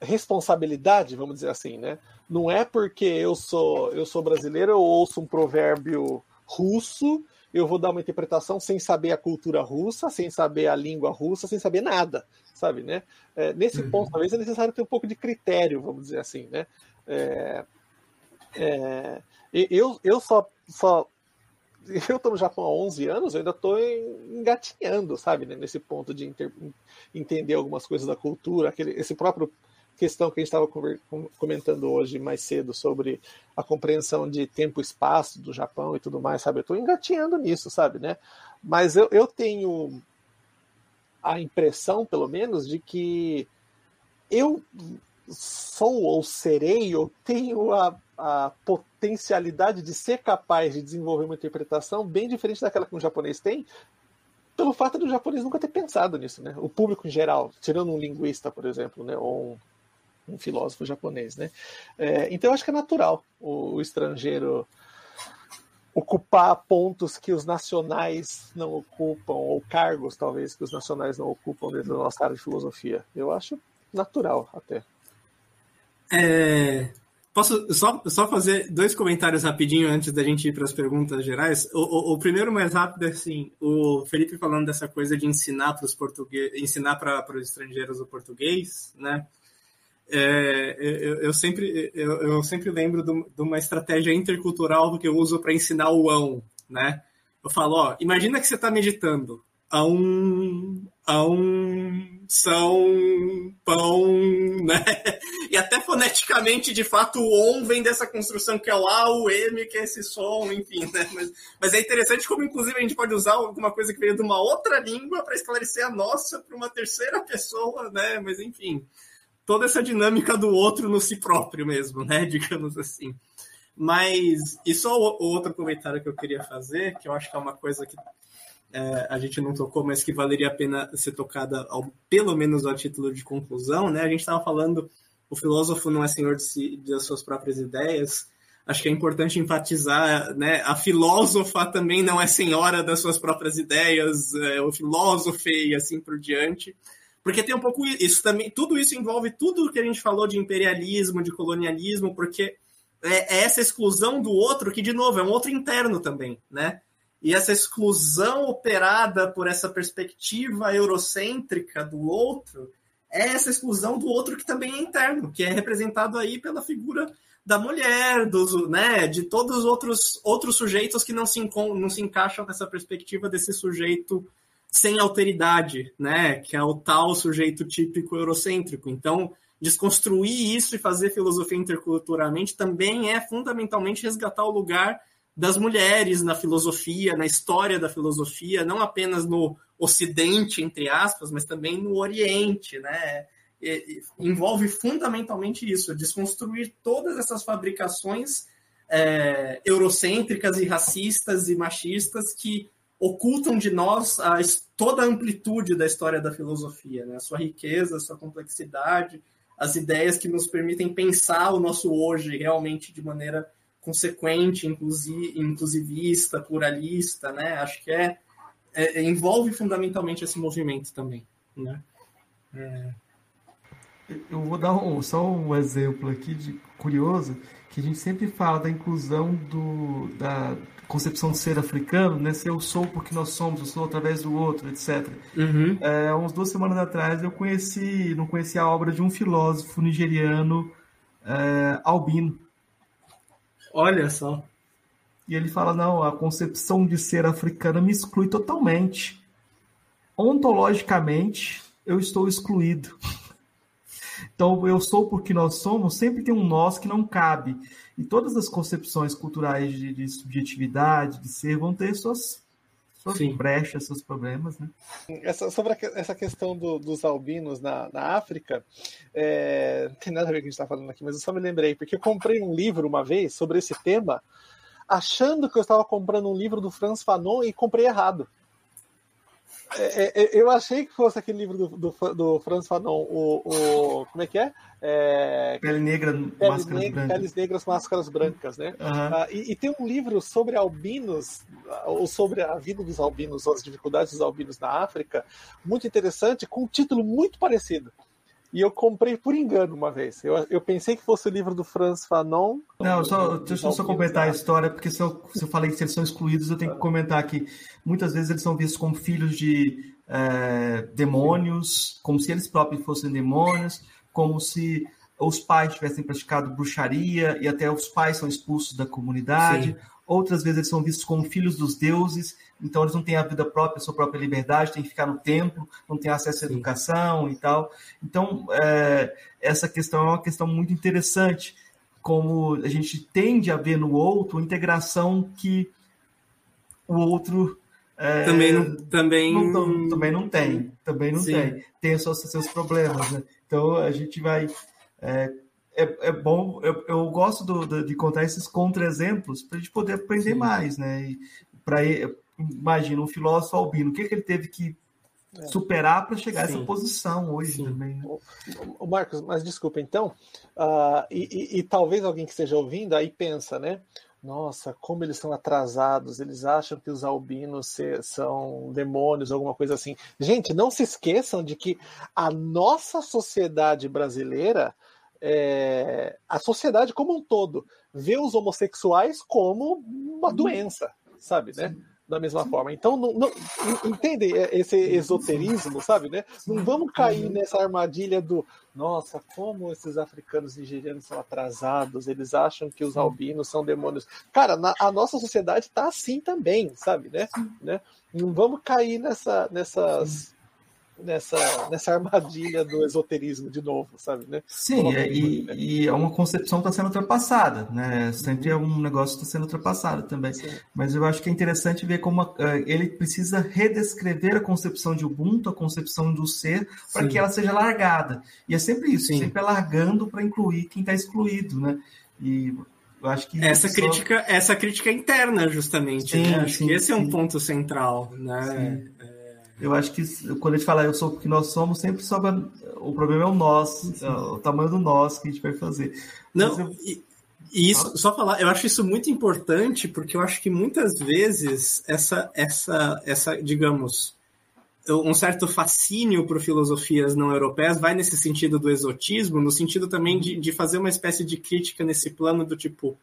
responsabilidade, vamos dizer assim, né? Não é porque eu sou eu sou brasileiro, eu ouço um provérbio russo, eu vou dar uma interpretação sem saber a cultura russa, sem saber a língua russa, sem saber nada, sabe, né? É, nesse uhum. ponto, talvez é necessário ter um pouco de critério, vamos dizer assim, né? É, é, eu, eu só, só eu estou no Japão há 11 anos, eu ainda estou engatinhando, sabe, né, nesse ponto de inter, entender algumas coisas da cultura, aquele, esse próprio questão que a gente estava comentando hoje mais cedo sobre a compreensão de tempo e espaço do Japão e tudo mais, sabe? Eu estou engatinhando nisso, sabe, né? Mas eu, eu tenho a impressão, pelo menos, de que eu sou ou serei ou tenho a, a potencialidade de ser capaz de desenvolver uma interpretação bem diferente daquela que um japonês tem, pelo fato do japonês nunca ter pensado nisso, né? O público em geral, tirando um linguista, por exemplo, né? Ou um, um filósofo japonês, né? É, então eu acho que é natural o, o estrangeiro ocupar pontos que os nacionais não ocupam, ou cargos, talvez, que os nacionais não ocupam dentro da nossa área de filosofia. Eu acho natural até. É, posso só, só fazer dois comentários rapidinho antes da gente ir para as perguntas gerais? O, o, o, primeiro mais rápido é assim, o Felipe falando dessa coisa de ensinar para os portugueses, ensinar para os estrangeiros o português, né? É, eu, eu, sempre, eu, eu sempre lembro de, uma estratégia intercultural que eu uso para ensinar o ão, né? Eu falo, ó, imagina que você está meditando a um, a um são pão, né? E até foneticamente, de fato, o on vem dessa construção que é o A, o M, que é esse som, enfim, né? Mas, mas é interessante como, inclusive, a gente pode usar alguma coisa que veio de uma outra língua para esclarecer a nossa para uma terceira pessoa, né? Mas, enfim, toda essa dinâmica do outro no si próprio mesmo, né? Digamos assim. Mas, e só o outro comentário que eu queria fazer, que eu acho que é uma coisa que é, a gente não tocou, mas que valeria a pena ser tocada, ao, pelo menos a título de conclusão, né? A gente estava falando, o filósofo não é senhor de, si, de suas próprias ideias. Acho que é importante enfatizar, né? A filósofa também não é senhora das suas próprias ideias, é, o filósofo e assim por diante. Porque tem um pouco isso também, tudo isso envolve tudo que a gente falou de imperialismo, de colonialismo, porque é, é essa exclusão do outro que, de novo, é um outro interno também, né? E essa exclusão operada por essa perspectiva eurocêntrica do outro é essa exclusão do outro que também é interno, que é representado aí pela figura da mulher, dos, né, de todos os outros, outros sujeitos que não se, não se encaixam nessa perspectiva desse sujeito sem alteridade, né, que é o tal sujeito típico eurocêntrico. Então, desconstruir isso e fazer filosofia interculturalmente também é fundamentalmente resgatar o lugar das mulheres na filosofia, na história da filosofia, não apenas no Ocidente, entre aspas, mas também no Oriente, né? E, e, envolve fundamentalmente isso, desconstruir todas essas fabricações é, eurocêntricas e racistas e machistas que ocultam de nós a, toda a amplitude da história da filosofia, né? sua riqueza, sua complexidade, as ideias que nos permitem pensar o nosso hoje realmente de maneira consequente, inclusivista, pluralista, né? Acho que é, é, envolve fundamentalmente esse movimento também, né? É... Eu vou dar um, só um exemplo aqui de curioso que a gente sempre fala da inclusão do, da concepção de ser africano, né? Se eu sou porque nós somos, eu sou através do outro, etc. Uhum. É, uns duas semanas atrás eu conheci, não conheci a obra de um filósofo nigeriano é, albino Olha só. E ele fala: não, a concepção de ser africana me exclui totalmente. Ontologicamente, eu estou excluído. Então, eu sou porque nós somos, sempre tem um nós que não cabe. E todas as concepções culturais de, de subjetividade, de ser, vão ter suas suas Sim. brechas, seus problemas, né? Essa, sobre a, essa questão do, dos albinos na, na África, é, não tem nada a ver com o que a gente está falando aqui, mas eu só me lembrei, porque eu comprei um livro uma vez sobre esse tema, achando que eu estava comprando um livro do Franz Fanon e comprei errado. É, é, eu achei que fosse aquele livro do, do, do Franz Fanon, o, o, Como é que é? é Pele Negra, Pele Máscaras Negra, Brancas. Peles Negras, Máscaras Brancas, né? Uhum. e, e, tem um livro sobre albinos, ou sobre a vida dos albinos, ou as dificuldades dos albinos na África, muito interessante, com um título muito parecido. E eu comprei por engano uma vez. Eu, eu pensei que fosse o livro do Franz Fanon. Não, só, deixa eu só completar a história, porque se eu, se eu falei que eles são excluídos, eu tenho que comentar que muitas vezes eles são vistos como filhos de é, demônios, como se eles próprios fossem demônios, como se os pais tivessem praticado bruxaria e até os pais são expulsos da comunidade. Sim. Outras vezes eles são vistos como filhos dos deuses, então eles não têm a vida própria, a sua própria liberdade, têm que ficar no templo, não têm acesso à Sim. educação e tal. Então, é, essa questão é uma questão muito interessante, como a gente tende a ver no outro integração que o outro é, também não, também... Não, também não tem, também não Sim. tem, tem os seus, seus problemas, né? Então a gente vai é, é, é bom, eu, eu gosto do, do, de contar esses contra-exemplos para a gente poder aprender Sim. mais, né? Para imagina um filósofo albino, o que, que ele teve que é. superar para chegar Sim. a essa posição hoje Sim. também. Né? O, Marcos, mas desculpa, então, uh, e, e, e, talvez alguém que esteja ouvindo aí pensa, né? Nossa, como eles são atrasados, eles acham que os albinos são demônios, alguma coisa assim. Gente, não se esqueçam de que a nossa sociedade brasileira é, a sociedade como um todo vê os homossexuais como uma uhum. doença, sabe, né? Da mesma forma. Então, não, não, entende esse esoterismo, sabe, né? Não vamos cair uhum. nessa armadilha do nossa, como esses africanos nigerianos são atrasados, eles acham que os albinos são demônios. Cara, na, a nossa sociedade está assim também, sabe, né? né? Não vamos cair nessa, nessas nessa, nessa armadilha do esoterismo de novo, sabe? Né? Sim, é, e, né? e é uma concepção que está sendo ultrapassada, né? Sempre é um negócio que está sendo ultrapassado também. Sim. Mas eu acho que é interessante ver como uh, ele precisa redescrever a concepção de Ubuntu, a concepção do ser, para que ela seja largada. E é sempre isso, Sim. sempre alargando para incluir quem está excluído, né? E eu acho que essa só... crítica, essa crítica é interna, justamente. Sim, né? Acho sim, que esse sim. é um ponto central, né? É eu acho que quando a gente fala eu sou o que nós somos, sempre sobra. O problema é o nós, é o tamanho do nós que a gente vai fazer. Não, eu... e, e, isso, só falar, eu acho isso muito importante, porque eu acho que muitas vezes essa, essa, essa digamos, um certo fascínio por filosofias não europeias vai nesse sentido do exotismo, no sentido também de, de fazer uma espécie de crítica nesse plano do tipo.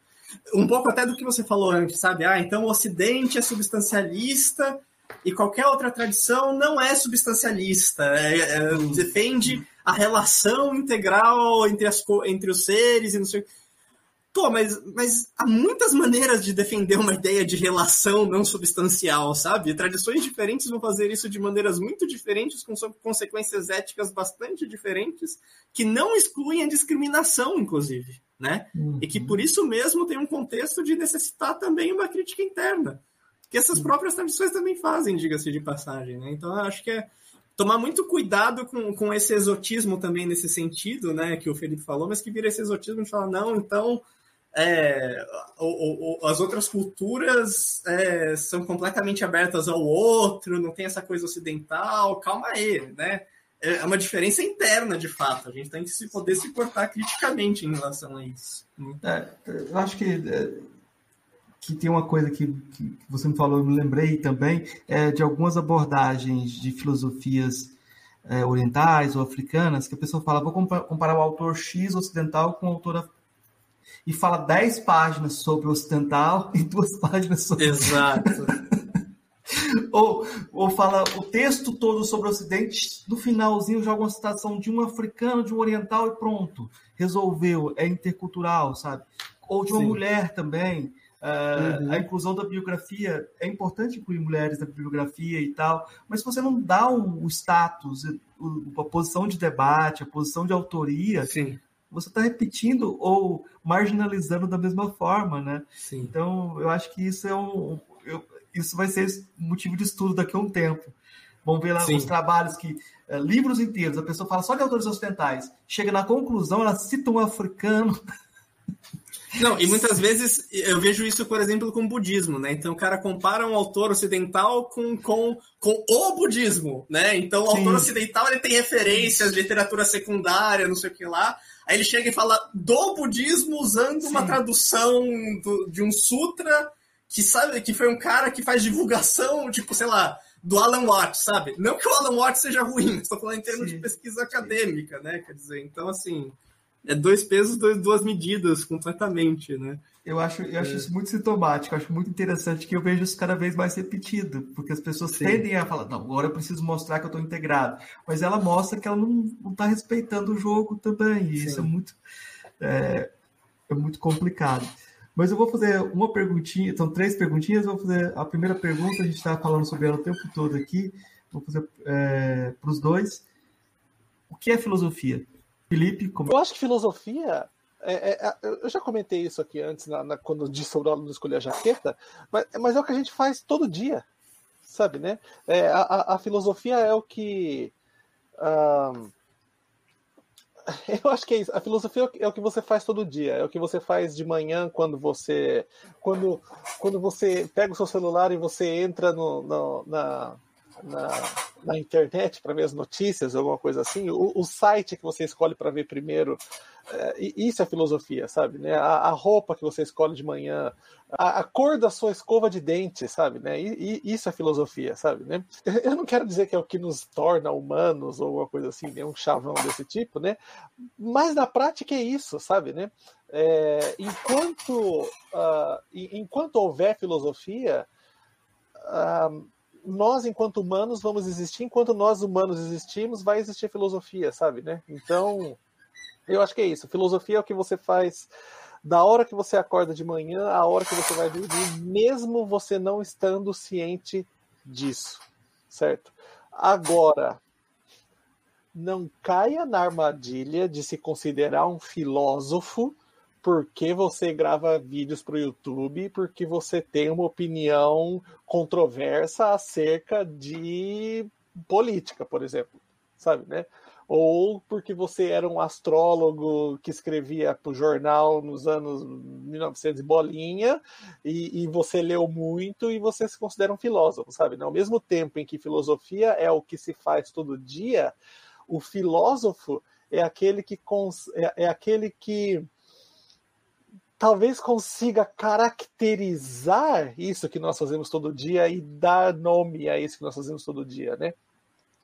Um pouco até do que você falou antes, sabe? Ah, então o Ocidente é substancialista e qualquer outra tradição não é substancialista, é, é, defende a relação integral entre, as, entre os seres e não sei Pô, mas, mas há muitas maneiras de defender uma ideia de relação não substancial, sabe? Tradições diferentes vão fazer isso de maneiras muito diferentes, com consequências éticas bastante diferentes, que não excluem a discriminação, inclusive, né? Uhum. E que por isso mesmo tem um contexto de necessitar também uma crítica interna que essas próprias tradições também fazem, diga-se de passagem. Né? Então, eu acho que é tomar muito cuidado com, com esse exotismo também nesse sentido, né, que o Felipe falou, mas que vira esse exotismo de falar, não, então é, o, o, as outras culturas é, são completamente abertas ao outro, não tem essa coisa ocidental, calma aí, né? É uma diferença interna, de fato. A gente tem que se poder se portar criticamente em relação a isso. É, eu acho que é, que tem uma coisa que, que você me falou, eu me lembrei também, é de algumas abordagens de filosofias é, orientais ou africanas, que a pessoa fala, vou comparar o autor X ocidental com o autor e fala 10 páginas sobre o ocidental e duas páginas sobre Exato. ou, ou fala o texto todo sobre o ocidente, no finalzinho joga uma citação de um africano, de um oriental e pronto, resolveu, é intercultural, sabe? Ou de uma Sim. mulher também, Uh, uhum. A inclusão da biografia é importante incluir mulheres na bibliografia e tal, mas se você não dá o, o status, a posição de debate, a posição de autoria, Sim. você está repetindo ou marginalizando da mesma forma, né? Sim. Então, eu acho que isso é um, eu, isso vai ser motivo de estudo daqui a um tempo. Vamos ver lá Sim. os trabalhos que uh, livros inteiros, a pessoa fala só de autores ocidentais, chega na conclusão, ela cita um africano. Não, e muitas vezes eu vejo isso, por exemplo, com o budismo, né? Então o cara compara um autor ocidental com, com, com o budismo, né? Então o Sim. autor ocidental ele tem referências, literatura secundária, não sei o que lá. Aí ele chega e fala do budismo usando Sim. uma tradução do, de um sutra que sabe que foi um cara que faz divulgação, tipo, sei lá, do Alan Watts, sabe? Não que o Alan Watts seja ruim, estou falando em termos Sim. de pesquisa acadêmica, né? Quer dizer, então assim, é dois pesos, dois, duas medidas, completamente, né? Eu acho, eu acho é. isso muito sintomático, acho muito interessante que eu vejo isso cada vez mais repetido, porque as pessoas Sim. tendem a falar, não, agora eu preciso mostrar que eu estou integrado, mas ela mostra que ela não está respeitando o jogo também, e Sim. isso é muito, é, é, muito complicado. Mas eu vou fazer uma perguntinha, são três perguntinhas, vou fazer a primeira pergunta, a gente está falando sobre ela o tempo todo aqui, vou fazer é, para os dois. O que é filosofia? Felipe, como... Eu acho que filosofia. É, é, é, eu já comentei isso aqui antes, na, na, quando disse sobre a aula de escolher a jaqueta, mas, mas, é o que a gente faz todo dia, sabe, né? É, a, a, filosofia é o que. eu acho que é isso. A filosofia é o que você faz todo dia. É o que você faz de manhã quando você. Quando, quando você pega o seu celular e você entra no, no na, na, na internet para ver as notícias, alguma coisa assim, o, o site que você escolhe para ver primeiro, é, isso é filosofia, sabe? Né? A, a, roupa que você escolhe de manhã, a, a, cor da sua escova de dente, sabe? Né? E, e, isso é filosofia, sabe? Né? Eu não quero dizer que é o que nos torna humanos ou alguma coisa assim, né? um chavão desse tipo, né? Mas na prática é isso, sabe? Né? É, enquanto, uh, enquanto houver filosofia, uh, nós, enquanto humanos, vamos existir, enquanto nós humanos existimos, vai existir filosofia, sabe, né? Então, eu acho que é isso. Filosofia é o que você faz da hora que você acorda de manhã à hora que você vai dormir, mesmo você não estando ciente disso, certo? Agora, não caia na armadilha de se considerar um filósofo porque você grava vídeos para o YouTube, porque você tem uma opinião controversa acerca de política, por exemplo, sabe, né? Ou porque você era um astrólogo que escrevia para o jornal nos anos 1900 bolinha, e, e, você leu muito e você se considera um filósofo, sabe? Né? Ao mesmo tempo em que filosofia é o que se faz todo dia, o filósofo é aquele que, é, é aquele que talvez consiga caracterizar isso que nós fazemos todo dia e dar nome a isso que nós fazemos todo dia, né?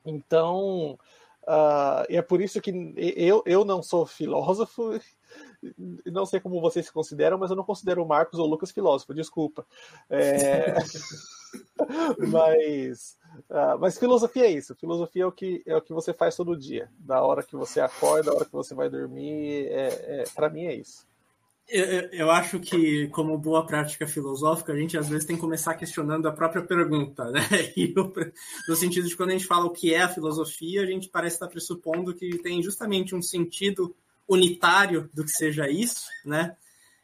Então, uh, é por isso que eu, eu não sou filósofo, não sei como vocês se consideram, mas eu não considero o Marcos ou o Lucas filósofo, desculpa. É... mas, uh, mas filosofia é isso. Filosofia é o, que, é o que você faz todo dia. Da hora que você acorda, da hora que você vai dormir. É, é para mim é isso. Eu, acho que, como boa prática filosófica, a gente às vezes tem que começar questionando a própria pergunta, né? Eu, no sentido de quando a gente fala o que é a filosofia, a gente parece estar pressupondo que tem justamente um sentido unitário do que seja isso, né?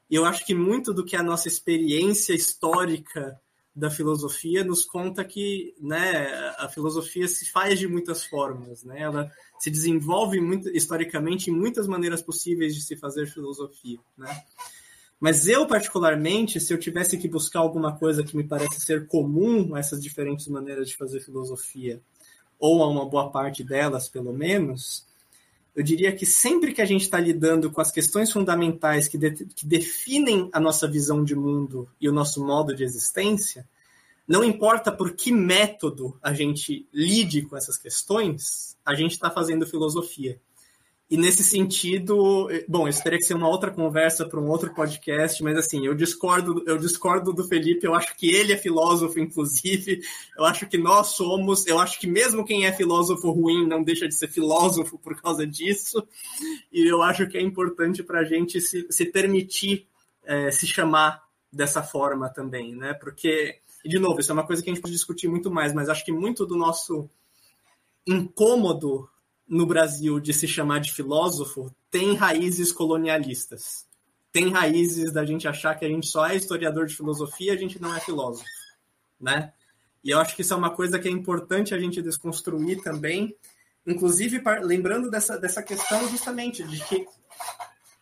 E eu acho que muito do que a nossa experiência histórica da filosofia nos conta que né, a filosofia se faz de muitas formas, né? ela se desenvolve muito, historicamente em muitas maneiras possíveis de se fazer filosofia. Né? Mas eu, particularmente, se eu tivesse que buscar alguma coisa que me parece ser comum a essas diferentes maneiras de fazer filosofia, ou a uma boa parte delas, pelo menos, eu diria que sempre que a gente está lidando com as questões fundamentais que, de, que definem a nossa visão de mundo e o nosso modo de existência, não importa por que método a gente lide com essas questões, a gente está fazendo filosofia. E nesse sentido, bom, isso teria que ser uma outra conversa para um outro podcast, mas assim, eu discordo, eu discordo do Felipe, eu acho que ele é filósofo, inclusive, eu acho que nós somos, eu acho que mesmo quem é filósofo ruim não deixa de ser filósofo por causa disso, e eu acho que é importante para a gente se, se permitir é, se chamar dessa forma também, né? Porque, de novo, isso é uma coisa que a gente pode discutir muito mais, mas acho que muito do nosso incômodo no Brasil de se chamar de filósofo tem raízes colonialistas. Tem raízes da gente achar que a gente só é historiador de filosofia, a gente não é filósofo, né? E eu acho que isso é uma coisa que é importante a gente desconstruir também, inclusive lembrando dessa, dessa questão justamente de que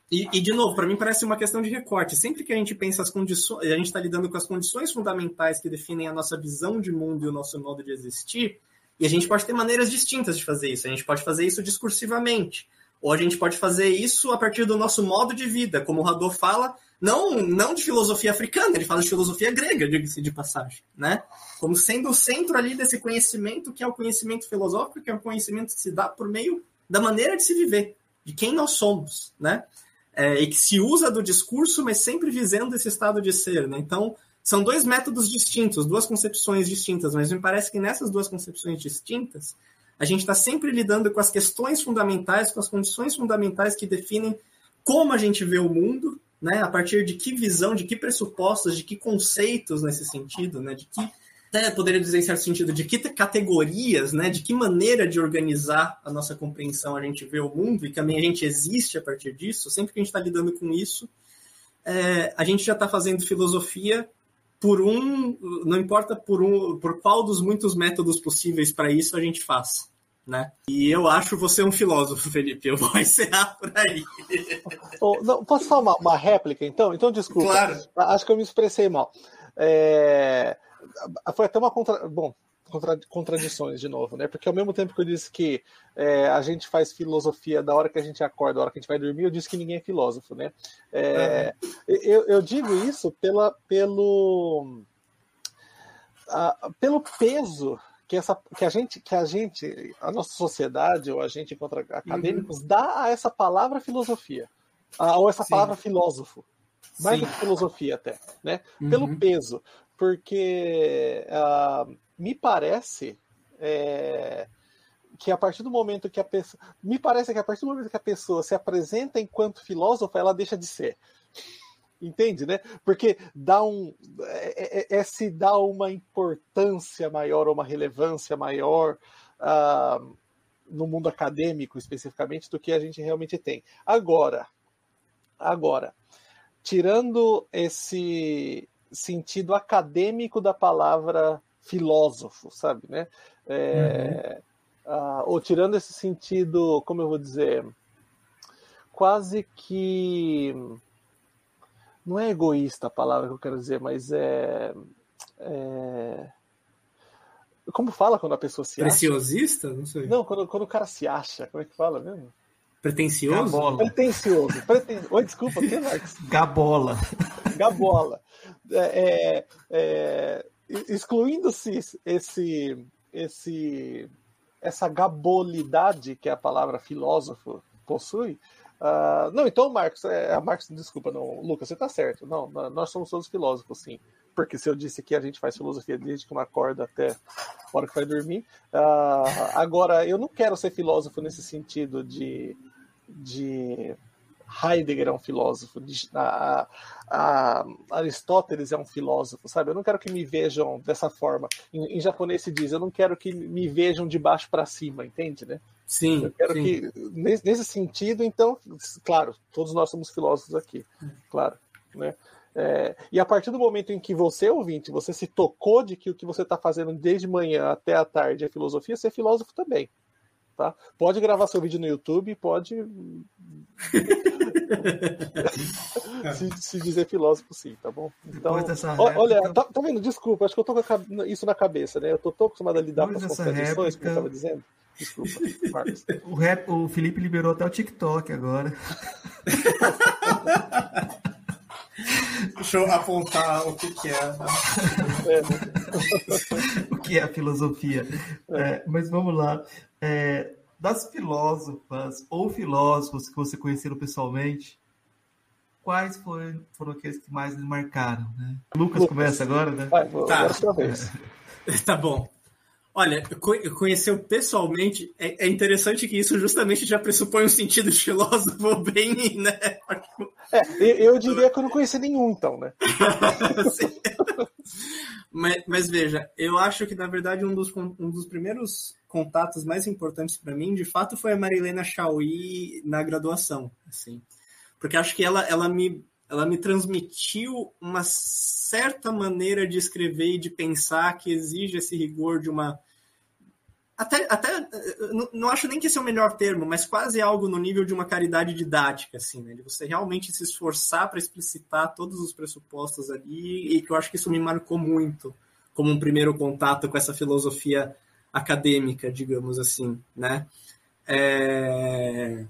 E, e, de novo, para mim parece uma questão de recorte. Sempre que a gente pensa as condições, a gente está lidando com as condições fundamentais que definem a nossa visão de mundo e o nosso modo de existir, e a gente pode ter maneiras distintas de fazer isso. A gente pode fazer isso discursivamente, ou a gente pode fazer isso a partir do nosso modo de vida, como o Rador fala, não, não de filosofia africana, ele fala de filosofia grega, diga-se de passagem, né? Como sendo o centro ali desse conhecimento que é o conhecimento filosófico, que é o conhecimento que se dá por meio da maneira de se viver, de quem nós somos, né? É, e que se usa do discurso, mas sempre visando esse estado de ser, né? Então, são dois métodos distintos, duas concepções distintas, mas me parece que nessas duas concepções distintas, a gente está sempre lidando com as questões fundamentais, com as condições fundamentais que definem como a gente vê o mundo, né? A partir de que visão, de que pressupostos, de que conceitos nesse sentido, né? De que até poderia dizer em certo sentido, de que categorias, né, de que maneira de organizar a nossa compreensão a gente vê o mundo e também a gente existe a partir disso, sempre que a gente está lidando com isso, é, a gente já está fazendo filosofia por um, não importa por um, por qual dos muitos métodos possíveis para isso a gente faz. Né? E eu acho você um filósofo, Felipe. Eu vou encerrar por aí. Oh, não, posso falar uma, uma, réplica, então? Então, desculpa. Claro. Acho que eu me expressei mal. É foi até uma contra... bom contra... contradições de novo, né? Porque ao mesmo tempo que eu disse que é, a gente faz filosofia da hora que a gente acorda, da hora que a gente vai dormir, eu disse que ninguém é filósofo, né? É, uhum. eu, eu, digo isso pela, pelo a, pelo peso que, essa, que a gente, que a gente, a nossa sociedade ou a gente contra acadêmicos uhum. dá a essa palavra filosofia, a, ou essa Sim. palavra filósofo, mais Sim. do que filosofia até, né? Uhum. Pelo peso, porque uh, me parece é, que a partir do momento que a pessoa. Me parece que a partir do momento que a pessoa se apresenta enquanto filósofa, ela deixa de ser. Entende, né? Porque dá um. É, é, é se dá uma importância maior, uma relevância maior uh, no mundo acadêmico, especificamente, do que a gente realmente tem. Agora, agora, tirando esse sentido acadêmico da palavra filósofo, sabe, né? É, uhum. uh, ou tirando esse sentido, como eu vou dizer, quase que não é egoísta a palavra que eu quero dizer, mas é, é... como fala quando a pessoa se preciosista, acha? não sei. Não, quando, quando o cara se acha, como é que fala mesmo? Pretencioso? Gabola. Pretencioso. Preten... Oi, desculpa, o que, Marcos? Gabola. Gabola. É, é, é excluindo-se esse, esse, essa gabolidade que a palavra filósofo possui, uh, não, então, Marcos, é, Marcos, desculpa, não, Lucas, você está certo. Não, nós somos todos filósofos, sim. Porque se eu disse que a gente faz filosofia desde que uma acorda até a hora que vai dormir. Uh, agora, eu não quero ser filósofo nesse sentido de, de Heidegger é um filósofo, a, a, Aristóteles é um filósofo, sabe? Eu não quero que me vejam dessa forma. Em, em japonês se diz, eu não quero que me vejam de baixo para cima, entende, né? Sim. Eu quero sim. que, nesse, nesse, sentido, então, claro, todos nós somos filósofos aqui, claro, né? É, e a partir do momento em que você, ouvinte, você se tocou de que o que você está fazendo desde manhã até a tarde é filosofia, você é filósofo também. Tá? Pode gravar seu vídeo no YouTube, pode se, se, dizer filósofo, sim, tá bom? Então, olha, réplica... tá, tá, vendo? Desculpa, acho que eu tô com isso na cabeça, né? Eu tô tão acostumado a lidar Depois com as contradições, réplica... como eu tava dizendo. Desculpa, Marcos. O, rap, o Felipe liberou até o TikTok agora. Deixa eu apontar o que, que é. é. o que é a filosofia. É, mas vamos lá. É, das filósofas ou filósofos que você conheceram pessoalmente, quais foram, foram aqueles que mais lhe marcaram? Né? Lucas, Lucas começa agora, né? Vai, tá. tá bom. Olha, conheceu pessoalmente, é, é, interessante que isso justamente já pressupõe um sentido de filósofo bem, né? É, eu diria que eu não conheci nenhum, então, né? mas, mas, veja, eu acho que, na verdade, um dos, um dos primeiros contatos mais importantes para mim, de fato, foi a Marilena Chauí na graduação, assim. Porque acho que ela, ela, me, ela me transmitiu uma certa maneira de escrever e de pensar que exige esse rigor de uma até, até não, não, acho nem que esse é o melhor termo, mas quase algo no nível de uma caridade didática, assim, né? De você realmente se esforçar para explicitar todos os pressupostos ali, e que eu acho que isso me marcou muito como um primeiro contato com essa filosofia acadêmica, digamos assim, né? É...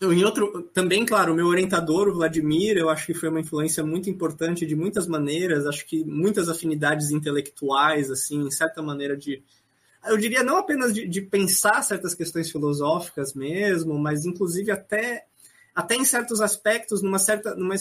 Em outro, também, claro, o meu orientador, o Vladimir, eu acho que foi uma influência muito importante de muitas maneiras, acho que muitas afinidades intelectuais, assim, em certa maneira de, eu diria não apenas de, de, pensar certas questões filosóficas mesmo, mas inclusive até, até em certos aspectos, numa certa. numa,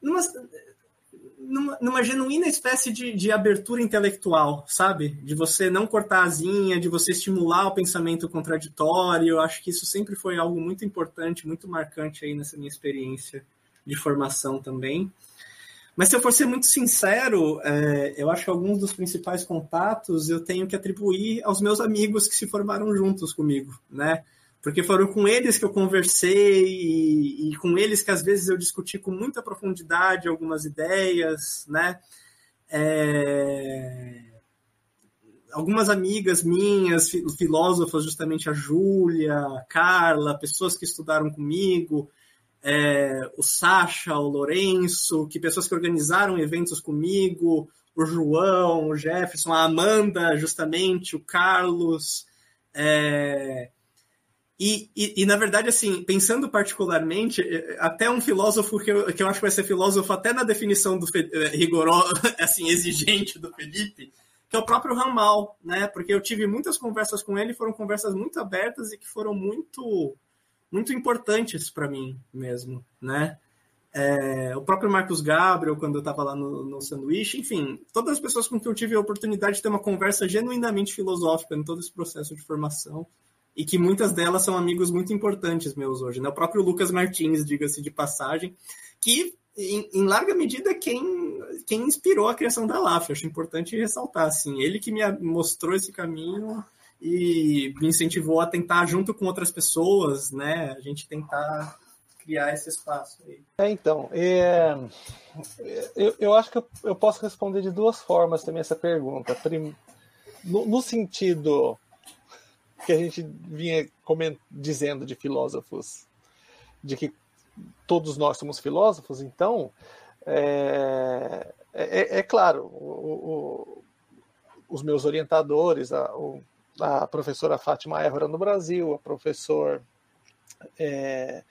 numa, numa, genuína espécie de, de abertura intelectual, sabe? De você não cortar a asinha, de você estimular o pensamento contraditório. Eu acho que isso sempre foi algo muito importante, muito marcante aí nessa minha experiência de formação também. Mas se eu for ser muito sincero, é, eu acho que alguns dos principais contatos eu tenho que atribuir aos meus amigos que se formaram juntos comigo, né? Porque foram com eles que eu conversei e, e com eles que às vezes eu discuti com muita profundidade algumas ideias, né? É... Algumas amigas minhas, filósofas, justamente a Júlia, a Carla, pessoas que estudaram comigo, é, o Sacha, o Lourenço, que pessoas que organizaram eventos comigo, o João, o Jefferson, a Amanda, justamente, o Carlos. É, e, e, e, na verdade, assim, pensando particularmente, é, até um filósofo que eu, que eu acho que vai ser filósofo até na definição do é, rigoroso, assim, exigente do Felipe, que é o próprio Ramal, né? Porque eu tive muitas conversas com ele, foram conversas muito abertas e que foram muito muito importantes para mim mesmo, né? É, o próprio Marcos Gabriel, quando eu estava lá no, no sanduíche, enfim, todas as pessoas com quem eu tive a oportunidade de ter uma conversa genuinamente filosófica em todo esse processo de formação, e que muitas delas são amigos muito importantes meus hoje. Né? O próprio Lucas Martins, diga-se de passagem, que em, em, larga medida quem, quem inspirou a criação da LAF. Acho importante ressaltar, assim, ele que me mostrou esse caminho e me incentivou a tentar, junto com outras pessoas, né, a gente tentar criar esse espaço aí. É, então, é, eu, eu acho que eu, eu, posso responder de duas formas também essa pergunta. Prim, no, no, sentido que a gente vinha coment, dizendo de filósofos, de que todos nós somos filósofos, então, é, é, é claro, o, o, os meus orientadores, a, o, a professora Fátima Évora no Brasil, a professor é,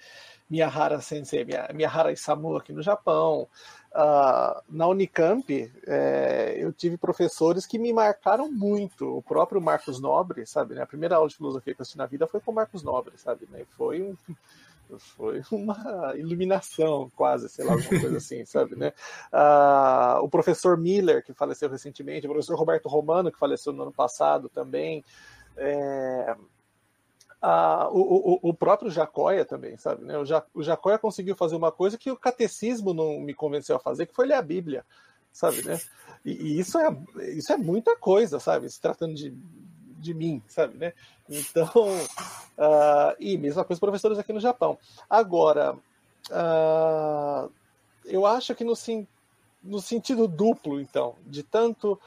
Miyahara Sensei, Miyahara Isamu aqui no Japão. Uh, na Unicamp, é, eu tive professores que me marcaram muito. O próprio Marcos Nobre, sabe? Né? A primeira aula de filosofia que eu assisti na vida foi com o Marcos Nobre, sabe? Né? Foi um foi uma iluminação, quase, sei lá, alguma coisa assim, sabe, né? Uh, o professor Miller, que faleceu recentemente, o professor Roberto Romano, que faleceu no ano passado também, é, uh, o, o, o, próprio Jacóia também, sabe, né? O Jacóia conseguiu fazer uma coisa que o catecismo não me convenceu a fazer, que foi ler a Bíblia, sabe, né? E, e isso, é, isso é muita coisa, sabe? Se tratando de de mim, sabe, né? Então, uh, e mesma coisa professores aqui no Japão. Agora, uh, eu acho que no, no sentido duplo, então, de tanto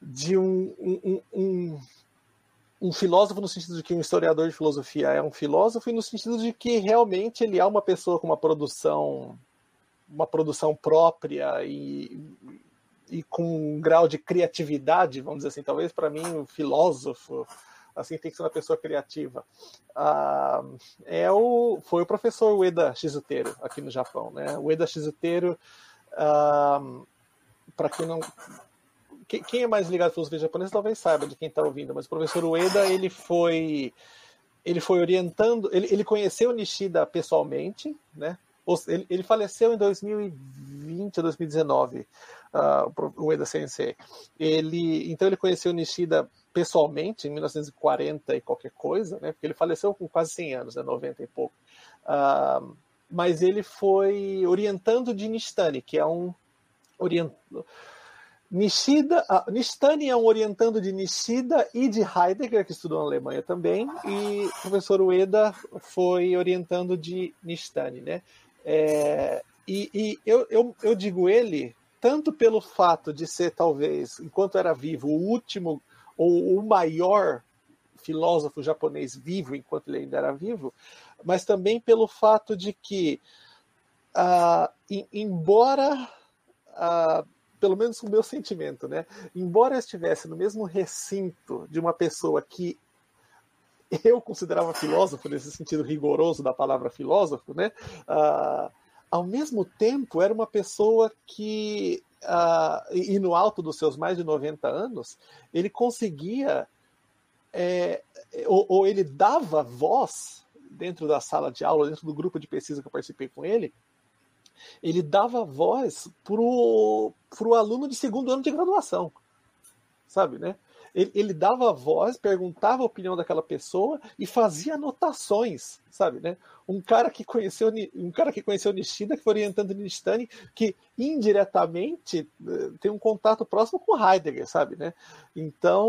de um, um, um, um, filósofo no sentido de que um historiador de filosofia é um filósofo e no sentido de que realmente ele é uma pessoa com uma produção uma produção própria e e com um grau de criatividade, vamos dizer assim, talvez para mim o um filósofo assim tem que ser uma pessoa criativa. Ah, é o foi o professor Ueda Shizutero aqui no Japão, né? Ueda Shizutero, ah, para quem não quem é mais ligado à filosofia japonesa talvez saiba de quem está ouvindo, mas o professor Ueda ele foi ele foi orientando, ele, ele conheceu Nishida pessoalmente, né? Ele, ele faleceu em 2020 ou 2019 uh, Ueda Sensei. Ele, então ele conheceu Nishida pessoalmente em 1940 e qualquer coisa, né? Porque ele faleceu com quase 100 anos, né? 90 e pouco. Uh, mas ele foi orientando de Nishitani, que é um orient... Nishida, Nishitani é um orientando de Nishida e de Heidegger, que estudou na Alemanha também, e o professor Ueda foi orientando de Nishitani, né? É, e, e eu, eu, eu digo ele tanto pelo fato de ser, talvez, enquanto era vivo, o último ou o maior filósofo japonês vivo enquanto ele ainda era vivo, mas também pelo fato de que, uh, embora, uh, pelo menos o meu sentimento, né, embora eu estivesse no mesmo recinto de uma pessoa que eu considerava filósofo nesse sentido rigoroso da palavra filósofo, né, uh, ao mesmo tempo era uma pessoa que uh, e no alto dos seus mais de 90 anos, ele conseguia é, ou, ou, ele dava voz dentro da sala de aula, dentro do grupo de pesquisa que eu participei com ele, ele dava voz para o aluno de segundo ano de graduação, sabe, né? Ele, ele, dava voz, perguntava a opinião daquela pessoa e fazia anotações, sabe, né? Um cara que conheceu um cara que conheceu Nishida, que foi orientando Nishitani, que indiretamente eh, tem um contato próximo com Heidegger, sabe, né? Então,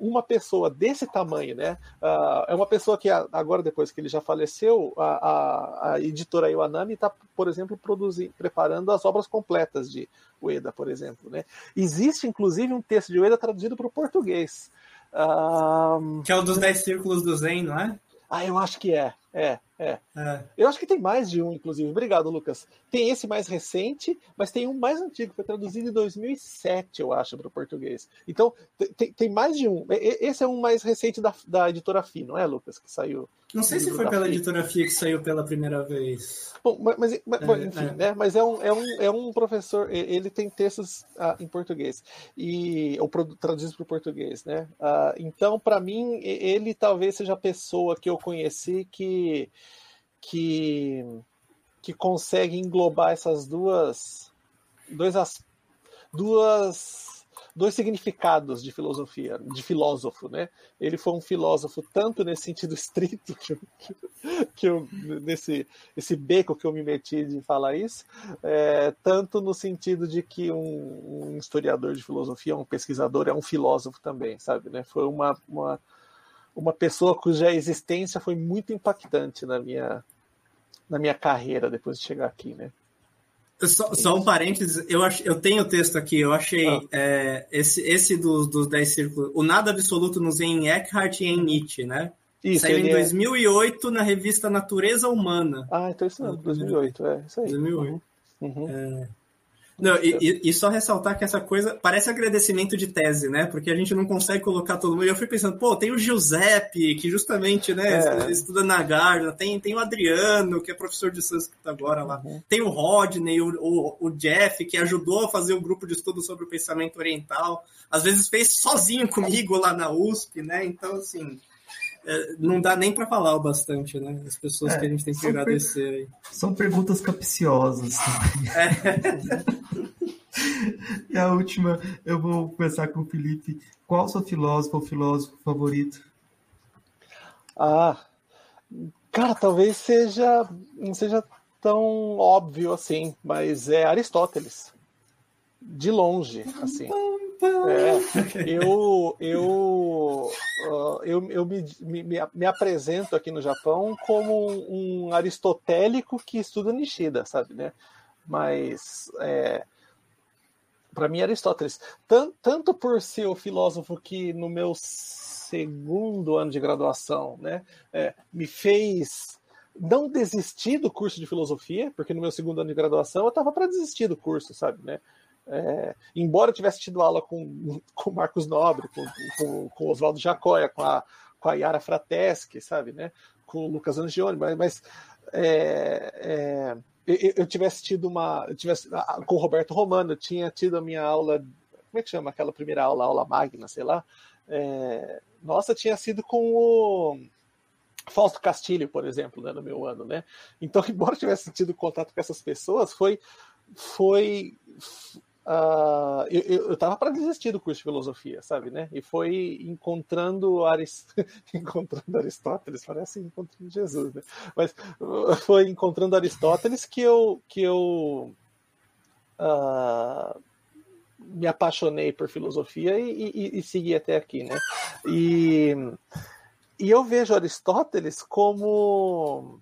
uma pessoa desse tamanho, né? Uh, é uma pessoa que agora, depois que ele já faleceu, a, a, a editora Iwanami está, por exemplo, produzindo, preparando as obras completas de Ueda, por exemplo, né? Existe, inclusive, um texto de Ueda traduzido para o português. Uh... Que é o dos Dez Círculos do Zen, não é? Ah, eu acho que é. É, é, é. Eu acho que tem mais de um, inclusive. Obrigado, Lucas. Tem esse mais recente, mas tem um mais antigo, foi traduzido em 2007, eu acho, para o português. Então, tem, tem mais de um. Esse é um mais recente da, da editora FI, não é, Lucas? Que saiu. Não sei se foi pela FI. editora FI que saiu pela primeira vez. Bom, mas, mas é, enfim, é. né? Mas é um, é, um, é um professor, ele tem textos ah, em português, e ou traduzidos para o português, né? Ah, então, para mim, ele talvez seja a pessoa que eu conheci que que, que consegue englobar essas duas, dois, duas dois significados de filosofia, de filósofo, né? Ele foi um filósofo tanto nesse sentido estrito que que eu nesse esse beco que eu me meti de falar isso, é, tanto no sentido de que um, um, historiador de filosofia, um pesquisador é um filósofo também, sabe? Né? Foi uma, uma uma pessoa cuja existência foi muito impactante na minha, na minha carreira depois de chegar aqui, né? Só, só um parênteses, eu, ach, eu tenho o texto aqui, eu achei ah. é, esse, esse dos, dos 10 círculos, o Nada Absoluto nos em Eckhart e em Nietzsche, né? Isso, Saiu em 2008 é... na revista Natureza Humana. Ah, então isso não, 2008, é, isso aí. 2008. Uhum. É, não, e, e, só ressaltar que essa coisa parece agradecimento de tese, né? Porque a gente não consegue colocar todo mundo. Eu fui pensando, pô, tem o Giuseppe, que justamente, né, é. estuda na Gardner, tem, tem o Adriano, que é professor de sânscrito agora lá, uhum. tem o Rodney, o, o, o, Jeff, que ajudou a fazer o um grupo de estudo sobre o pensamento oriental, às vezes fez sozinho comigo lá na USP, né? Então, assim, é, não dá nem para falar o bastante, né? As pessoas é, que a gente tem que agradecer. Per... São perguntas capciosas. É. e a última, eu vou começar com o Felipe. Qual o seu filósofo ou filósofo favorito? Ah, cara, talvez seja não seja tão óbvio assim, mas é Aristóteles. De longe, assim. É, eu eu, eu, eu me, me, me, apresento aqui no Japão como um, aristotélico que estuda Nishida, sabe, né? Mas é, para mim Aristóteles, tanto, tanto por ser o filósofo que no meu segundo ano de graduação, né, é, me fez não desistir do curso de filosofia, porque no meu segundo ano de graduação eu estava para desistir do curso, sabe, né? É, embora eu tivesse tido aula com, com Marcos Nobre, com, com, com Oswaldo Jacóia, com a, com a Yara Frateschi, sabe, né? Com o Lucas Angione, mas, mas é, é, eu, eu, tivesse tido uma. tivesse, com o Roberto Romano, eu tinha tido a minha aula. Como é que chama aquela primeira aula, aula magna, sei lá? É, nossa, tinha sido com o Fausto Castilho, por exemplo, né, no meu ano, né? Então, embora eu tivesse tido contato com essas pessoas, foi foi Uh, eu estava para desistir do curso de filosofia, sabe, né? E foi encontrando, Arist... encontrando Aristóteles, parece encontrando Jesus, né? Mas uh, foi encontrando Aristóteles que eu que eu uh, me apaixonei por filosofia e, e, e, segui até aqui, né? E, e eu vejo Aristóteles como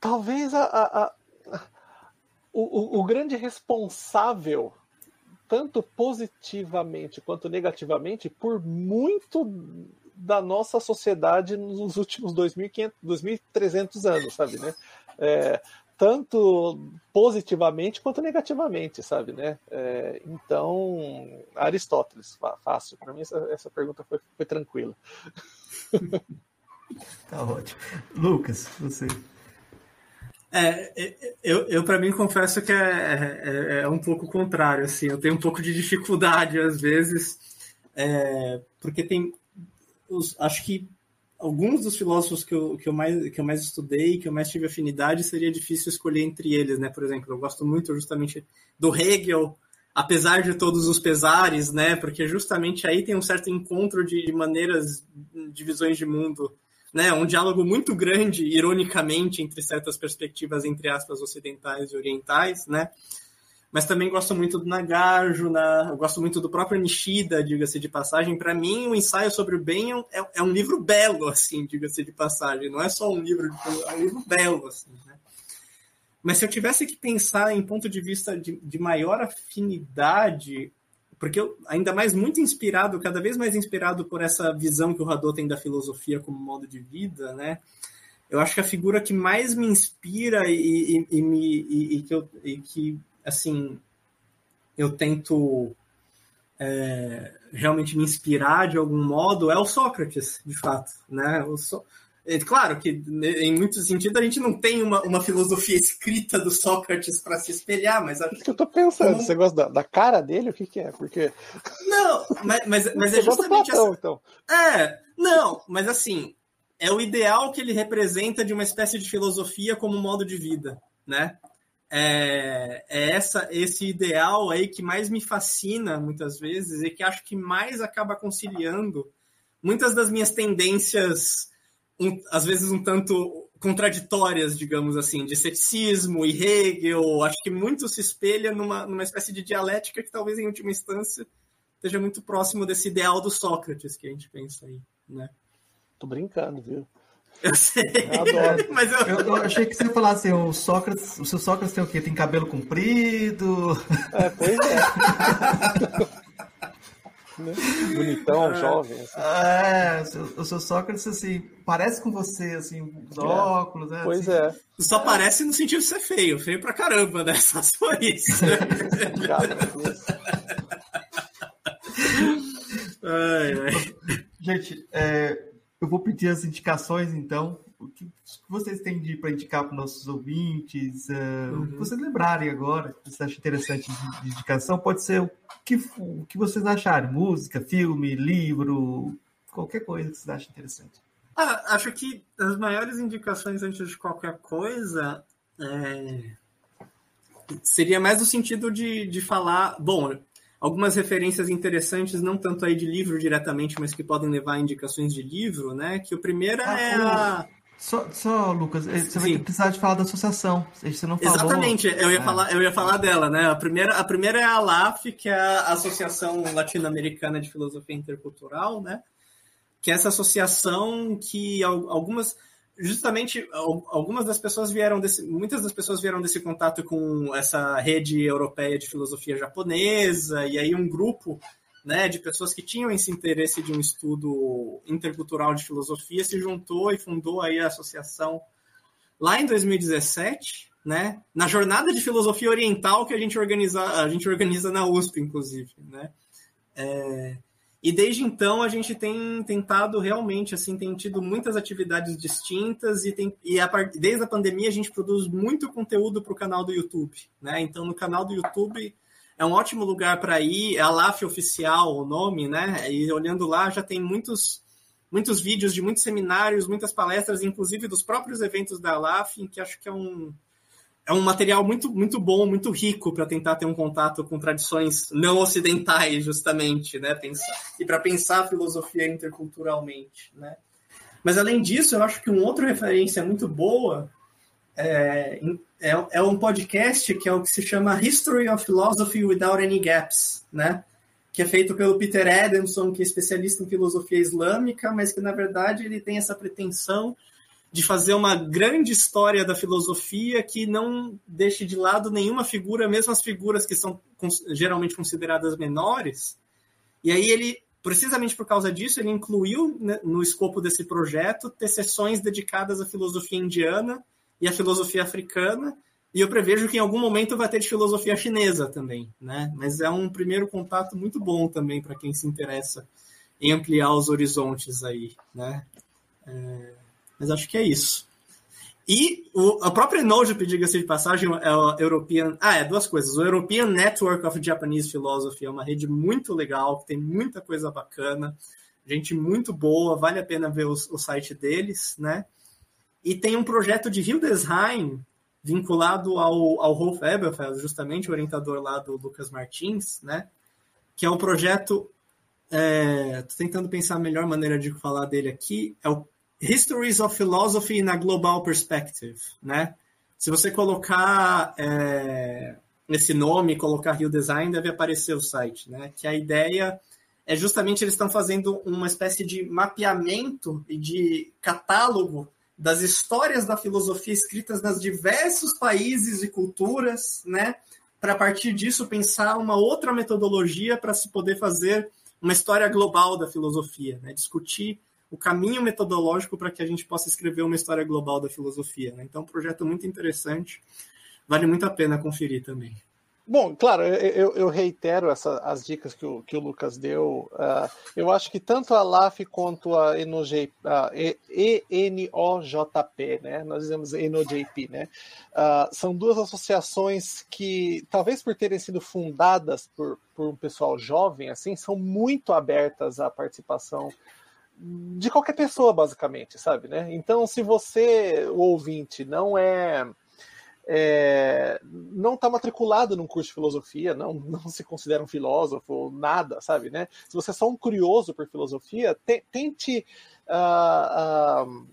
talvez a, a o, o, o grande responsável tanto positivamente quanto negativamente, por muito da nossa sociedade nos últimos 2.500, 2.300 anos, sabe, né? É, tanto positivamente quanto negativamente, sabe, né? É, então, Aristóteles, fácil. Para mim, essa, essa pergunta foi, foi tranquila. tá ótimo. Lucas, você. É, é eu, eu para mim confesso que é, é, é, um pouco contrário, assim, eu tenho um pouco de dificuldade às vezes, é, porque tem, os, acho que alguns dos filósofos que eu, que, eu mais, que eu mais estudei, que eu mais tive afinidade, seria difícil escolher entre eles, né? Por exemplo, eu gosto muito justamente do Hegel, apesar de todos os pesares, né? Porque justamente aí tem um certo encontro de maneiras, de visões de mundo, né? Um diálogo muito grande, ironicamente, entre certas perspectivas, entre aspas, ocidentais e orientais, né? mas também gosto muito do Nagarjuna, eu gosto muito do próprio Nishida, diga-se de passagem. Para mim, o ensaio sobre o bem é, é um livro belo, assim, diga-se de passagem. Não é só um livro, é um livro belo, assim, né? Mas se eu tivesse que pensar em ponto de vista de, de maior afinidade, porque eu, ainda mais muito inspirado, cada vez mais inspirado por essa visão que o Radô tem da filosofia como modo de vida, né? Eu acho que a figura que mais me inspira e, e, e me, e, que, eu, que assim, eu tento é, realmente me inspirar de algum modo é o Sócrates, de fato, né? O so... é, claro que em muitos sentidos a gente não tem uma, uma filosofia escrita do Sócrates para se espelhar, mas acho que eu tô pensando, como... você gosta da, da, cara dele, o que, que é? Porque não, mas, mas, mas é justamente Platão, essa... então. É, não, mas assim é o ideal que ele representa de uma espécie de filosofia como modo de vida, né? é, é essa, esse ideal aí que mais me fascina muitas vezes e que acho que mais acaba conciliando muitas das minhas tendências, um, às vezes um tanto contraditórias, digamos assim, de ceticismo e Hegel. Acho que muito se espelha numa, numa espécie de dialética que talvez em última instância esteja muito próximo desse ideal do Sócrates que a gente pensa aí, né? Tô brincando, viu? Eu sei. Eu adoro. Mas eu... Eu, eu... achei que você ia falar assim, o Sócrates, o seu Sócrates tem o quê? Tem cabelo comprido? É, pois é. Bonitão, é, jovem. Assim. É, o seu, o seu, Sócrates, assim, parece com você, assim, os é. óculos, né? Pois assim. é. Só parece no sentido de ser feio, feio pra caramba, né? Só isso. ai, ai. Gente, é, eu vou pedir as indicações, então. O que vocês têm de para indicar para nossos ouvintes? Uh, uhum. O que vocês lembrarem agora, que vocês acham interessante de, de indicação, pode ser o que, o que vocês acharem: música, filme, livro, qualquer coisa que vocês achem interessante. Ah, acho que as maiores indicações antes de qualquer coisa é... seria mais no sentido de, de falar. Bom, algumas referências interessantes, não tanto aí de livro diretamente, mas que podem levar a indicações de livro, né? Que o primeiro ah, é a... Só, só, Lucas, eh, você Sim. vai precisar de falar da associação. Você não falou. Exatamente, eu ia, é. falar, eu ia falar dela, né? A primeira, a primeira é a LAF, que é a Associação Latino-Americana de Filosofia Intercultural, né? Que é essa associação que algumas justamente algumas das pessoas vieram desse, muitas das pessoas vieram desse contato com essa rede europeia de filosofia japonesa e aí um grupo né, de pessoas que tinham esse interesse de um estudo intercultural de filosofia se juntou e fundou aí a associação lá em 2017, né, na jornada de filosofia oriental que a gente organiza a gente organiza na USP inclusive, né. É, e desde então a gente tem tentado realmente, assim, tem tido muitas atividades distintas e, tem, e a, desde a pandemia a gente produz muito conteúdo para o canal do YouTube, né? Então no canal do YouTube é um ótimo lugar para ir, é a LAF oficial o nome, né? E olhando lá já tem muitos muitos vídeos de muitos seminários, muitas palestras, inclusive dos próprios eventos da LAF, que acho que é um é um material muito, muito bom, muito rico para tentar ter um contato com tradições não ocidentais, justamente, né? Pensar, e para pensar a filosofia interculturalmente, né? Mas além disso, eu acho que uma outra referência muito boa é, é, é, um podcast que é o que se chama History of Philosophy Without Any Gaps, né? Que é feito pelo Peter Adamson, que é especialista em filosofia islâmica, mas que na verdade ele tem essa pretensão de fazer uma grande história da filosofia que não deixe de lado nenhuma figura, mesmo as figuras que são geralmente consideradas menores. E aí ele, precisamente por causa disso, ele incluiu né, no escopo desse projeto ter sessões dedicadas à filosofia indiana e à filosofia africana. E eu prevejo que em algum momento vai ter de filosofia chinesa também, né? Mas é um primeiro contato muito bom também para quem se interessa em ampliar os horizontes aí, né? É... Mas acho que é isso. E o, a própria Nojip, diga-se de passagem, é o European. Ah, é duas coisas. O European Network of Japanese Philosophy é uma rede muito legal, que tem muita coisa bacana, gente muito boa, vale a pena ver o site deles, né? E tem um projeto de Hildesheim vinculado ao, ao Rolf Eberfeld, justamente o orientador lá do Lucas Martins, né? Que é um projeto. É, tentando pensar a melhor maneira de falar dele aqui. É o Histories of Philosophy na Global Perspective, né? Se você colocar é, esse nome, colocar Rio Design, deve aparecer o site, né? Que a ideia é justamente eles estão fazendo uma espécie de mapeamento e de catálogo das histórias da filosofia escritas nas diversos países e culturas, né? Para a partir disso pensar uma outra metodologia para se poder fazer uma história global da filosofia, né? Discutir o caminho metodológico para que a gente possa escrever uma história global da filosofia. Né? Então, um projeto muito interessante, vale muito a pena conferir também. Bom, claro, eu, eu reitero essa, as dicas que o, que o Lucas deu. Uh, eu acho que tanto a LAF quanto a, ENOJ, a ENOJP, né? nós dizemos ENOJP, né? Uh, são duas associações que, talvez por terem sido fundadas por, por um pessoal jovem, assim, são muito abertas à participação de qualquer pessoa, basicamente, sabe, né? Então, se você, o ouvinte, não é, é não está matriculado num curso de filosofia, não, não se considera um filósofo, nada, sabe, né? Se você é só um curioso por filosofia, te, tente uh, uh,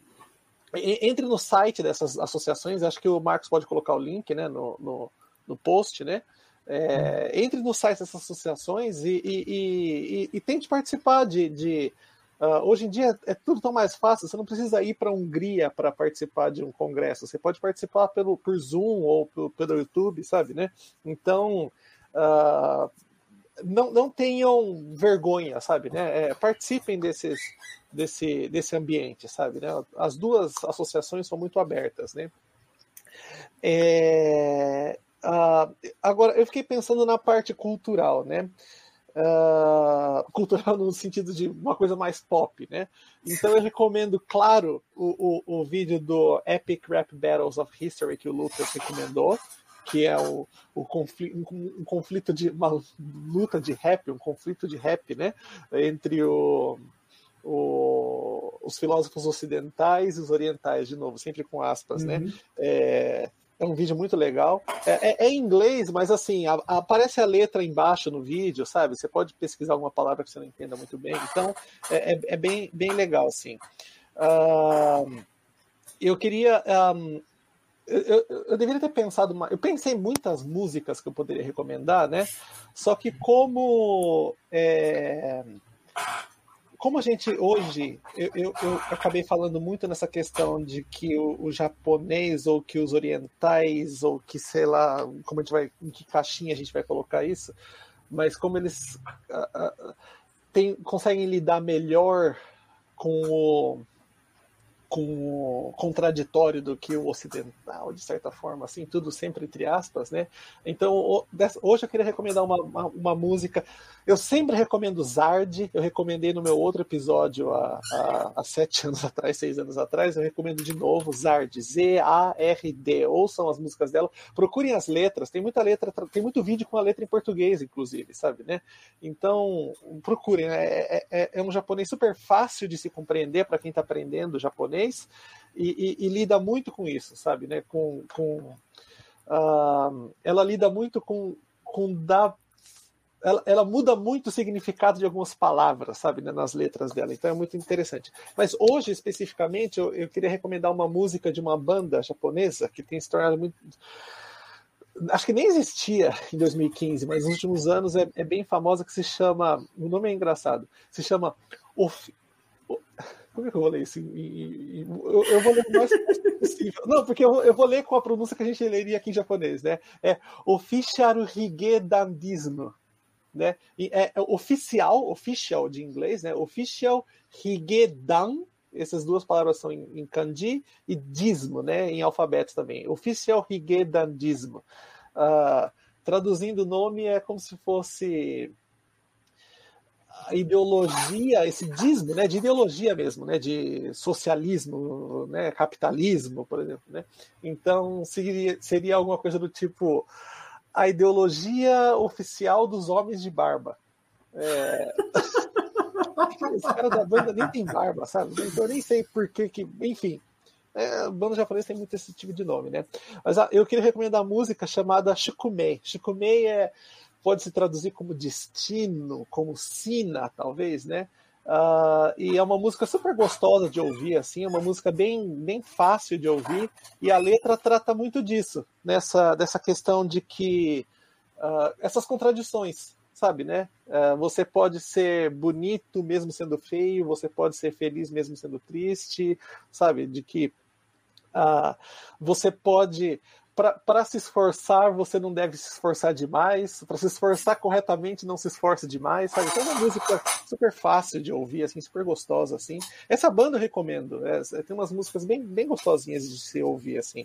entre no site dessas associações, acho que o Marcos pode colocar o link, né, no, no, no post, né? É, entre no site dessas associações e, e, e, e tente participar de, de Uh, hoje em dia é tudo tão mais fácil, você não precisa ir para a Hungria para participar de um congresso, você pode participar pelo, por Zoom ou pelo, pelo YouTube, sabe, né? Então, uh, não, não tenham vergonha, sabe, né? É, participem desses, desse, desse ambiente, sabe, né? As duas associações são muito abertas, né? É, uh, agora, eu fiquei pensando na parte cultural, né? Uh, cultural no sentido de uma coisa mais pop, né? Então eu recomendo, claro, o, o, o vídeo do Epic Rap Battles of History que o Lucas recomendou, que é o, o conflito, um, um, conflito de uma luta de rap, um conflito de rap, né? Entre o, o, os filósofos ocidentais e os orientais, de novo, sempre com aspas, né? uhum. né? É, é um vídeo muito legal. É, é, é em inglês, mas assim, a, a, aparece a letra embaixo no vídeo, sabe? Você pode pesquisar alguma palavra que você não entenda muito bem. Então, é, é, é bem, bem legal, assim. Uh, eu queria. Um, eu, eu, eu, deveria ter pensado. Uma, eu pensei em muitas músicas que eu poderia recomendar, né? Só que como. É, como a gente hoje, eu, eu, eu, acabei falando muito nessa questão de que o, o, japonês ou que os orientais ou que sei lá, como a gente vai, em que caixinha a gente vai colocar isso, mas como eles tem, conseguem lidar melhor com o com contraditório do que o ocidental, de certa forma, assim, tudo sempre entre aspas, né? Então, hoje eu queria recomendar uma, uma, uma música. Eu sempre recomendo Zard, eu recomendei no meu outro episódio há, há, há, sete anos atrás, seis anos atrás, eu recomendo de novo Zard, Z-A-R-D. Ouçam as músicas dela, procurem as letras, tem muita letra, tem muito vídeo com a letra em português, inclusive, sabe, né? Então, procurem, é, é, é um japonês super fácil de se compreender para quem está aprendendo japonês japonês e, e, e, lida muito com isso, sabe, né? Com, com uh, ela lida muito com, com dar ela, ela, muda muito o significado de algumas palavras, sabe, né, nas letras dela. Então é muito interessante. Mas hoje, especificamente, eu, eu, queria recomendar uma música de uma banda japonesa que tem se tornado muito. Acho que nem existia em 2015, mas nos últimos anos é, é bem famosa, que se chama. O nome é engraçado. Se chama. Como é que eu vou ler isso? Eu, eu vou ler o mais possível. Não, porque eu, eu, vou ler com a pronúncia que a gente leria aqui em japonês, né? É Official Higedandismo. Né? É, é oficial, official de inglês, né? Official Higedan, essas duas palavras são em, em kanji, e dismo, né? Em alfabeto também. Official Higedandismo. Uh, traduzindo o nome é como se fosse a ideologia, esse dismo, né, de ideologia mesmo, né, de socialismo, né, capitalismo, por exemplo, né. Então seria, seria alguma coisa do tipo a ideologia oficial dos homens de barba. É... Os caras da banda nem tem barba, sabe? Então eu nem sei por que, que enfim. É, banda japonesa tem muito esse tipo de nome, né? Mas ah, eu queria recomendar a música chamada Shikumei. Shikumei é pode se traduzir como destino, como sina, talvez, né? Uh, e é uma música super gostosa de ouvir, assim, é uma música bem, bem fácil de ouvir, e a letra trata muito disso, nessa dessa questão de que uh, essas contradições, sabe, né? Uh, você pode ser bonito mesmo sendo feio, você pode ser feliz mesmo sendo triste, sabe? De que você pode para se esforçar, você não deve se esforçar demais. Para se esforçar corretamente, não se esforce demais, sabe? Então é uma música super fácil de ouvir, assim, super gostosa, assim. Essa banda eu recomendo. É, tem umas músicas bem, bem gostosinhas de se ouvir, assim.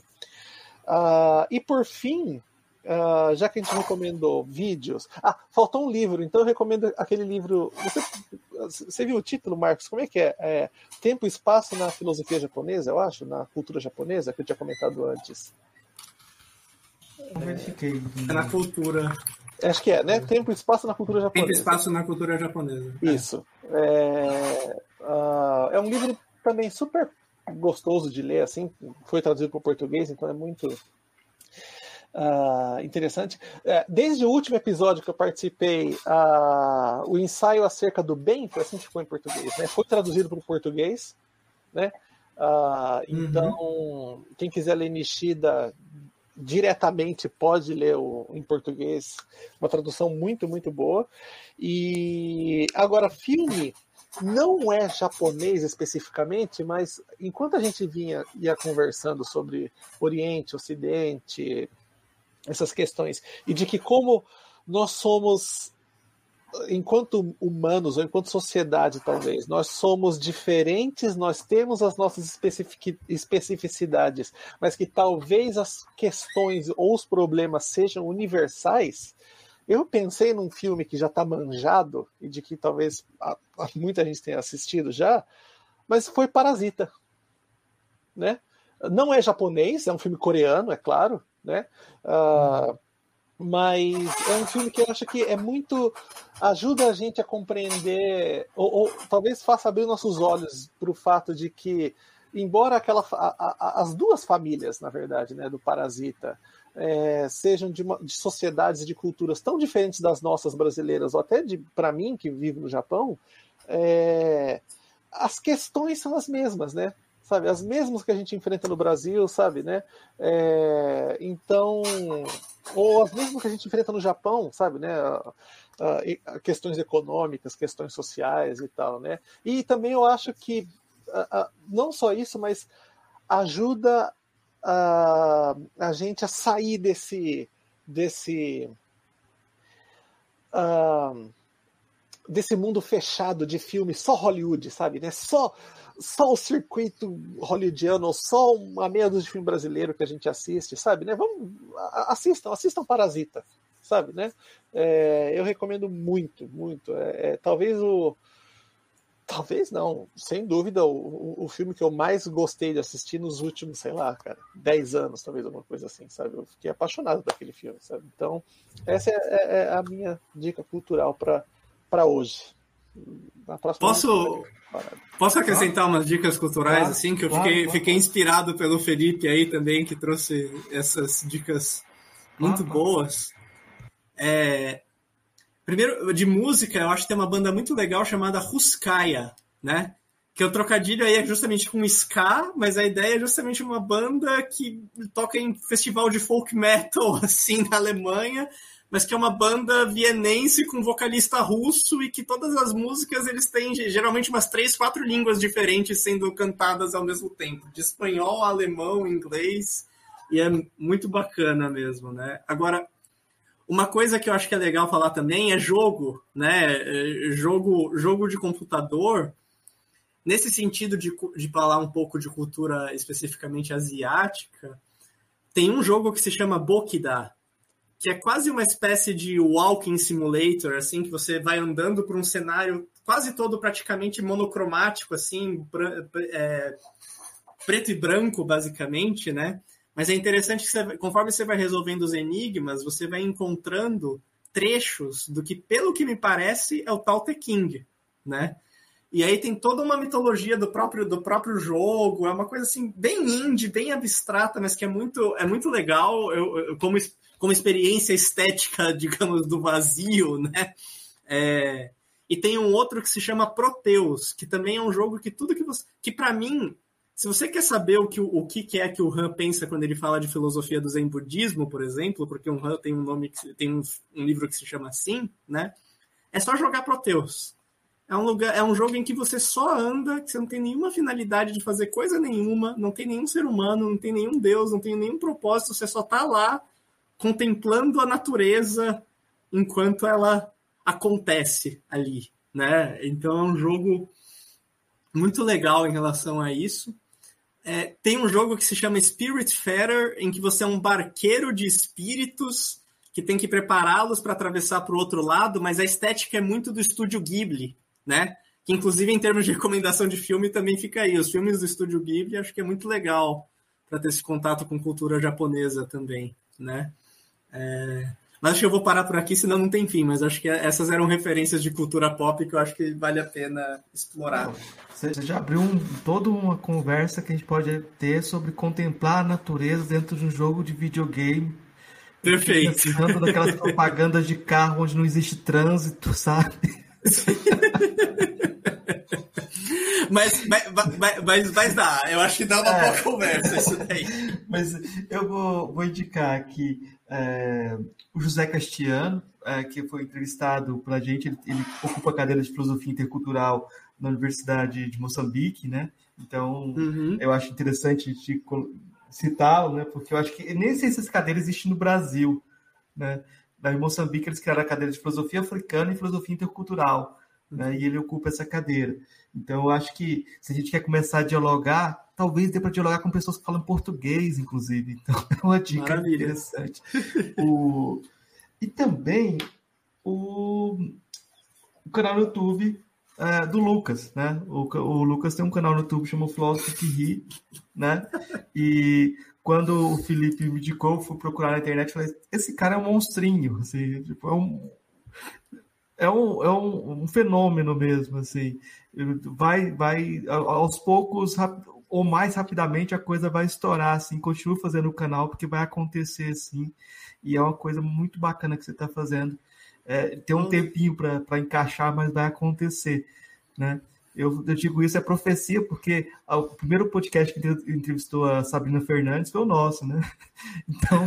Uh, e por fim, uh, já que a gente recomendou vídeos. Ah, faltou um livro, então eu recomendo aquele livro. Você, você viu o título, Marcos? Como é que é? é? Tempo e Espaço na Filosofia Japonesa, eu acho, na cultura japonesa, que eu tinha comentado antes. Não verifiquei. É na cultura. Acho que é, né? Tempo e espaço na cultura japonesa. Tempo e espaço na cultura japonesa. Isso. É, uh, é um livro também super gostoso de ler, assim. Foi traduzido para o português, então é muito uh, interessante. É, desde o último episódio que eu participei, uh, o ensaio acerca do bem, foi assim que ficou em português, né? Foi traduzido para o português, né? Uh, então, uhum. quem quiser ler Nishida diretamente pode ler o, em português, uma tradução muito, muito boa. E agora, filme não é japonês especificamente, mas enquanto a gente vinha ia conversando sobre Oriente, Ocidente, essas questões, e de que como nós somos enquanto humanos, ou enquanto sociedade, talvez, nós somos diferentes, nós temos as nossas especificidades, mas que talvez as questões ou os problemas sejam universais. Eu pensei num filme que já está manjado e de que talvez muita gente tenha assistido já, mas foi Parasita, né? Não é japonês, é um filme coreano, é claro, né? Uh, mas é um filme que eu acho que é muito ajuda a gente a compreender ou, ou talvez faça abrir nossos olhos para o fato de que embora aquela a, a, as duas famílias na verdade né do parasita é, sejam de, uma, de sociedades e de culturas tão diferentes das nossas brasileiras ou até de para mim que vivo no Japão é, as questões são as mesmas né sabe as mesmas que a gente enfrenta no Brasil sabe né é, então ou as mesmas que a gente enfrenta no Japão, sabe, né? Questões econômicas, questões sociais e tal, né? E também eu acho que não só isso, mas ajuda a, a gente a sair desse desse desse mundo fechado de filmes só Hollywood, sabe, né? Só só o circuito hollywoodiano, ou só uma meia dúzia de filme brasileiro que a gente assiste, sabe? Né? Vamos, assistam, assistam Parasita, sabe? Né? É, eu recomendo muito, muito. É, é, talvez o. Talvez não, sem dúvida, o, o filme que eu mais gostei de assistir nos últimos, sei lá, cara, 10 anos, talvez alguma coisa assim, sabe? Eu fiquei apaixonado daquele filme, sabe? Então, essa é, é, é a minha dica cultural para hoje. Posso, posso acrescentar umas dicas culturais, assim, que eu fiquei, fiquei inspirado pelo Felipe aí também, que trouxe essas dicas muito boas. É, primeiro, de música, eu acho que tem uma banda muito legal chamada Ruskaya, né? Que o trocadilho aí é justamente com ska, mas a ideia é justamente uma banda que toca em festival de folk metal, assim, na Alemanha, mas que é uma banda vienense com vocalista russo e que todas as músicas eles têm geralmente umas três, quatro línguas diferentes sendo cantadas ao mesmo tempo, de espanhol, alemão, inglês, e é muito bacana mesmo, né? Agora, uma coisa que eu acho que é legal falar também é jogo, né? É, jogo, jogo de computador. Nesse sentido de, de falar um pouco de cultura especificamente asiática, tem um jogo que se chama Bokida, que é quase uma espécie de walking simulator, assim, que você vai andando por um cenário quase todo praticamente monocromático, assim, é, preto e branco, basicamente, né? Mas é interessante que você, conforme você vai resolvendo os enigmas, você vai encontrando trechos do que, pelo que me parece, é o tal The King, né? E aí tem toda uma mitologia do próprio, do próprio jogo, é uma coisa assim bem indie, bem abstrata, mas que é muito, é muito legal. Eu, eu como como experiência estética, digamos, do vazio, né? É, e tem um outro que se chama Proteus, que também é um jogo que tudo que você. que para mim, se você quer saber o que, o que é que o Han pensa quando ele fala de filosofia do Zen budismo, por exemplo, porque o Han tem um nome que tem um, um livro que se chama assim, né? É só jogar Proteus. É um, lugar, é um jogo em que você só anda, que você não tem nenhuma finalidade de fazer coisa nenhuma, não tem nenhum ser humano, não tem nenhum Deus, não tem nenhum propósito, você só tá lá contemplando a natureza enquanto ela acontece ali, né? Então é um jogo muito legal em relação a isso. É, tem um jogo que se chama Spirit Fetter, em que você é um barqueiro de espíritos que tem que prepará-los para atravessar para o outro lado, mas a estética é muito do estúdio Ghibli, né? Que inclusive em termos de recomendação de filme também fica aí. Os filmes do estúdio Ghibli acho que é muito legal para ter esse contato com cultura japonesa também, né? É... Mas acho que eu vou parar por aqui, senão não tem fim. Mas acho que essas eram referências de cultura pop que eu acho que vale a pena explorar. Você já abriu um, toda uma conversa que a gente pode ter sobre contemplar a natureza dentro de um jogo de videogame. Perfeito. Pensando naquelas propagandas de carro onde não existe trânsito, sabe? mas, mas, mas, mas, dá, eu acho que dá uma é. boa conversa isso daí. Mas eu vou, vou indicar aqui é, o José Castiano, é, que foi entrevistado pela gente, ele, ele, ocupa a cadeira de filosofia intercultural na Universidade de Moçambique, né? Então, uhum. eu acho interessante citá-lo, né? Porque eu acho que nem sei se essa cadeira existe no Brasil, né? Em Moçambique, eles criaram a cadeira de filosofia africana e filosofia intercultural, né? E ele ocupa essa cadeira. Então, eu acho que se a gente quer começar a dialogar, talvez dê para dialogar com pessoas que falam português, inclusive. Então, é uma dica Maravilha. interessante. o... E também o, o canal no YouTube é, do Lucas, né? O, o, Lucas tem um canal no YouTube chamado Filósofo que Ri, né? E quando o Felipe me indicou, fui procurar na internet, falei, esse cara é um monstrinho, assim, tipo, é um é um, é um, um fenômeno mesmo, assim, vai, vai aos poucos, ou mais rapidamente a coisa vai estourar, assim, continue fazendo o canal, porque vai acontecer, assim, e é uma coisa muito bacana que você está fazendo. É, tem um tempinho para encaixar, mas vai acontecer, né? Eu, eu, digo isso é profecia, porque o primeiro podcast que entrevistou a Sabrina Fernandes foi o nosso, né? Então,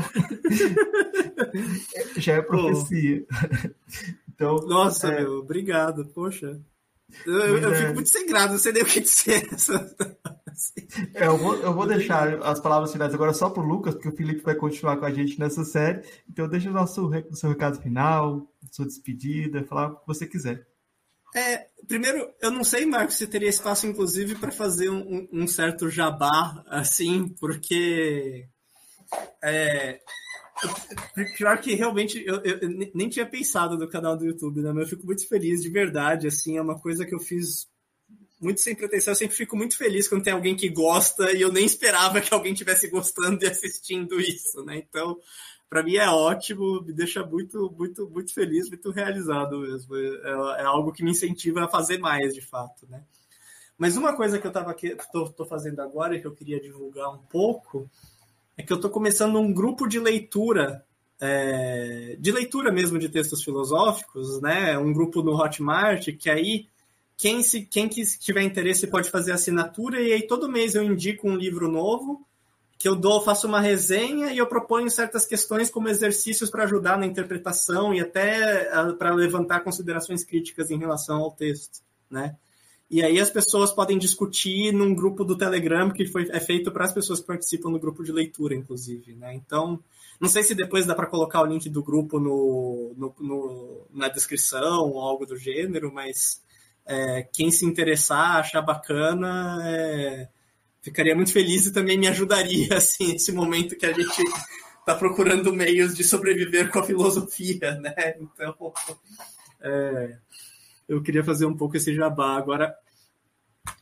já é profecia. Então, Nossa, é... meu, obrigado, poxa. Eu, eu, é... fico muito sem graça, não sei nem o que dizer. É, eu, vou, eu vou deixar as palavras finais agora só para o Lucas, porque o Felipe vai continuar com a gente nessa série. Então, deixa o nosso o seu recado final, sua despedida, falar o que você quiser. É, primeiro, eu não sei, Marcos, se teria espaço, inclusive, para fazer um, um, certo jabá, assim, porque. É, Pior que realmente eu, eu, nem tinha pensado no canal do YouTube, né? Mas eu fico muito feliz, de verdade. Assim, é uma coisa que eu fiz muito sem pretensão. Eu sempre fico muito feliz quando tem alguém que gosta e eu nem esperava que alguém tivesse gostando e assistindo isso, né? Então, para mim é ótimo, me deixa muito, muito, muito feliz, muito realizado mesmo. É, é, algo que me incentiva a fazer mais, de fato, né? Mas uma coisa que eu tava aqui, tô, tô fazendo agora e que eu queria divulgar um pouco é que eu estou começando um grupo de leitura, é, de leitura mesmo de textos filosóficos, né? Um grupo no Hotmart, que aí quem, se, quem que tiver interesse pode fazer assinatura, e aí todo mês eu indico um livro novo, que eu dou, faço uma resenha e eu proponho certas questões como exercícios para ajudar na interpretação e até ah, para levantar considerações críticas em relação ao texto, né? E aí as pessoas podem discutir num grupo do Telegram que foi, é feito para as pessoas que participam do grupo de leitura, inclusive, né? Então, não sei se depois dá para colocar o link do grupo no, no, no, na descrição ou algo do gênero, mas é, quem se interessar, achar bacana, é, ficaria muito feliz e também me ajudaria, assim, nesse momento que a gente está procurando meios de sobreviver com a filosofia, né? Então, é, eu queria fazer um pouco esse jabá. Agora,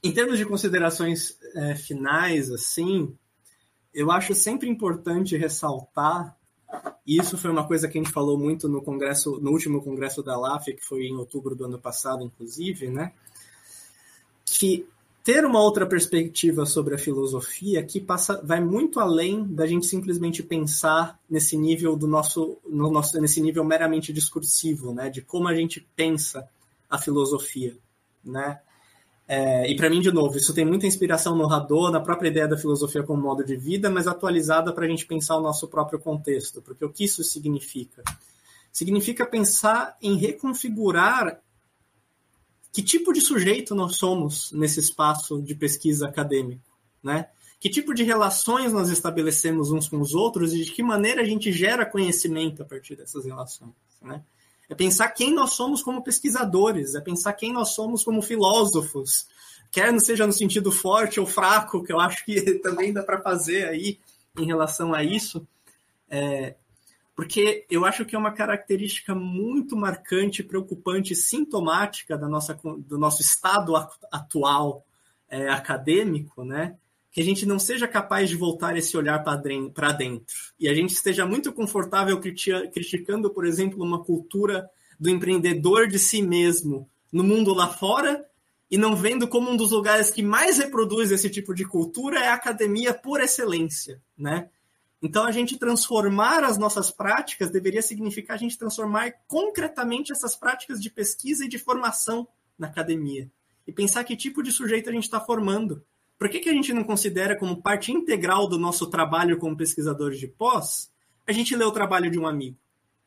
em termos de considerações é, finais, assim, eu acho sempre importante ressaltar, e isso foi uma coisa que a gente falou muito no congresso, no último congresso da LAF, que foi em outubro do ano passado, inclusive, né? Que ter uma outra perspectiva sobre a filosofia que passa, vai muito além da gente simplesmente pensar nesse nível do nosso, no nosso nesse nível meramente discursivo, né, de como a gente pensa a filosofia, né? É, e para mim, de novo, isso tem muita inspiração no Hadot, na própria ideia da filosofia como modo de vida, mas atualizada para a gente pensar o nosso próprio contexto, porque o que isso significa? Significa pensar em reconfigurar que tipo de sujeito nós somos nesse espaço de pesquisa acadêmico, né? Que tipo de relações nós estabelecemos uns com os outros e de que maneira a gente gera conhecimento a partir dessas relações, né? É pensar quem nós somos como pesquisadores, é pensar quem nós somos como filósofos, quer não seja no sentido forte ou fraco, que eu acho que também dá para fazer aí em relação a isso. É, porque eu acho que é uma característica muito marcante, preocupante, sintomática da nossa, do nosso estado atual é, acadêmico, né? Que a gente não seja capaz de voltar esse olhar para dentro e a gente esteja muito confortável criticando, por exemplo, uma cultura do empreendedor de si mesmo no mundo lá fora e não vendo como um dos lugares que mais reproduz esse tipo de cultura é a academia por excelência, né? Então, a gente transformar as nossas práticas deveria significar a gente transformar concretamente essas práticas de pesquisa e de formação na academia. E pensar que tipo de sujeito a gente está formando. Por que, que a gente não considera como parte integral do nosso trabalho como pesquisadores de pós a gente ler o trabalho de um amigo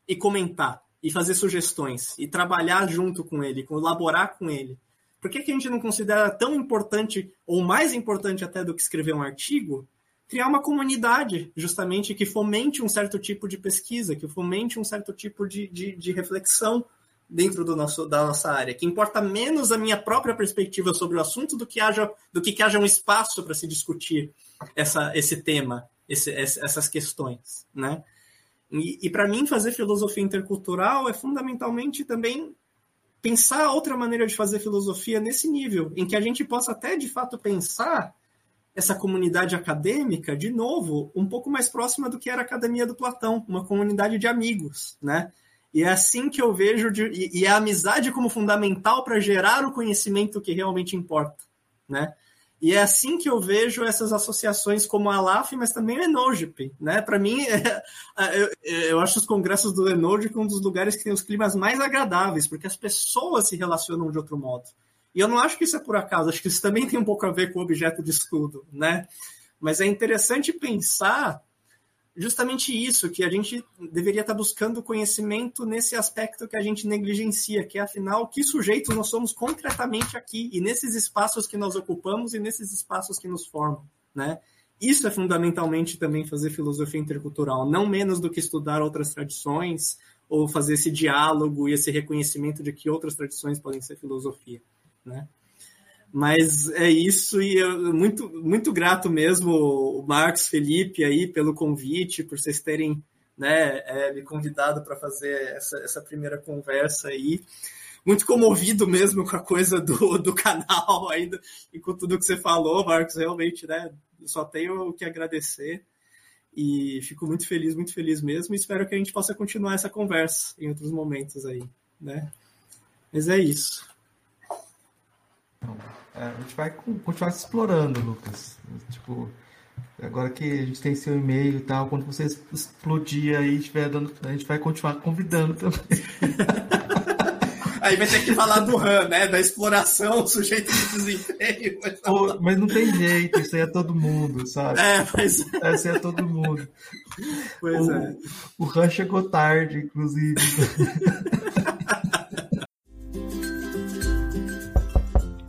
e comentar, e fazer sugestões, e trabalhar junto com ele, colaborar com ele? Por que, que a gente não considera tão importante, ou mais importante até do que escrever um artigo, criar uma comunidade, justamente, que fomente um certo tipo de pesquisa, que fomente um certo tipo de, de, de reflexão dentro do nosso, da nossa área, que importa menos a minha própria perspectiva sobre o assunto do que haja, do que, que haja um espaço para se discutir essa, esse tema, esse, essas questões, né? E, e para mim, fazer filosofia intercultural é fundamentalmente também pensar outra maneira de fazer filosofia nesse nível, em que a gente possa até de fato pensar essa comunidade acadêmica, de novo, um pouco mais próxima do que era a Academia do Platão, uma comunidade de amigos, né? E é assim que eu vejo, de, e, e a amizade como fundamental para gerar o conhecimento que realmente importa, né? E é assim que eu vejo essas associações como a LAF, mas também o Enogip, né? Para mim, é, é, eu, eu, acho os congressos do Enogip um dos lugares que tem os climas mais agradáveis, porque as pessoas se relacionam de outro modo. E eu não acho que isso é por acaso, acho que isso também tem um pouco a ver com o objeto de estudo, né? Mas é interessante pensar justamente isso, que a gente deveria estar buscando conhecimento nesse aspecto que a gente negligencia, que é afinal que sujeitos nós somos concretamente aqui e nesses espaços que nós ocupamos e nesses espaços que nos formam, né? Isso é fundamentalmente também fazer filosofia intercultural, não menos do que estudar outras tradições ou fazer esse diálogo e esse reconhecimento de que outras tradições podem ser filosofia né? Mas é isso e eu, muito muito grato mesmo o Marcos Felipe aí pelo convite, por vocês terem né, é, me convidado para fazer essa, essa primeira conversa aí. Muito comovido mesmo com a coisa do, do canal ainda e com tudo que você falou, Marcos. Realmente, né? Só tenho o que agradecer e fico muito feliz, muito feliz mesmo. E espero que a gente possa continuar essa conversa em outros momentos aí, né? Mas é isso. Então, é, a gente vai continuar se explorando, Lucas. Tipo, agora que a gente tem seu e-mail e tal, quando você explodir aí, estiver dando, a gente vai continuar convidando também. Aí vai ter que falar do Han, né? Da exploração, sujeito de desempenho. Mas, Pô, mas não tem jeito, isso aí é todo mundo, sabe? É, mas. Isso aí é todo mundo. Pois o, é. O Han chegou tarde, inclusive.